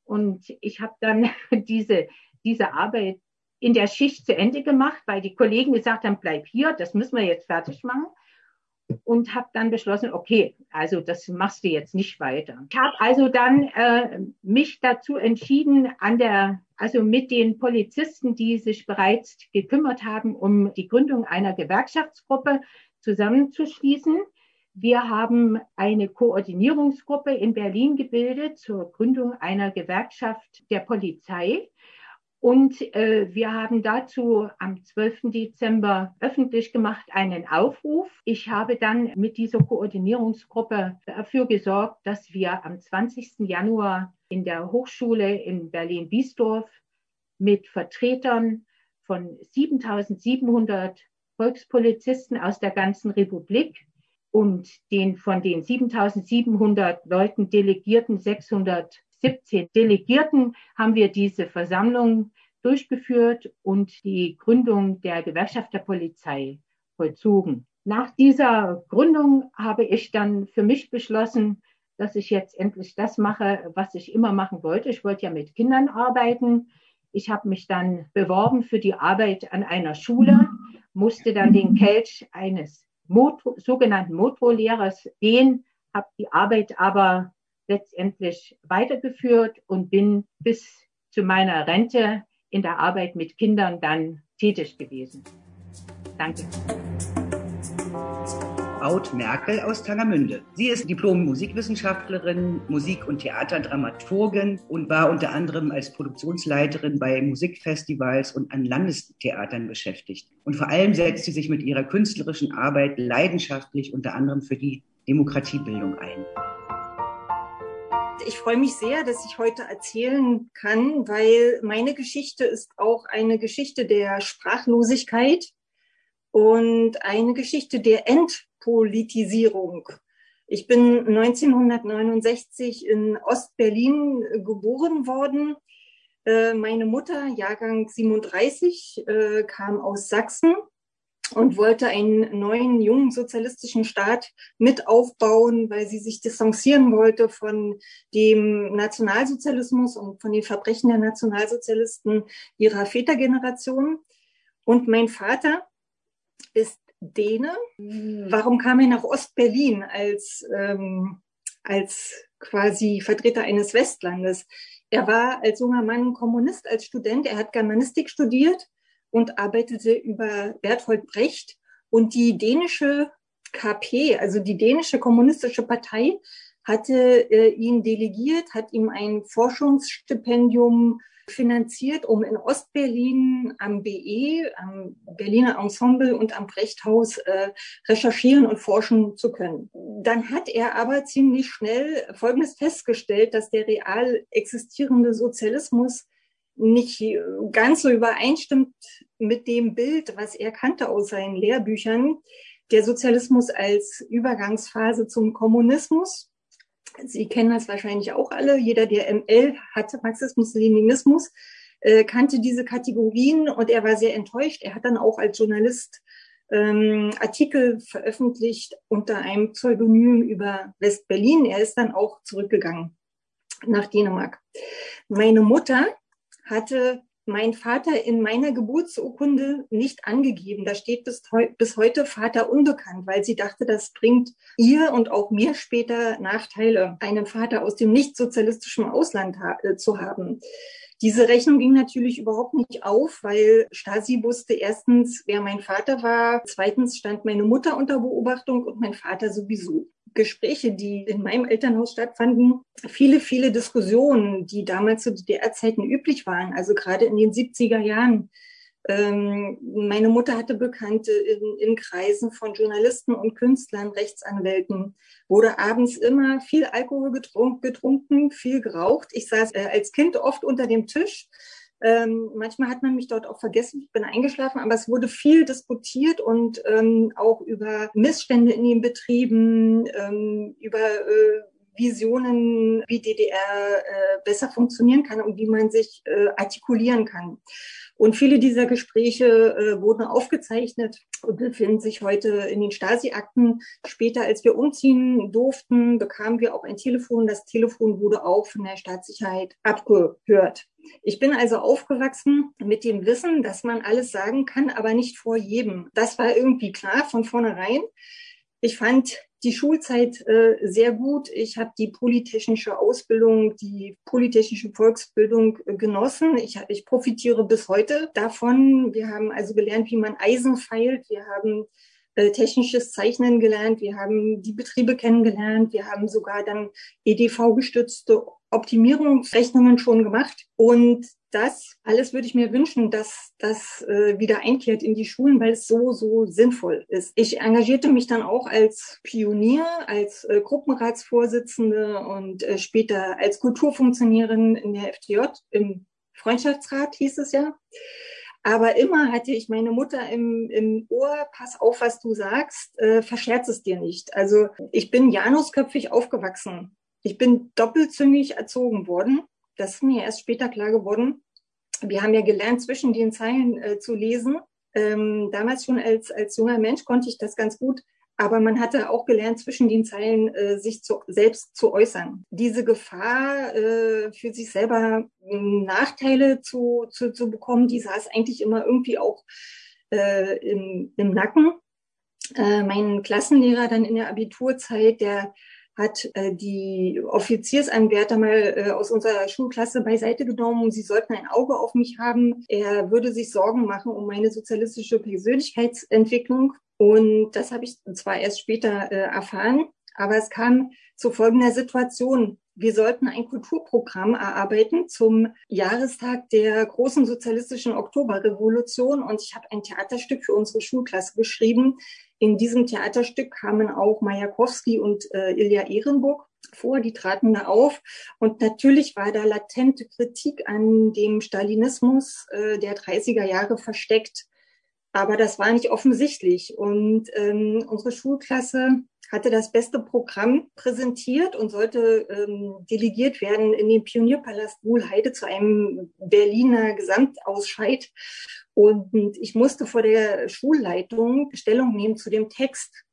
Und ich habe dann diese, diese Arbeit in der Schicht zu Ende gemacht, weil die Kollegen gesagt haben, bleib hier, das müssen wir jetzt fertig machen und habe dann beschlossen, okay, also das machst du jetzt nicht weiter. Ich habe also dann äh, mich dazu entschieden, an der, also mit den Polizisten, die sich bereits gekümmert haben, um die Gründung einer Gewerkschaftsgruppe zusammenzuschließen. Wir haben eine Koordinierungsgruppe in Berlin gebildet zur Gründung einer Gewerkschaft der Polizei. Und äh, wir haben dazu am 12. Dezember öffentlich gemacht einen Aufruf. Ich habe dann mit dieser Koordinierungsgruppe dafür gesorgt, dass wir am 20. Januar in der Hochschule in Berlin-Biesdorf mit Vertretern von 7700 Volkspolizisten aus der ganzen Republik und den von den 7700 Leuten delegierten 600 17 Delegierten haben wir diese Versammlung durchgeführt und die Gründung der Gewerkschaft der Polizei vollzogen. Nach dieser Gründung habe ich dann für mich beschlossen, dass ich jetzt endlich das mache, was ich immer machen wollte. Ich wollte ja mit Kindern arbeiten. Ich habe mich dann beworben für die Arbeit an einer Schule, musste dann den Kelch eines Motor, sogenannten Motorlehrers gehen, habe die Arbeit aber letztendlich weitergeführt und bin bis zu meiner Rente in der Arbeit mit Kindern dann tätig gewesen. Danke. Aut Merkel aus Tangermünde. Sie ist Diplom-Musikwissenschaftlerin, Musik- und Theaterdramaturgin und war unter anderem als Produktionsleiterin bei Musikfestivals und an Landestheatern beschäftigt. Und vor allem setzt sie sich mit ihrer künstlerischen Arbeit leidenschaftlich unter anderem für die Demokratiebildung ein. Ich freue mich sehr, dass ich heute erzählen kann, weil meine Geschichte ist auch eine Geschichte der Sprachlosigkeit und eine Geschichte der Entpolitisierung. Ich bin 1969 in Ostberlin geboren worden. Äh, meine Mutter, Jahrgang 37, äh, kam aus Sachsen und wollte einen neuen, jungen sozialistischen Staat mit aufbauen, weil sie sich distanzieren wollte von dem Nationalsozialismus und von den Verbrechen der Nationalsozialisten ihrer Vätergeneration. Und mein Vater ist Däne. Warum kam er nach Ostberlin als, ähm, als quasi Vertreter eines Westlandes? Er war als junger Mann Kommunist, als Student. Er hat Germanistik studiert und arbeitete über Berthold Brecht und die dänische KP, also die dänische kommunistische Partei, hatte äh, ihn delegiert, hat ihm ein Forschungsstipendium finanziert, um in Ostberlin am BE, am Berliner Ensemble und am Brechthaus äh, recherchieren und forschen zu können. Dann hat er aber ziemlich schnell Folgendes festgestellt, dass der real existierende Sozialismus nicht ganz so übereinstimmt mit dem Bild, was er kannte aus seinen Lehrbüchern. Der Sozialismus als Übergangsphase zum Kommunismus. Sie kennen das wahrscheinlich auch alle. Jeder, der ML hatte, Marxismus, Leninismus, äh, kannte diese Kategorien und er war sehr enttäuscht. Er hat dann auch als Journalist ähm, Artikel veröffentlicht unter einem Pseudonym über West-Berlin. Er ist dann auch zurückgegangen nach Dänemark. Meine Mutter hatte mein Vater in meiner Geburtsurkunde nicht angegeben. Da steht bis, bis, heute Vater unbekannt, weil sie dachte, das bringt ihr und auch mir später Nachteile, einen Vater aus dem nicht sozialistischen Ausland ha äh, zu haben. Diese Rechnung ging natürlich überhaupt nicht auf, weil Stasi wusste erstens, wer mein Vater war, zweitens stand meine Mutter unter Beobachtung und mein Vater sowieso. Gespräche, die in meinem Elternhaus stattfanden, viele, viele Diskussionen, die damals zu DDR-Zeiten üblich waren, also gerade in den 70er Jahren. Ähm, meine Mutter hatte Bekannte in, in Kreisen von Journalisten und Künstlern, Rechtsanwälten, wurde abends immer viel Alkohol getrunken, getrunken viel geraucht. Ich saß äh, als Kind oft unter dem Tisch ähm, manchmal hat man mich dort auch vergessen, ich bin eingeschlafen, aber es wurde viel diskutiert und ähm, auch über Missstände in den Betrieben, ähm, über äh, Visionen, wie DDR äh, besser funktionieren kann und wie man sich äh, artikulieren kann. Und viele dieser Gespräche äh, wurden aufgezeichnet und befinden sich heute in den Stasi-Akten. Später, als wir umziehen durften, bekamen wir auch ein Telefon. Das Telefon wurde auch von der Staatssicherheit abgehört. Ich bin also aufgewachsen mit dem Wissen, dass man alles sagen kann, aber nicht vor jedem. Das war irgendwie klar von vornherein. Ich fand die Schulzeit äh, sehr gut. Ich habe die polytechnische Ausbildung, die polytechnische Volksbildung äh, genossen. Ich, ich profitiere bis heute davon. Wir haben also gelernt, wie man Eisen feilt. Wir haben äh, technisches Zeichnen gelernt. Wir haben die Betriebe kennengelernt. Wir haben sogar dann EDV-gestützte Optimierungsrechnungen schon gemacht. Und das alles würde ich mir wünschen, dass das äh, wieder einkehrt in die Schulen, weil es so, so sinnvoll ist. Ich engagierte mich dann auch als Pionier, als äh, Gruppenratsvorsitzende und äh, später als Kulturfunktionärin in der FDJ im Freundschaftsrat hieß es ja. Aber immer hatte ich meine Mutter im, im Ohr, pass auf, was du sagst, äh, verscherz es dir nicht. Also ich bin janusköpfig aufgewachsen. Ich bin doppelzüngig erzogen worden. Das ist mir erst später klar geworden. Wir haben ja gelernt, zwischen den Zeilen äh, zu lesen. Ähm, damals schon als, als junger Mensch konnte ich das ganz gut. Aber man hatte auch gelernt, zwischen den Zeilen äh, sich zu, selbst zu äußern. Diese Gefahr, äh, für sich selber hm, Nachteile zu, zu, zu bekommen, die saß eigentlich immer irgendwie auch äh, im, im Nacken. Äh, mein Klassenlehrer dann in der Abiturzeit, der hat äh, die Offiziersanwärter mal äh, aus unserer Schulklasse beiseite genommen und sie sollten ein Auge auf mich haben. Er würde sich Sorgen machen um meine sozialistische Persönlichkeitsentwicklung. Und das habe ich zwar erst später äh, erfahren, aber es kam zu folgender Situation. Wir sollten ein Kulturprogramm erarbeiten zum Jahrestag der großen sozialistischen Oktoberrevolution und ich habe ein Theaterstück für unsere Schulklasse geschrieben, in diesem Theaterstück kamen auch Majakowski und äh, Ilja Ehrenburg vor, die traten da auf. Und natürlich war da latente Kritik an dem Stalinismus äh, der 30er Jahre versteckt. Aber das war nicht offensichtlich. Und ähm, unsere Schulklasse hatte das beste Programm präsentiert und sollte ähm, delegiert werden in den Pionierpalast Wuhlheide zu einem Berliner Gesamtausscheid. Und ich musste vor der Schulleitung Stellung nehmen zu dem Text.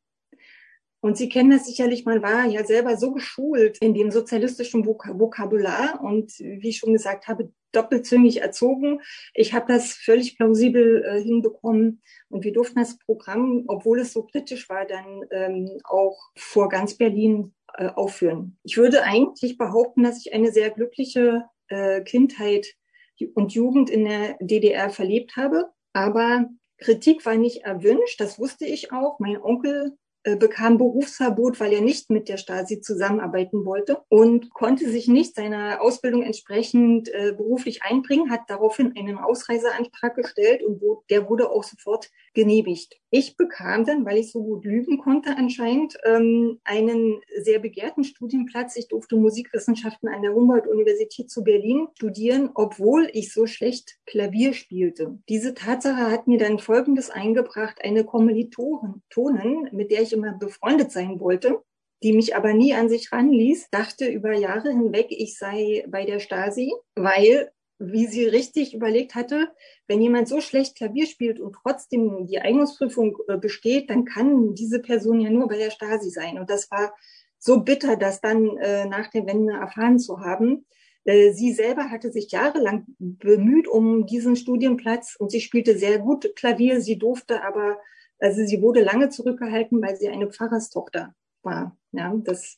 Und Sie kennen das sicherlich, man war ja selber so geschult in dem sozialistischen Vokabular und wie ich schon gesagt habe, doppelzüngig erzogen. Ich habe das völlig plausibel äh, hinbekommen und wir durften das Programm, obwohl es so kritisch war, dann ähm, auch vor ganz Berlin äh, aufführen. Ich würde eigentlich behaupten, dass ich eine sehr glückliche äh, Kindheit und Jugend in der DDR verlebt habe, aber Kritik war nicht erwünscht, das wusste ich auch. Mein Onkel äh, bekam Berufsverbot, weil er nicht mit der Stasi zusammenarbeiten wollte und konnte sich nicht seiner Ausbildung entsprechend äh, beruflich einbringen, hat daraufhin einen Ausreiseantrag gestellt und wo, der wurde auch sofort genehmigt. Ich bekam dann, weil ich so gut lügen konnte anscheinend, ähm, einen sehr begehrten Studienplatz. Ich durfte Musikwissenschaften an der Humboldt-Universität zu Berlin studieren, obwohl ich so schlecht Klavier spielte. Diese Tatsache hat mir dann Folgendes eingebracht. Eine Kommilitonin, mit der ich immer befreundet sein wollte, die mich aber nie an sich ranließ, dachte über Jahre hinweg, ich sei bei der Stasi, weil, wie sie richtig überlegt hatte, wenn jemand so schlecht Klavier spielt und trotzdem die Eignungsprüfung äh, besteht, dann kann diese Person ja nur bei der Stasi sein. Und das war so bitter, das dann äh, nach der Wende erfahren zu haben. Äh, sie selber hatte sich jahrelang bemüht um diesen Studienplatz und sie spielte sehr gut Klavier. Sie durfte aber also sie wurde lange zurückgehalten, weil sie eine Pfarrerstochter war. Ja, das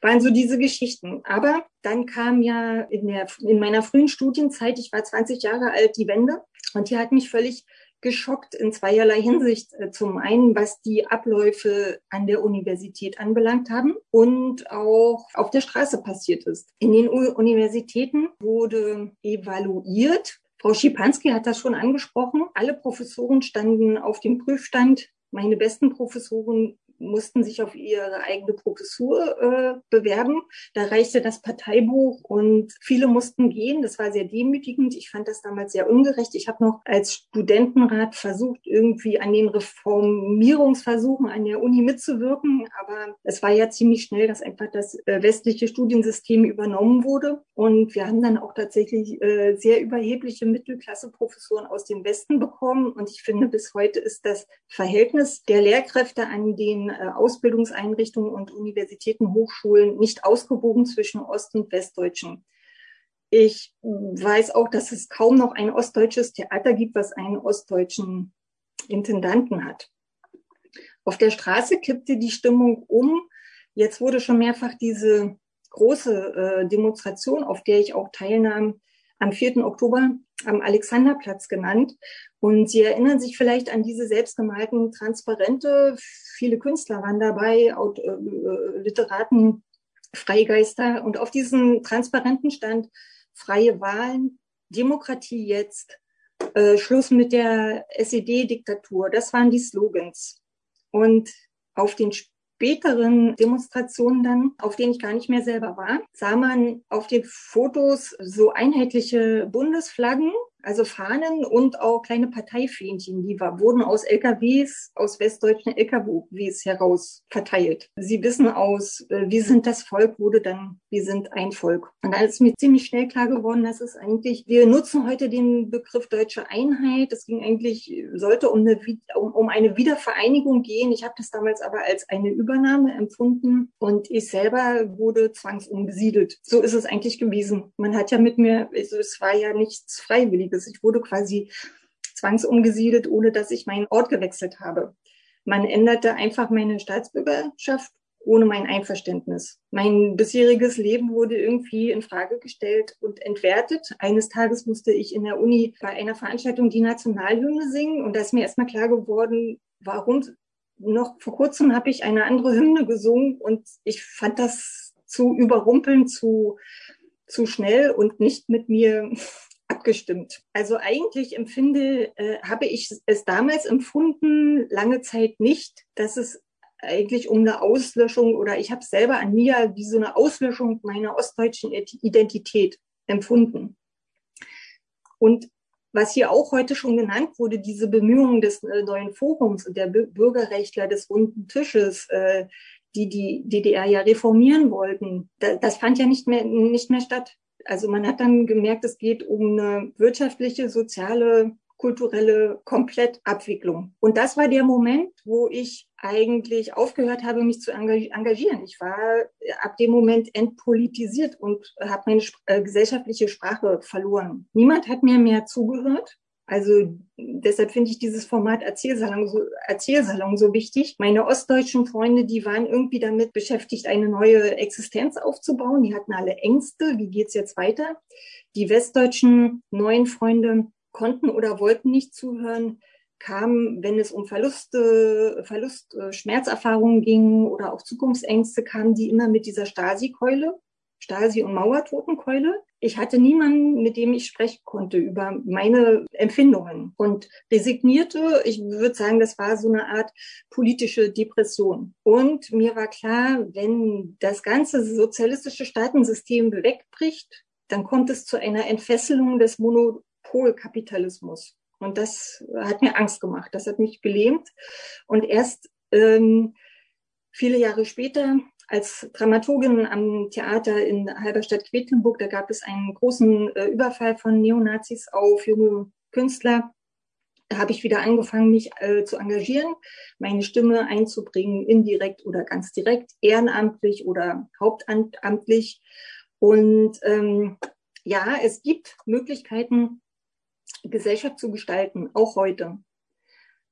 waren so diese Geschichten. Aber dann kam ja in, der, in meiner frühen Studienzeit, ich war 20 Jahre alt, die Wende. Und die hat mich völlig geschockt in zweierlei Hinsicht. Äh, zum einen, was die Abläufe an der Universität anbelangt haben und auch auf der Straße passiert ist. In den Universitäten wurde evaluiert, Frau Schipanski hat das schon angesprochen. Alle Professoren standen auf dem Prüfstand. Meine besten Professoren mussten sich auf ihre eigene Professur äh, bewerben. Da reichte das Parteibuch und viele mussten gehen. Das war sehr demütigend. Ich fand das damals sehr ungerecht. Ich habe noch als Studentenrat versucht, irgendwie an den Reformierungsversuchen an der Uni mitzuwirken. Aber es war ja ziemlich schnell, dass einfach das äh, westliche Studiensystem übernommen wurde. Und wir haben dann auch tatsächlich äh, sehr überhebliche Mittelklasse-Professoren aus dem Westen bekommen. Und ich finde, bis heute ist das Verhältnis der Lehrkräfte an den Ausbildungseinrichtungen und Universitäten, Hochschulen nicht ausgewogen zwischen Ost- und Westdeutschen. Ich weiß auch, dass es kaum noch ein ostdeutsches Theater gibt, was einen ostdeutschen Intendanten hat. Auf der Straße kippte die Stimmung um. Jetzt wurde schon mehrfach diese große äh, Demonstration, auf der ich auch teilnahm, am 4. Oktober am Alexanderplatz genannt. Und Sie erinnern sich vielleicht an diese selbstgemalten Transparente. Viele Künstler waren dabei, äh, Literaten, Freigeister. Und auf diesen Transparenten stand freie Wahlen, Demokratie jetzt, äh, Schluss mit der SED-Diktatur. Das waren die Slogans. Und auf den späteren Demonstrationen dann, auf denen ich gar nicht mehr selber war, sah man auf den Fotos so einheitliche Bundesflaggen also Fahnen und auch kleine Parteifähnchen, die war, wurden aus LKWs, aus westdeutschen LKWs heraus verteilt. Sie wissen aus, äh, wir sind das Volk, wurde dann, wir sind ein Volk. Und da ist mir ziemlich schnell klar geworden, dass es eigentlich, wir nutzen heute den Begriff deutsche Einheit. Es ging eigentlich, sollte um eine, um, um eine Wiedervereinigung gehen. Ich habe das damals aber als eine Übernahme empfunden und ich selber wurde zwangsumgesiedelt. So ist es eigentlich gewesen. Man hat ja mit mir, also es war ja nichts Freiwilliges Einziges. Ich wurde quasi zwangsumgesiedelt, ohne dass ich meinen Ort gewechselt habe. Man änderte einfach meine Staatsbürgerschaft ohne mein Einverständnis. Mein bisheriges Leben wurde irgendwie in Frage gestellt und entwertet. Eines Tages musste ich in der Uni bei einer Veranstaltung die Nationalhymne singen und da ist mir erstmal klar geworden, warum noch vor kurzem habe ich eine andere Hymne gesungen und ich fand das zu überrumpeln, zu, zu schnell und nicht mit mir abgestimmt. Also eigentlich empfinde, äh, habe ich es damals empfunden, lange Zeit nicht, dass es eigentlich um eine Auslöschung oder ich habe selber an mir wie so eine Auslöschung meiner ostdeutschen Identität empfunden. Und was hier auch heute schon genannt wurde, diese Bemühungen des äh, neuen Forums und der Bürgerrechtler des runden Tisches, äh, die die DDR ja reformieren wollten, das fand ja nicht mehr, nicht mehr statt. Also man hat dann gemerkt, es geht um eine wirtschaftliche, soziale kulturelle Komplettabwicklung. Und das war der Moment, wo ich eigentlich aufgehört habe, mich zu engagieren. Ich war ab dem Moment entpolitisiert und habe meine äh, gesellschaftliche Sprache verloren. Niemand hat mir mehr zugehört. Also deshalb finde ich dieses Format Erzählsalon so, Erzählsalon so wichtig. Meine ostdeutschen Freunde, die waren irgendwie damit beschäftigt, eine neue Existenz aufzubauen. Die hatten alle Ängste. Wie geht's jetzt weiter? Die westdeutschen neuen Freunde konnten oder wollten nicht zuhören, kamen, wenn es um Verluste, Verlust, äh, Schmerzerfahrungen ging oder auch Zukunftsängste, kamen die immer mit dieser Stasi-Keule, Stasi- und Mauertotenkeule. Ich hatte niemanden, mit dem ich sprechen konnte über meine Empfindungen und resignierte. Ich würde sagen, das war so eine Art politische Depression. Und mir war klar, wenn das ganze sozialistische Staatensystem wegbricht, dann kommt es zu einer Entfesselung des Monopolkapitalismus. Und das hat mir Angst gemacht, das hat mich gelähmt. Und erst ähm, viele Jahre später, als Dramaturgin am Theater in Halberstadt-Quedlinburg, da gab es einen großen äh, Überfall von Neonazis auf junge Künstler. Da habe ich wieder angefangen, mich äh, zu engagieren, meine Stimme einzubringen, indirekt oder ganz direkt, ehrenamtlich oder hauptamtlich. Und ähm, ja, es gibt Möglichkeiten, Gesellschaft zu gestalten, auch heute.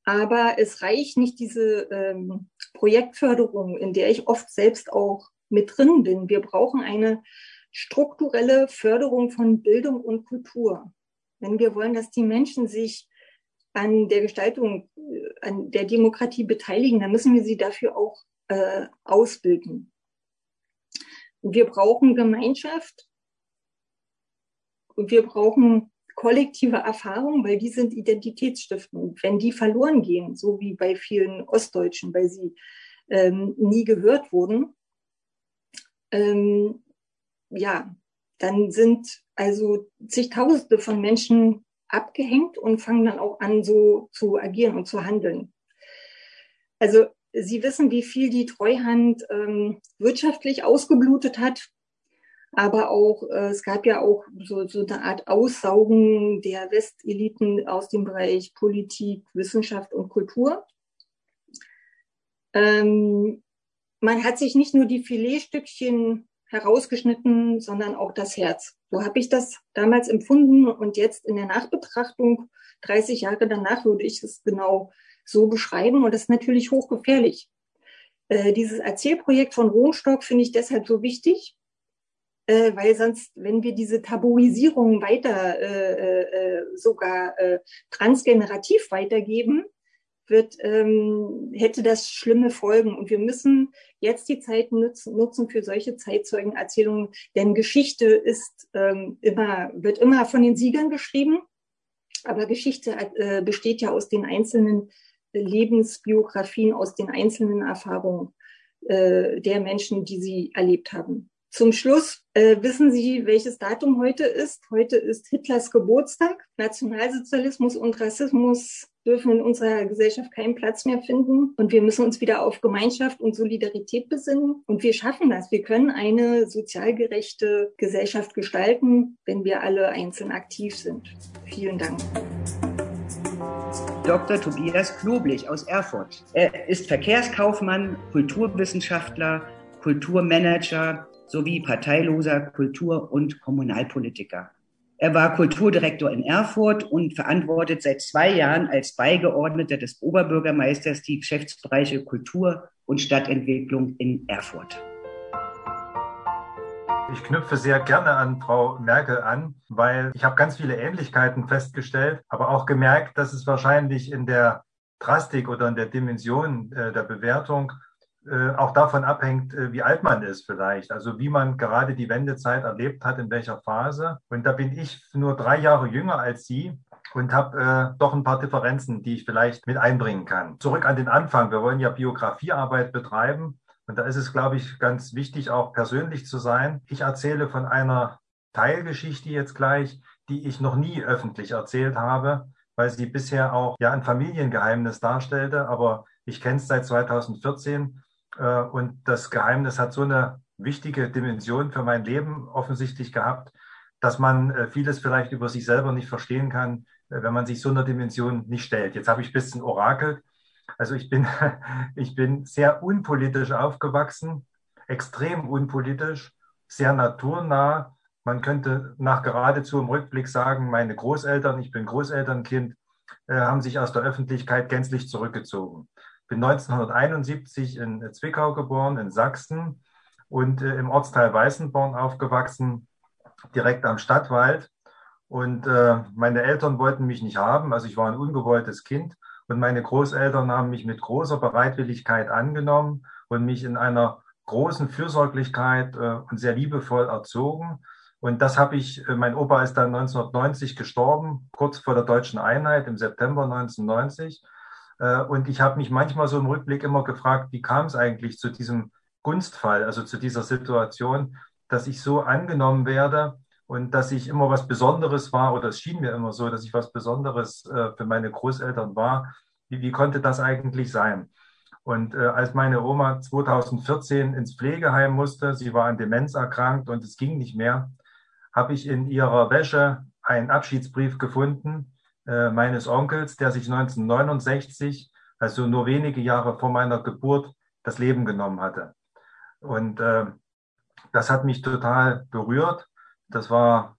Aber es reicht nicht diese ähm, Projektförderung, in der ich oft selbst auch mit drin bin. Wir brauchen eine strukturelle Förderung von Bildung und Kultur. Wenn wir wollen, dass die Menschen sich an der Gestaltung, äh, an der Demokratie beteiligen, dann müssen wir sie dafür auch äh, ausbilden. Wir brauchen Gemeinschaft und wir brauchen kollektive Erfahrungen, weil die sind identitätsstiftend. Wenn die verloren gehen, so wie bei vielen Ostdeutschen, weil sie ähm, nie gehört wurden, ähm, ja, dann sind also zigtausende von Menschen abgehängt und fangen dann auch an, so zu agieren und zu handeln. Also Sie wissen, wie viel die Treuhand ähm, wirtschaftlich ausgeblutet hat aber auch, äh, es gab ja auch so, so eine Art Aussaugen der Westeliten aus dem Bereich Politik, Wissenschaft und Kultur. Ähm, man hat sich nicht nur die Filetstückchen herausgeschnitten, sondern auch das Herz. So habe ich das damals empfunden und jetzt in der Nachbetrachtung, 30 Jahre danach, würde ich es genau so beschreiben und das ist natürlich hochgefährlich. Äh, dieses Erzählprojekt von Rohnstock finde ich deshalb so wichtig, äh, weil sonst, wenn wir diese Tabuisierung weiter äh, äh, sogar äh, transgenerativ weitergeben, wird, ähm, hätte das schlimme Folgen. Und wir müssen jetzt die Zeit nutzen, nutzen für solche Zeitzeugenerzählungen, denn Geschichte ist ähm, immer, wird immer von den Siegern geschrieben. Aber Geschichte äh, besteht ja aus den einzelnen Lebensbiografien, aus den einzelnen Erfahrungen äh, der Menschen, die sie erlebt haben. Zum Schluss äh, wissen Sie, welches Datum heute ist. Heute ist Hitlers Geburtstag. Nationalsozialismus und Rassismus dürfen in unserer Gesellschaft keinen Platz mehr finden. Und wir müssen uns wieder auf Gemeinschaft und Solidarität besinnen. Und wir schaffen das. Wir können eine sozial gerechte Gesellschaft gestalten, wenn wir alle einzeln aktiv sind. Vielen Dank. Dr. Tobias Knoblich aus Erfurt. Er ist Verkehrskaufmann, Kulturwissenschaftler, Kulturmanager, sowie parteiloser Kultur- und Kommunalpolitiker. Er war Kulturdirektor in Erfurt und verantwortet seit zwei Jahren als Beigeordneter des Oberbürgermeisters die Geschäftsbereiche Kultur und Stadtentwicklung in Erfurt. Ich knüpfe sehr gerne an Frau Merkel an, weil ich habe ganz viele Ähnlichkeiten festgestellt, aber auch gemerkt, dass es wahrscheinlich in der Drastik oder in der Dimension äh, der Bewertung auch davon abhängt, äh, wie alt man ist vielleicht, also wie man gerade die Wendezeit erlebt hat, in welcher Phase. Und da bin ich nur drei Jahre jünger als Sie und habe äh, doch ein paar Differenzen, die ich vielleicht mit einbringen kann. Zurück an den Anfang. Wir wollen ja Biografiearbeit betreiben. Und da ist es, glaube ich, ganz wichtig, auch persönlich zu sein. Ich erzähle von einer Teilgeschichte jetzt gleich, die ich noch nie öffentlich erzählt habe, weil sie bisher auch ja ein Familiengeheimnis darstellte. Aber ich kenne es seit 2014 äh, und das Geheimnis hat so eine wichtige Dimension für mein Leben offensichtlich gehabt, dass man äh, vieles vielleicht über sich selber nicht verstehen kann, wenn man sich so einer Dimension nicht stellt. Jetzt habe ich ein bisschen orakelt. Also ich bin, ich bin sehr unpolitisch aufgewachsen, extrem unpolitisch, sehr naturnah. Man könnte nach geradezu im Rückblick sagen, meine Großeltern, ich bin Großelternkind, äh, haben sich aus der Öffentlichkeit gänzlich zurückgezogen. Bin 1971 in Zwickau geboren, in Sachsen und äh, im Ortsteil Weißenborn aufgewachsen, direkt am Stadtwald. Und äh, meine Eltern wollten mich nicht haben, also ich war ein ungewolltes Kind. Und meine Großeltern haben mich mit großer Bereitwilligkeit angenommen und mich in einer großen Fürsorglichkeit äh, und sehr liebevoll erzogen. Und das habe ich, äh, mein Opa ist dann 1990 gestorben, kurz vor der deutschen Einheit im September 1990. Äh, und ich habe mich manchmal so im Rückblick immer gefragt, wie kam es eigentlich zu diesem Gunstfall, also zu dieser Situation, dass ich so angenommen werde und dass ich immer was Besonderes war, oder es schien mir immer so, dass ich was Besonderes äh, für meine Großeltern war. Wie, wie konnte das eigentlich sein? Und äh, als meine Oma 2014 ins Pflegeheim musste, sie war an Demenz erkrankt und es ging nicht mehr, habe ich in ihrer Wäsche einen Abschiedsbrief gefunden äh, meines Onkels, der sich 1969, also nur wenige Jahre vor meiner Geburt, das Leben genommen hatte. Und äh, das hat mich total berührt. Das war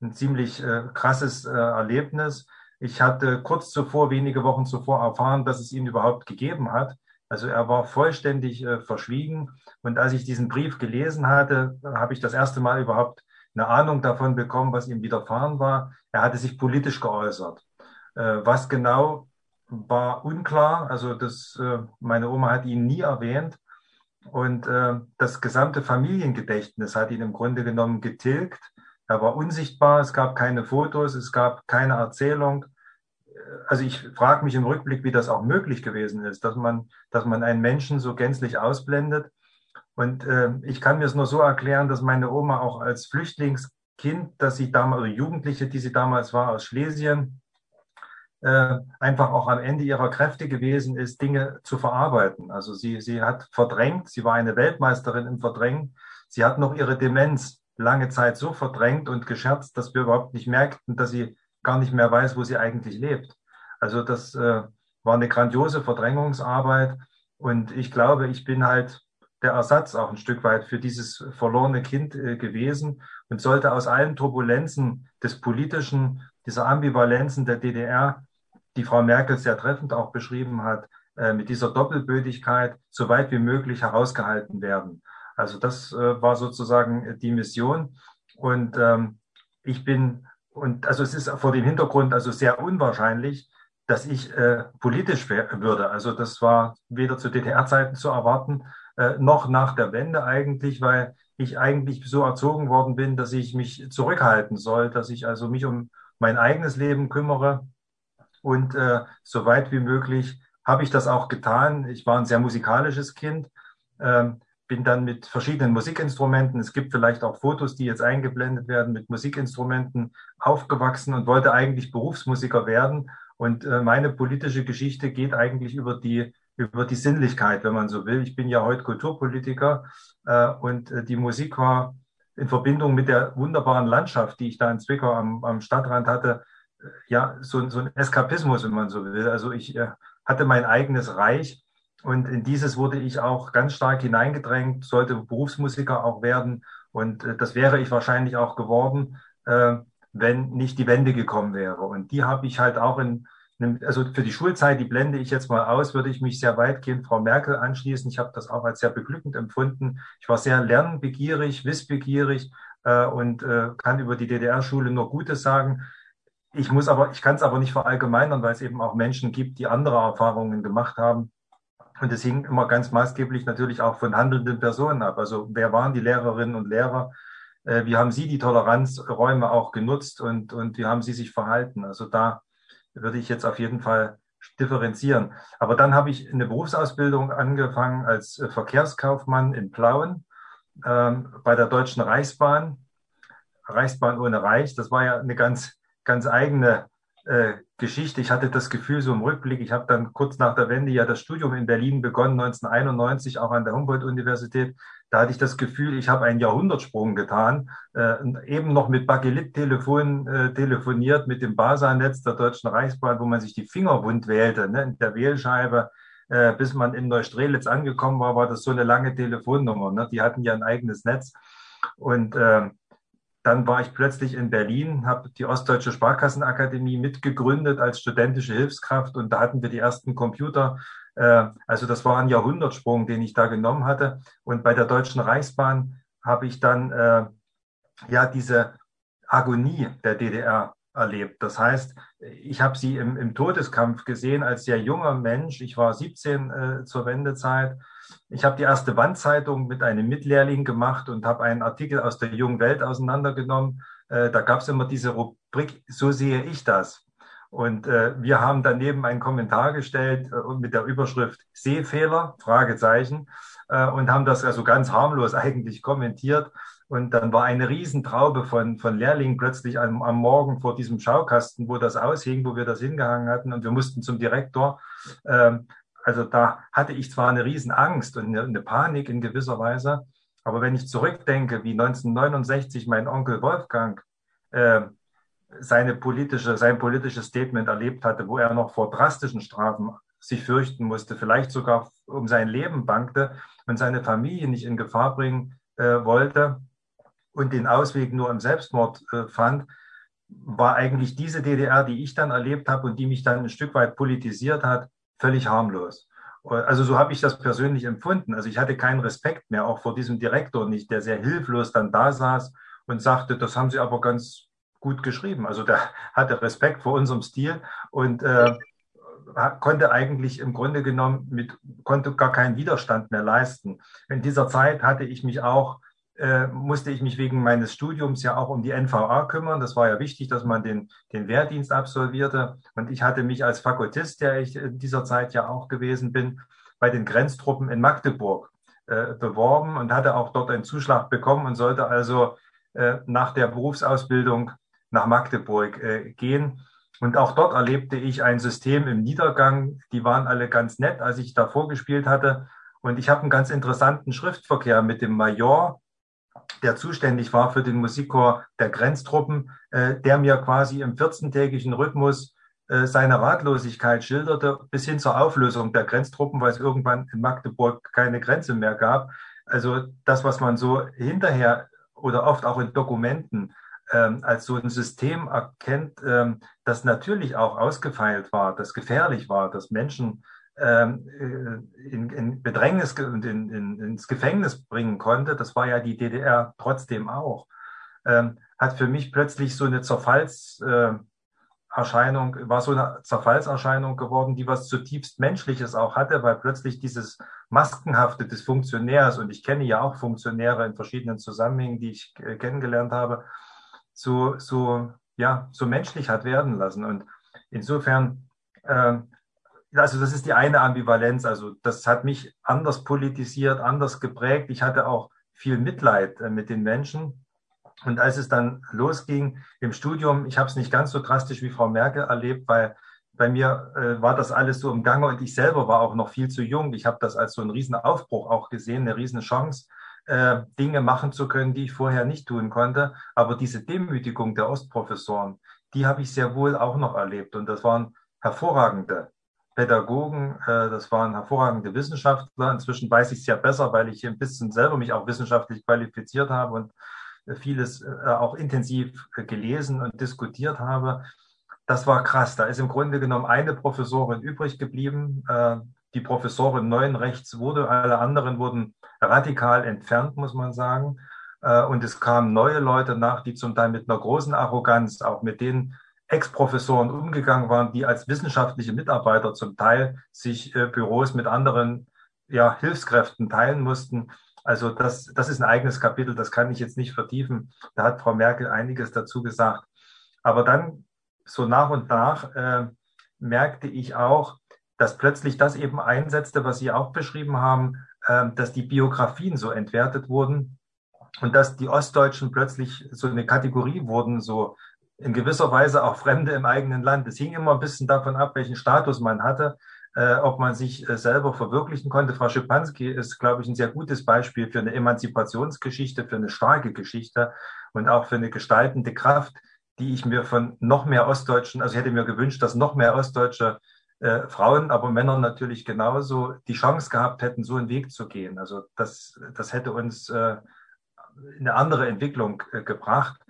ein ziemlich äh, krasses äh, Erlebnis. Ich hatte kurz zuvor, wenige Wochen zuvor erfahren, dass es ihn überhaupt gegeben hat. Also er war vollständig äh, verschwiegen. Und als ich diesen Brief gelesen hatte, habe ich das erste Mal überhaupt eine Ahnung davon bekommen, was ihm widerfahren war. Er hatte sich politisch geäußert. Äh, was genau war unklar. Also das, äh, meine Oma hat ihn nie erwähnt. Und äh, das gesamte Familiengedächtnis hat ihn im Grunde genommen getilgt. Er war unsichtbar, es gab keine Fotos, es gab keine Erzählung. Also ich frage mich im Rückblick, wie das auch möglich gewesen ist, dass man, dass man einen Menschen so gänzlich ausblendet. Und äh, ich kann mir es nur so erklären, dass meine Oma auch als Flüchtlingskind, dass sie damals, oder Jugendliche, die sie damals war, aus Schlesien, äh, einfach auch am Ende ihrer Kräfte gewesen ist, Dinge zu verarbeiten. Also sie, sie hat verdrängt, sie war eine Weltmeisterin im Verdrängen. Sie hat noch ihre Demenz lange Zeit so verdrängt und gescherzt, dass wir überhaupt nicht merkten, dass sie gar nicht mehr weiß, wo sie eigentlich lebt. Also das äh, war eine grandiose Verdrängungsarbeit. Und ich glaube, ich bin halt der Ersatz auch ein Stück weit für dieses verlorene Kind äh, gewesen und sollte aus allen Turbulenzen des Politischen, dieser Ambivalenzen der DDR, die Frau Merkel sehr treffend auch beschrieben hat, äh, mit dieser Doppelbödigkeit so weit wie möglich herausgehalten werden. Also das äh, war sozusagen die Mission. Und ähm, ich bin, und also es ist vor dem Hintergrund also sehr unwahrscheinlich, dass ich politisch würde. Also das war weder zu DDR-Zeiten zu erwarten, äh, noch nach der Wende eigentlich, weil ich eigentlich so erzogen worden bin, dass ich mich zurückhalten soll, dass ich also mich um mein eigenes Leben kümmere. Und äh, so weit wie möglich habe ich das auch getan. Ich war ein sehr musikalisches Kind, äh, bin dann mit verschiedenen Musikinstrumenten, es gibt vielleicht auch Fotos, die jetzt eingeblendet werden, mit Musikinstrumenten aufgewachsen und wollte eigentlich Berufsmusiker werden. Und äh, meine politische Geschichte geht eigentlich über die über die Sinnlichkeit, wenn man so will. Ich bin ja heute Kulturpolitiker äh, und äh, die Musik war in Verbindung mit der wunderbaren Landschaft, die ich da in Zwickau am, am Stadtrand hatte, äh, ja, so, so ein Eskapismus, wenn man so will. Also ich äh, hatte mein eigenes Reich und in dieses wurde ich auch ganz stark hineingedrängt, sollte Berufsmusiker auch werden und äh, das wäre ich wahrscheinlich auch geworden, äh, wenn nicht die Wende gekommen wäre. Und die habe ich halt auch in also für die Schulzeit, die blende ich jetzt mal aus, würde ich mich sehr weitgehend Frau Merkel anschließen. Ich habe das auch als sehr beglückend empfunden. Ich war sehr lernbegierig, wissbegierig äh, und äh, kann über die DDR-Schule nur Gutes sagen. Ich muss aber, ich kann es aber nicht verallgemeinern, weil es eben auch Menschen gibt, die andere Erfahrungen gemacht haben. Und es hing immer ganz maßgeblich natürlich auch von handelnden Personen ab. Also wer waren die Lehrerinnen und Lehrer? Äh, wie haben sie die Toleranzräume auch genutzt und, und wie haben sie sich verhalten? Also da würde ich jetzt auf jeden Fall differenzieren. Aber dann habe ich eine Berufsausbildung angefangen als äh, Verkehrskaufmann in Plauen ähm, bei der Deutschen Reichsbahn. Reichsbahn ohne Reich. Das war ja eine ganz, ganz eigene äh, Geschichte. Ich hatte das Gefühl, so im Rückblick, ich habe dann kurz nach der Wende ja das Studium in Berlin begonnen, 1991, auch an der Humboldt-Universität. Da hatte ich das Gefühl, ich habe einen Jahrhundertsprung getan, äh, eben noch mit Bakelit-Telefon äh, telefoniert, mit dem BASA-Netz der Deutschen Reichsbahn, wo man sich die Finger wund wählte, ne, in der Wählscheibe. Äh, bis man in Neustrelitz angekommen war, war das so eine lange Telefonnummer. Ne? Die hatten ja ein eigenes Netz. Und äh, dann war ich plötzlich in Berlin, habe die Ostdeutsche Sparkassenakademie mitgegründet als studentische Hilfskraft und da hatten wir die ersten Computer. Äh, also das war ein Jahrhundertsprung, den ich da genommen hatte. Und bei der Deutschen Reichsbahn habe ich dann äh, ja diese Agonie der DDR erlebt. Das heißt, ich habe sie im, im, Todeskampf gesehen als sehr junger Mensch. Ich war 17 äh, zur Wendezeit. Ich habe die erste Wandzeitung mit einem Mitlehrling gemacht und habe einen Artikel aus der jungen Welt auseinandergenommen. Äh, da gab es immer diese Rubrik, so sehe ich das. Und äh, wir haben daneben einen Kommentar gestellt äh, mit der Überschrift Sehfehler, Fragezeichen, äh, und haben das also ganz harmlos eigentlich kommentiert. Und dann war eine Riesentraube von, von Lehrlingen plötzlich am, am Morgen vor diesem Schaukasten, wo das aushing, wo wir das hingehangen hatten. Und wir mussten zum Direktor. Ähm, also da hatte ich zwar eine Riesenangst und eine, eine Panik in gewisser Weise, aber wenn ich zurückdenke, wie 1969 mein Onkel Wolfgang äh, seine politische, sein politisches Statement erlebt hatte, wo er noch vor drastischen Strafen sich fürchten musste, vielleicht sogar um sein Leben bangte und seine Familie nicht in Gefahr bringen äh, wollte, und den Ausweg nur im Selbstmord äh, fand, war eigentlich diese DDR, die ich dann erlebt habe und die mich dann ein Stück weit politisiert hat, völlig harmlos. Also so habe ich das persönlich empfunden. Also ich hatte keinen Respekt mehr, auch vor diesem Direktor nicht, der sehr hilflos dann da saß und sagte, das haben Sie aber ganz gut geschrieben. Also der hatte Respekt vor unserem Stil und äh, konnte eigentlich im Grunde genommen mit, konnte gar keinen Widerstand mehr leisten. In dieser Zeit hatte ich mich auch äh, musste ich mich wegen meines Studiums ja auch um die NVA kümmern. Das war ja wichtig, dass man den, den Wehrdienst absolvierte. Und ich hatte mich als Fakultist, der ich in dieser Zeit ja auch gewesen bin, bei den Grenztruppen in Magdeburg äh, beworben und hatte auch dort einen Zuschlag bekommen und sollte also äh, nach der Berufsausbildung nach Magdeburg äh, gehen. Und auch dort erlebte ich ein System im Niedergang. Die waren alle ganz nett, als ich da vorgespielt hatte. Und ich habe einen ganz interessanten Schriftverkehr mit dem Major der zuständig war für den Musikchor der Grenztruppen, äh, der mir quasi im 14-tägigen Rhythmus äh, seine Ratlosigkeit schilderte, bis hin zur Auflösung der Grenztruppen, weil es irgendwann in Magdeburg keine Grenze mehr gab. Also das, was man so hinterher oder oft auch in Dokumenten ähm, als so ein System erkennt, ähm, das natürlich auch ausgefeilt war, das gefährlich war, dass Menschen ähm, äh, in, in Bedrängnis und in, in, ins Gefängnis bringen konnte, das war ja die DDR trotzdem auch, ähm, hat für mich plötzlich so eine Zerfallserscheinung, äh, war so eine Zerfallserscheinung geworden, die was zutiefst Menschliches auch hatte, weil plötzlich dieses Maskenhafte des Funktionärs, und ich kenne ja auch Funktionäre in verschiedenen Zusammenhängen, die ich äh, kennengelernt habe, so, so, ja, so menschlich hat werden lassen. Und insofern äh, also das ist die eine Ambivalenz. Also das hat mich anders politisiert, anders geprägt. Ich hatte auch viel Mitleid äh, mit den Menschen. Und als es dann losging im Studium, ich habe es nicht ganz so drastisch wie Frau Merkel erlebt, weil bei mir äh, war das alles so im Gange und ich selber war auch noch viel zu jung. Ich habe das als so einen riesen Aufbruch auch gesehen, eine riesen Chance, äh, Dinge machen zu können, die ich vorher nicht tun konnte. Aber diese Demütigung der Ostprofessoren, die habe ich sehr wohl auch noch erlebt. Und das waren hervorragende Pädagogen, äh, das waren hervorragende Wissenschaftler. Inzwischen weiß ich es ja besser, weil ich ein bisschen selber mich auch wissenschaftlich qualifiziert habe und vieles äh, auch intensiv gelesen und diskutiert habe. Das war krass. Da ist im Grunde genommen eine Professorin übrig geblieben. Äh, die Professorin neuen Rechts wurde, alle anderen wurden radikal entfernt, muss man sagen. Und es kamen neue Leute nach, die zum Teil mit einer großen Arroganz, auch mit denen Ex-Professoren umgegangen waren, die als wissenschaftliche Mitarbeiter zum Teil sich äh, Büros mit anderen ja, Hilfskräften teilen mussten. Also das, das ist ein eigenes Kapitel, das kann ich jetzt nicht vertiefen. Da hat Frau Merkel einiges dazu gesagt. Aber dann so nach und nach äh, merkte ich auch, dass plötzlich das eben einsetzte, was Sie auch beschrieben haben, äh, dass die Biografien so entwertet wurden und dass die Ostdeutschen plötzlich so eine Kategorie wurden, so in gewisser Weise auch Fremde im eigenen Land. Es hing immer ein bisschen davon ab, welchen Status man hatte, äh, ob man sich äh, selber verwirklichen konnte. Frau Schipanski ist, glaube ich, ein sehr gutes Beispiel für eine Emanzipationsgeschichte, für eine starke Geschichte und auch für eine gestaltende Kraft, die ich mir von noch mehr Ostdeutschen, also ich hätte mir gewünscht, dass noch mehr Ostdeutsche äh, Frauen, aber Männer natürlich genauso die Chance gehabt hätten, so einen Weg zu gehen. Also das, das hätte uns äh, eine andere Entwicklung äh, gebracht.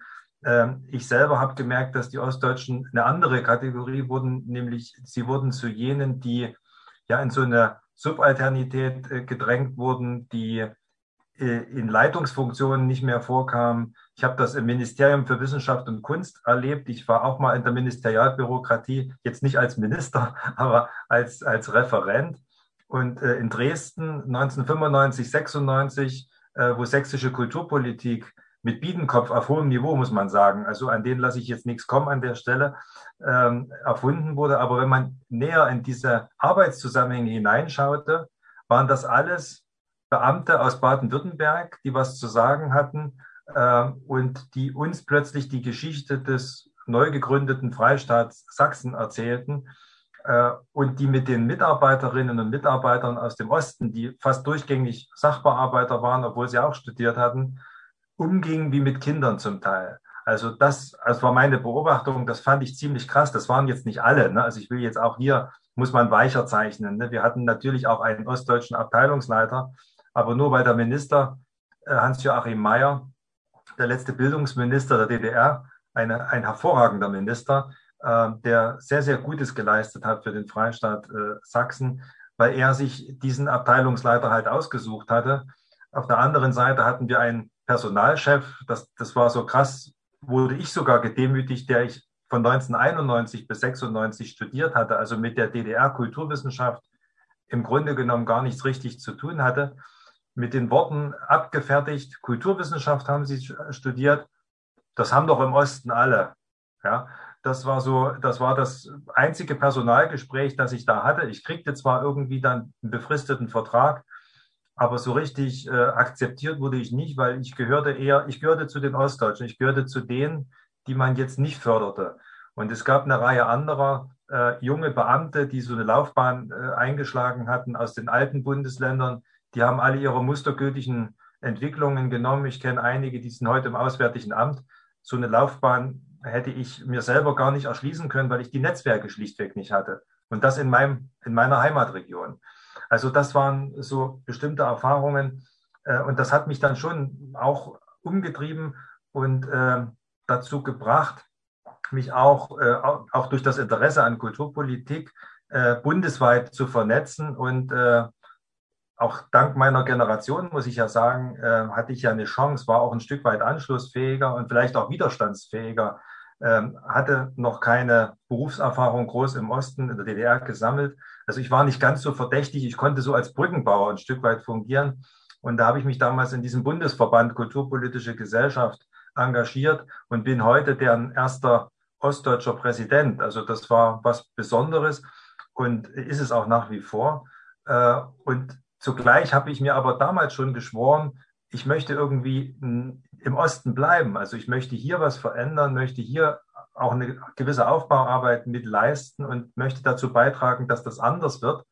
Ähm, ich selber habe gemerkt, dass die Ostdeutschen eine andere Kategorie wurden, nämlich sie wurden zu jenen, die ja in so eine Subalternität äh, gedrängt wurden, die äh, in Leitungsfunktionen nicht mehr vorkamen. Ich habe das im Ministerium für Wissenschaft und Kunst erlebt. Ich war auch mal in der Ministerialbürokratie, jetzt nicht als Minister, aber als, als Referent. Und in Dresden 1995, 96, wo sächsische Kulturpolitik mit Biedenkopf auf hohem Niveau, muss man sagen. Also an den lasse ich jetzt nichts kommen an der Stelle, ähm, erfunden wurde. Aber wenn man näher in diese Arbeitszusammenhänge hineinschaute, waren das alles Beamte aus Baden-Württemberg, die was zu sagen hatten äh, und die uns plötzlich die Geschichte des neu gegründeten Freistaats Sachsen erzählten äh, und die mit den Mitarbeiterinnen und Mitarbeitern aus dem Osten, die fast durchgängig Sachbearbeiter waren, obwohl sie auch studiert hatten, umging wie mit Kindern zum Teil. Also das, das war meine Beobachtung, das fand ich ziemlich krass. Das waren jetzt nicht alle. Ne? Also ich will jetzt auch hier, muss man weicher zeichnen. Ne? Wir hatten natürlich auch einen ostdeutschen Abteilungsleiter, aber nur weil der Minister äh, Hans-Joachim Mayer, der letzte Bildungsminister der DDR, eine, ein hervorragender Minister, äh, der sehr, sehr Gutes geleistet hat für den Freistaat äh, Sachsen, weil er sich diesen Abteilungsleiter halt ausgesucht hatte. Auf der anderen Seite hatten wir einen Personalchef, das, das war so krass, wurde ich sogar gedemütigt, der ich von 1991 bis 96 studiert hatte, also mit der DDR-Kulturwissenschaft im Grunde genommen gar nichts richtig zu tun hatte. Mit den Worten abgefertigt, Kulturwissenschaft haben Sie studiert, das haben doch im Osten alle. Ja, das war so, das war das einzige Personalgespräch, das ich da hatte. Ich kriegte zwar irgendwie dann einen befristeten Vertrag, aber so richtig äh, akzeptiert wurde ich nicht, weil ich gehörte eher, ich gehörte zu den Ostdeutschen, ich gehörte zu denen, die man jetzt nicht förderte. Und es gab eine Reihe anderer äh, junge Beamte, die so eine Laufbahn äh, eingeschlagen hatten aus den alten Bundesländern. Die haben alle ihre mustergültigen Entwicklungen genommen. Ich kenne einige, die sind heute im Auswärtigen Amt. So eine Laufbahn hätte ich mir selber gar nicht erschließen können, weil ich die Netzwerke schlichtweg nicht hatte. Und das in, meinem, in meiner Heimatregion. Also das waren so bestimmte Erfahrungen äh, und das hat mich dann schon auch umgetrieben und äh, dazu gebracht, mich auch, äh, auch durch das Interesse an Kulturpolitik äh, bundesweit zu vernetzen und auch dank meiner Generation, muss ich ja sagen, äh, hatte ich ja eine Chance, war auch ein Stück weit anschlussfähiger und vielleicht auch widerstandsfähiger, ähm, hatte noch keine Berufserfahrung groß im Osten, in der DDR gesammelt also ich war nicht ganz so verdächtig, ich konnte so als Brückenbauer ein Stück weit fungieren. Und da habe ich mich damals in diesem Bundesverband Kulturpolitische Gesellschaft engagiert und bin heute deren erster ostdeutscher Präsident. Also das war was Besonderes und ist es auch nach wie vor. Äh, und zugleich habe ich mir aber damals schon geschworen, ich möchte irgendwie im Osten bleiben. Also ich möchte hier was verändern, möchte hier auch eine gewisse Aufbauarbeit mit leisten und möchte dazu beitragen, dass das anders wird,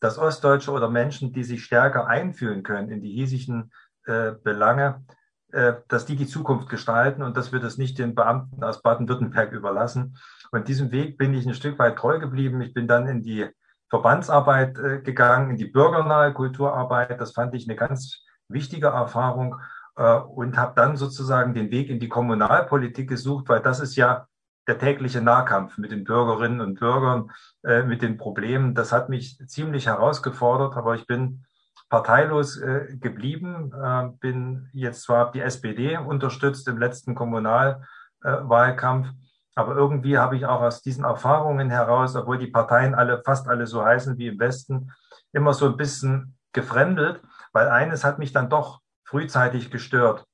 dass Ostdeutsche oder Menschen, die sich stärker einfühlen können in die hiesigen äh, Belange, äh, dass die die Zukunft gestalten und dass wir das nicht den Beamten aus Baden-Württemberg überlassen. Und diesem Weg bin ich ein Stück weit treu geblieben. Ich bin dann in die Verbandsarbeit äh, gegangen, in die bürgernahe Kulturarbeit. Das fand ich eine ganz wichtige Erfahrung äh, und habe dann sozusagen den Weg in die Kommunalpolitik gesucht, weil das ist ja der tägliche Nahkampf mit den Bürgerinnen und Bürgern, äh, mit den Problemen. Das hat mich ziemlich herausgefordert, aber ich bin parteilos äh, geblieben, äh, bin jetzt zwar die SPD unterstützt im letzten Kommunalwahlkampf, aber irgendwie habe ich auch aus diesen Erfahrungen heraus, obwohl die Parteien alle, fast alle so heißen wie im Westen, immer so ein bisschen gefremdelt, weil eines hat mich dann doch frühzeitig gestört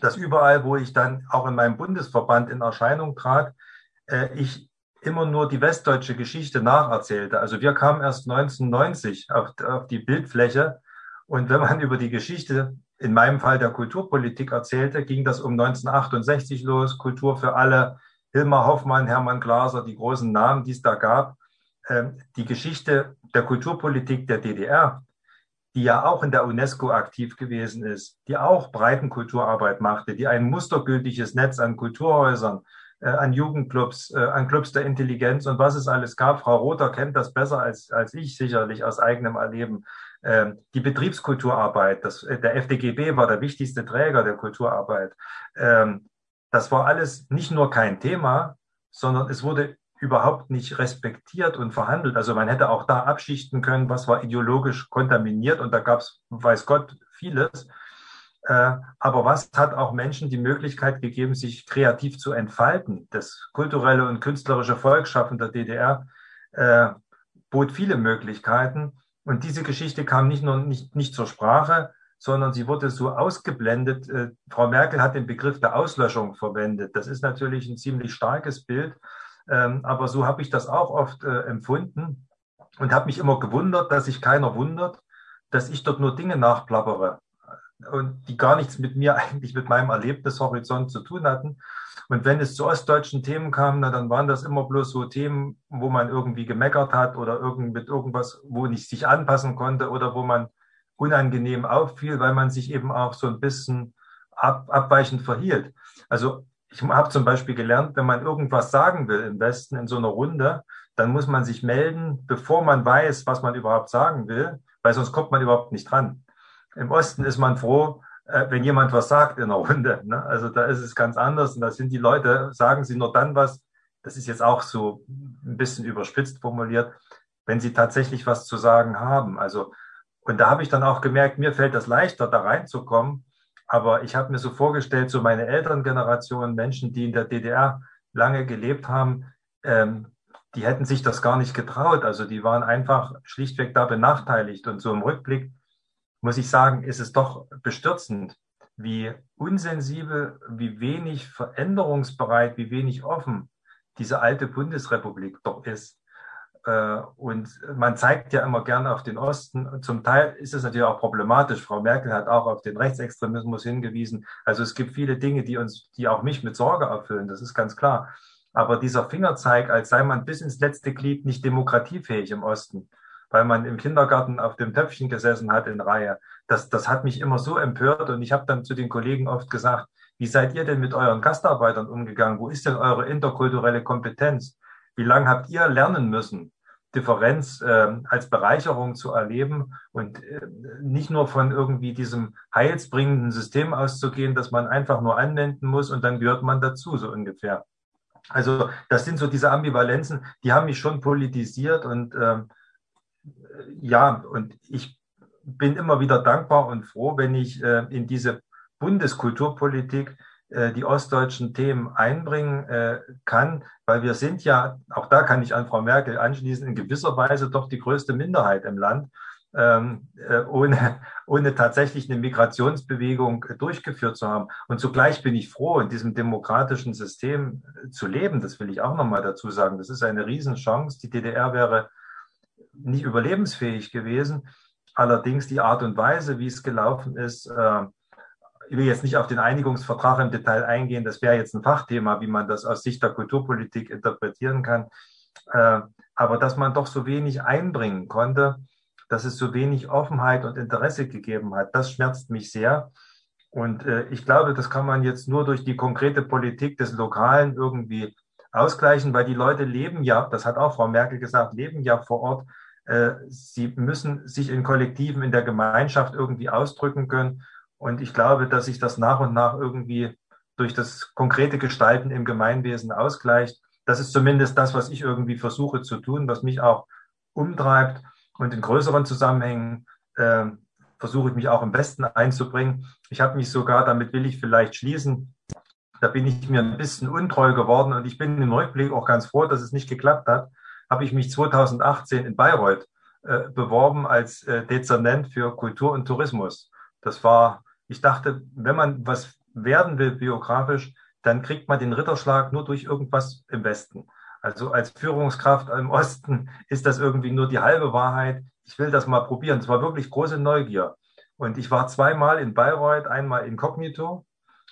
dass überall, wo ich dann auch in meinem Bundesverband in Erscheinung trat, äh, ich immer nur die westdeutsche Geschichte nacherzählte. Also wir kamen erst 1990 auf, auf die Bildfläche und wenn man über die Geschichte, in meinem Fall der Kulturpolitik erzählte, ging das um 1968 los, Kultur für alle, Hilmar Hoffmann, Hermann Glaser, die großen Namen, die es da gab, ähm, die Geschichte der Kulturpolitik der DDR, die ja auch in der UNESCO aktiv gewesen ist, die auch Breitenkulturarbeit machte, die ein mustergültiges Netz an Kulturhäusern, äh, an Jugendclubs, äh, an Clubs der Intelligenz und was es alles gab. Frau Rother kennt das besser als, als ich sicherlich aus eigenem Erleben. Ähm, die Betriebskulturarbeit, das, äh, der FDGB war der wichtigste Träger der Kulturarbeit. Das war alles nicht nur kein Thema, sondern es wurde überhaupt nicht respektiert und verhandelt. Also man hätte auch da abschichten können, was war ideologisch kontaminiert und da gab es, weiß Gott, vieles. Äh, aber was hat auch Menschen die Möglichkeit gegeben, sich kreativ zu entfalten? Das kulturelle und künstlerische Volksschaffen der DDR äh, bot viele Möglichkeiten. Und diese Geschichte kam nicht nur nicht, nicht zur Sprache, sondern sie wurde so ausgeblendet. Äh, Frau Merkel hat den Begriff der Auslöschung verwendet. Das ist natürlich ein ziemlich starkes Bild. Ähm, aber so habe ich das auch oft äh, empfunden und habe mich immer gewundert, dass sich keiner wundert, dass ich dort nur Dinge nachplappere und die gar nichts mit mir eigentlich mit meinem Erlebnishorizont zu tun hatten. Und wenn es zu ostdeutschen Themen kam, na, dann waren das immer bloß so Themen, wo man irgendwie gemeckert hat oder irgend, mit irgendwas, wo nicht sich anpassen konnte oder wo man unangenehm auffiel, weil man sich eben auch so ein bisschen ab, abweichend verhielt. Also ich habe zum Beispiel gelernt, wenn man irgendwas sagen will im Westen in so einer Runde, dann muss man sich melden, bevor man weiß, was man überhaupt sagen will, weil sonst kommt man überhaupt nicht dran. Im Osten ist man froh, äh, wenn jemand was sagt in einer Runde. Ne? Also da ist es ganz anders und da sind die Leute, sagen sie nur dann was, das ist jetzt auch so ein bisschen überspitzt formuliert, wenn sie tatsächlich was zu sagen haben. Also, und da habe ich dann auch gemerkt, mir fällt das leichter, da reinzukommen, aber ich habe mir so vorgestellt, so meine Elterngeneration, Menschen, die in der DDR lange gelebt haben, ähm, die hätten sich das gar nicht getraut. Also die waren einfach schlichtweg da benachteiligt. Und so im Rückblick muss ich sagen, ist es doch bestürzend, wie unsensibel, wie wenig veränderungsbereit, wie wenig offen diese alte Bundesrepublik doch ist. Äh, und man zeigt ja immer gerne auf den Osten. Zum Teil ist es natürlich auch problematisch. Frau Merkel hat auch auf den Rechtsextremismus hingewiesen. Also es gibt viele Dinge, die uns, die auch mich mit Sorge erfüllen. Das ist ganz klar. Aber dieser Fingerzeig, als sei man bis ins letzte Glied nicht demokratiefähig im Osten, weil man im Kindergarten auf dem Töpfchen gesessen hat in Reihe, das, das hat mich immer so empört. Und ich habe dann zu den Kollegen oft gesagt, wie seid ihr denn mit euren Gastarbeitern umgegangen? Wo ist denn eure interkulturelle Kompetenz? Wie lange habt ihr lernen müssen, Differenz äh, als Bereicherung zu erleben und äh, nicht nur von irgendwie diesem heilsbringenden System auszugehen, dass man einfach nur anwenden muss und dann gehört man dazu, so ungefähr. Also das sind so diese Ambivalenzen, die haben mich schon politisiert und äh, ja, und ich bin immer wieder dankbar und froh, wenn ich äh, in diese Bundeskulturpolitik die ostdeutschen Themen einbringen äh, kann, weil wir sind ja, auch da kann ich an Frau Merkel anschließen, in gewisser Weise doch die größte Minderheit im Land, ähm, äh, ohne, ohne tatsächlich eine Migrationsbewegung durchgeführt zu haben. Und zugleich bin ich froh, in diesem demokratischen System zu leben. Das will ich auch nochmal dazu sagen. Das ist eine Riesenchance. Die DDR wäre nicht überlebensfähig gewesen. Allerdings die Art und Weise, wie es gelaufen ist, äh, ich will jetzt nicht auf den Einigungsvertrag im Detail eingehen, das wäre jetzt ein Fachthema, wie man das aus Sicht der Kulturpolitik interpretieren kann. Äh, aber dass man doch so wenig einbringen konnte, dass es so wenig Offenheit und Interesse gegeben hat, das schmerzt mich sehr. Und äh, ich glaube, das kann man jetzt nur durch die konkrete Politik des Lokalen irgendwie ausgleichen, weil die Leute leben ja, das hat auch Frau Merkel gesagt, leben ja vor Ort. Äh, sie müssen sich in Kollektiven, in der Gemeinschaft irgendwie ausdrücken können. Und ich glaube, dass sich das nach und nach irgendwie durch das konkrete Gestalten im Gemeinwesen ausgleicht. Das ist zumindest das, was ich irgendwie versuche zu tun, was mich auch umtreibt. Und in größeren Zusammenhängen äh, versuche ich mich auch im Besten einzubringen. Ich habe mich sogar, damit will ich vielleicht schließen, da bin ich mir ein bisschen untreu geworden und ich bin im Rückblick auch ganz froh, dass es nicht geklappt hat, habe ich mich 2018 in Bayreuth äh, beworben als äh, Dezernent für Kultur und Tourismus. Das war ich dachte, wenn man was werden will biografisch, dann kriegt man den Ritterschlag nur durch irgendwas im Westen. Also als Führungskraft im Osten ist das irgendwie nur die halbe Wahrheit. Ich will das mal probieren. Es war wirklich große Neugier. Und ich war zweimal in Bayreuth, einmal inkognito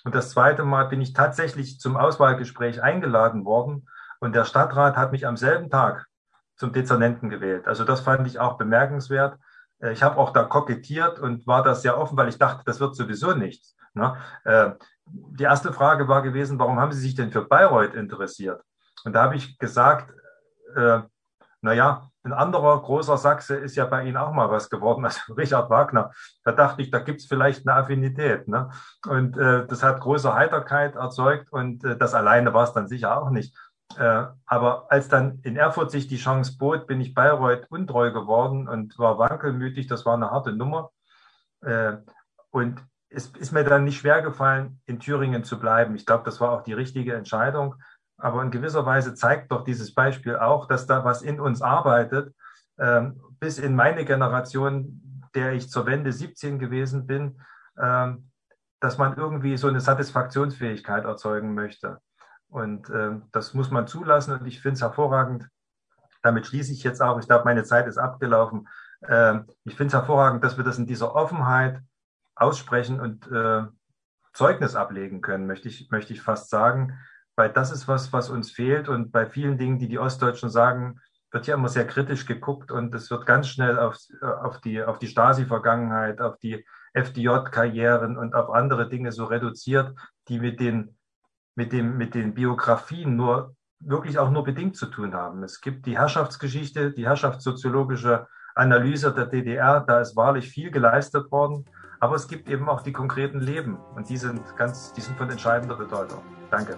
Und das zweite Mal bin ich tatsächlich zum Auswahlgespräch eingeladen worden und der Stadtrat hat mich am selben Tag zum Dezernenten gewählt. Also das fand ich auch bemerkenswert. Äh, ich habe auch da kokettiert und war da sehr offen, weil ich dachte, das wird sowieso nichts. Ne? Äh, die erste Frage war gewesen, warum haben Sie sich denn für Bayreuth interessiert? Und da habe ich gesagt, äh, naja, ein anderer großer Sachse ist ja bei Ihnen auch mal was geworden, also Richard Wagner. Da dachte ich, da gibt es vielleicht eine Affinität. Ne? Und äh, das hat große Heiterkeit erzeugt und äh, das alleine war es dann sicher auch nicht. Äh, aber als dann in Erfurt sich die Chance bot, bin ich Bayreuth untreu geworden und war wankelmütig. Das war eine harte Nummer. Äh, und es ist mir dann nicht schwer gefallen, in Thüringen zu bleiben. Ich glaube, das war auch die richtige Entscheidung. Aber in gewisser Weise zeigt doch dieses Beispiel auch, dass da was in uns arbeitet. Ähm, bis in meine Generation, der ich zur Wende 17 gewesen bin, ähm, dass man irgendwie so eine Satisfaktionsfähigkeit erzeugen möchte. Und äh, das muss man zulassen und ich finde es hervorragend. Damit schließe ich jetzt auch, ich glaube, meine Zeit ist abgelaufen. Äh, ich finde es hervorragend, dass wir das in dieser Offenheit aussprechen und äh, Zeugnis ablegen können, möchte ich, möchte ich fast sagen. Weil das ist was, was uns fehlt. Und bei vielen Dingen, die die Ostdeutschen sagen, wird ja immer sehr kritisch geguckt und es wird ganz schnell auf, auf die, auf die Stasi-Vergangenheit, auf die FDJ-Karrieren und auf andere Dinge so reduziert, die mit den mit, dem, mit den Biografien nur wirklich auch nur bedingt zu tun haben. Es gibt die Herrschaftsgeschichte, die herrschaftssoziologische Analyse der DDR, da ist wahrlich viel geleistet worden, aber es gibt eben auch die konkreten Leben und die sind ganz, die sind von entscheidender Bedeutung. Danke.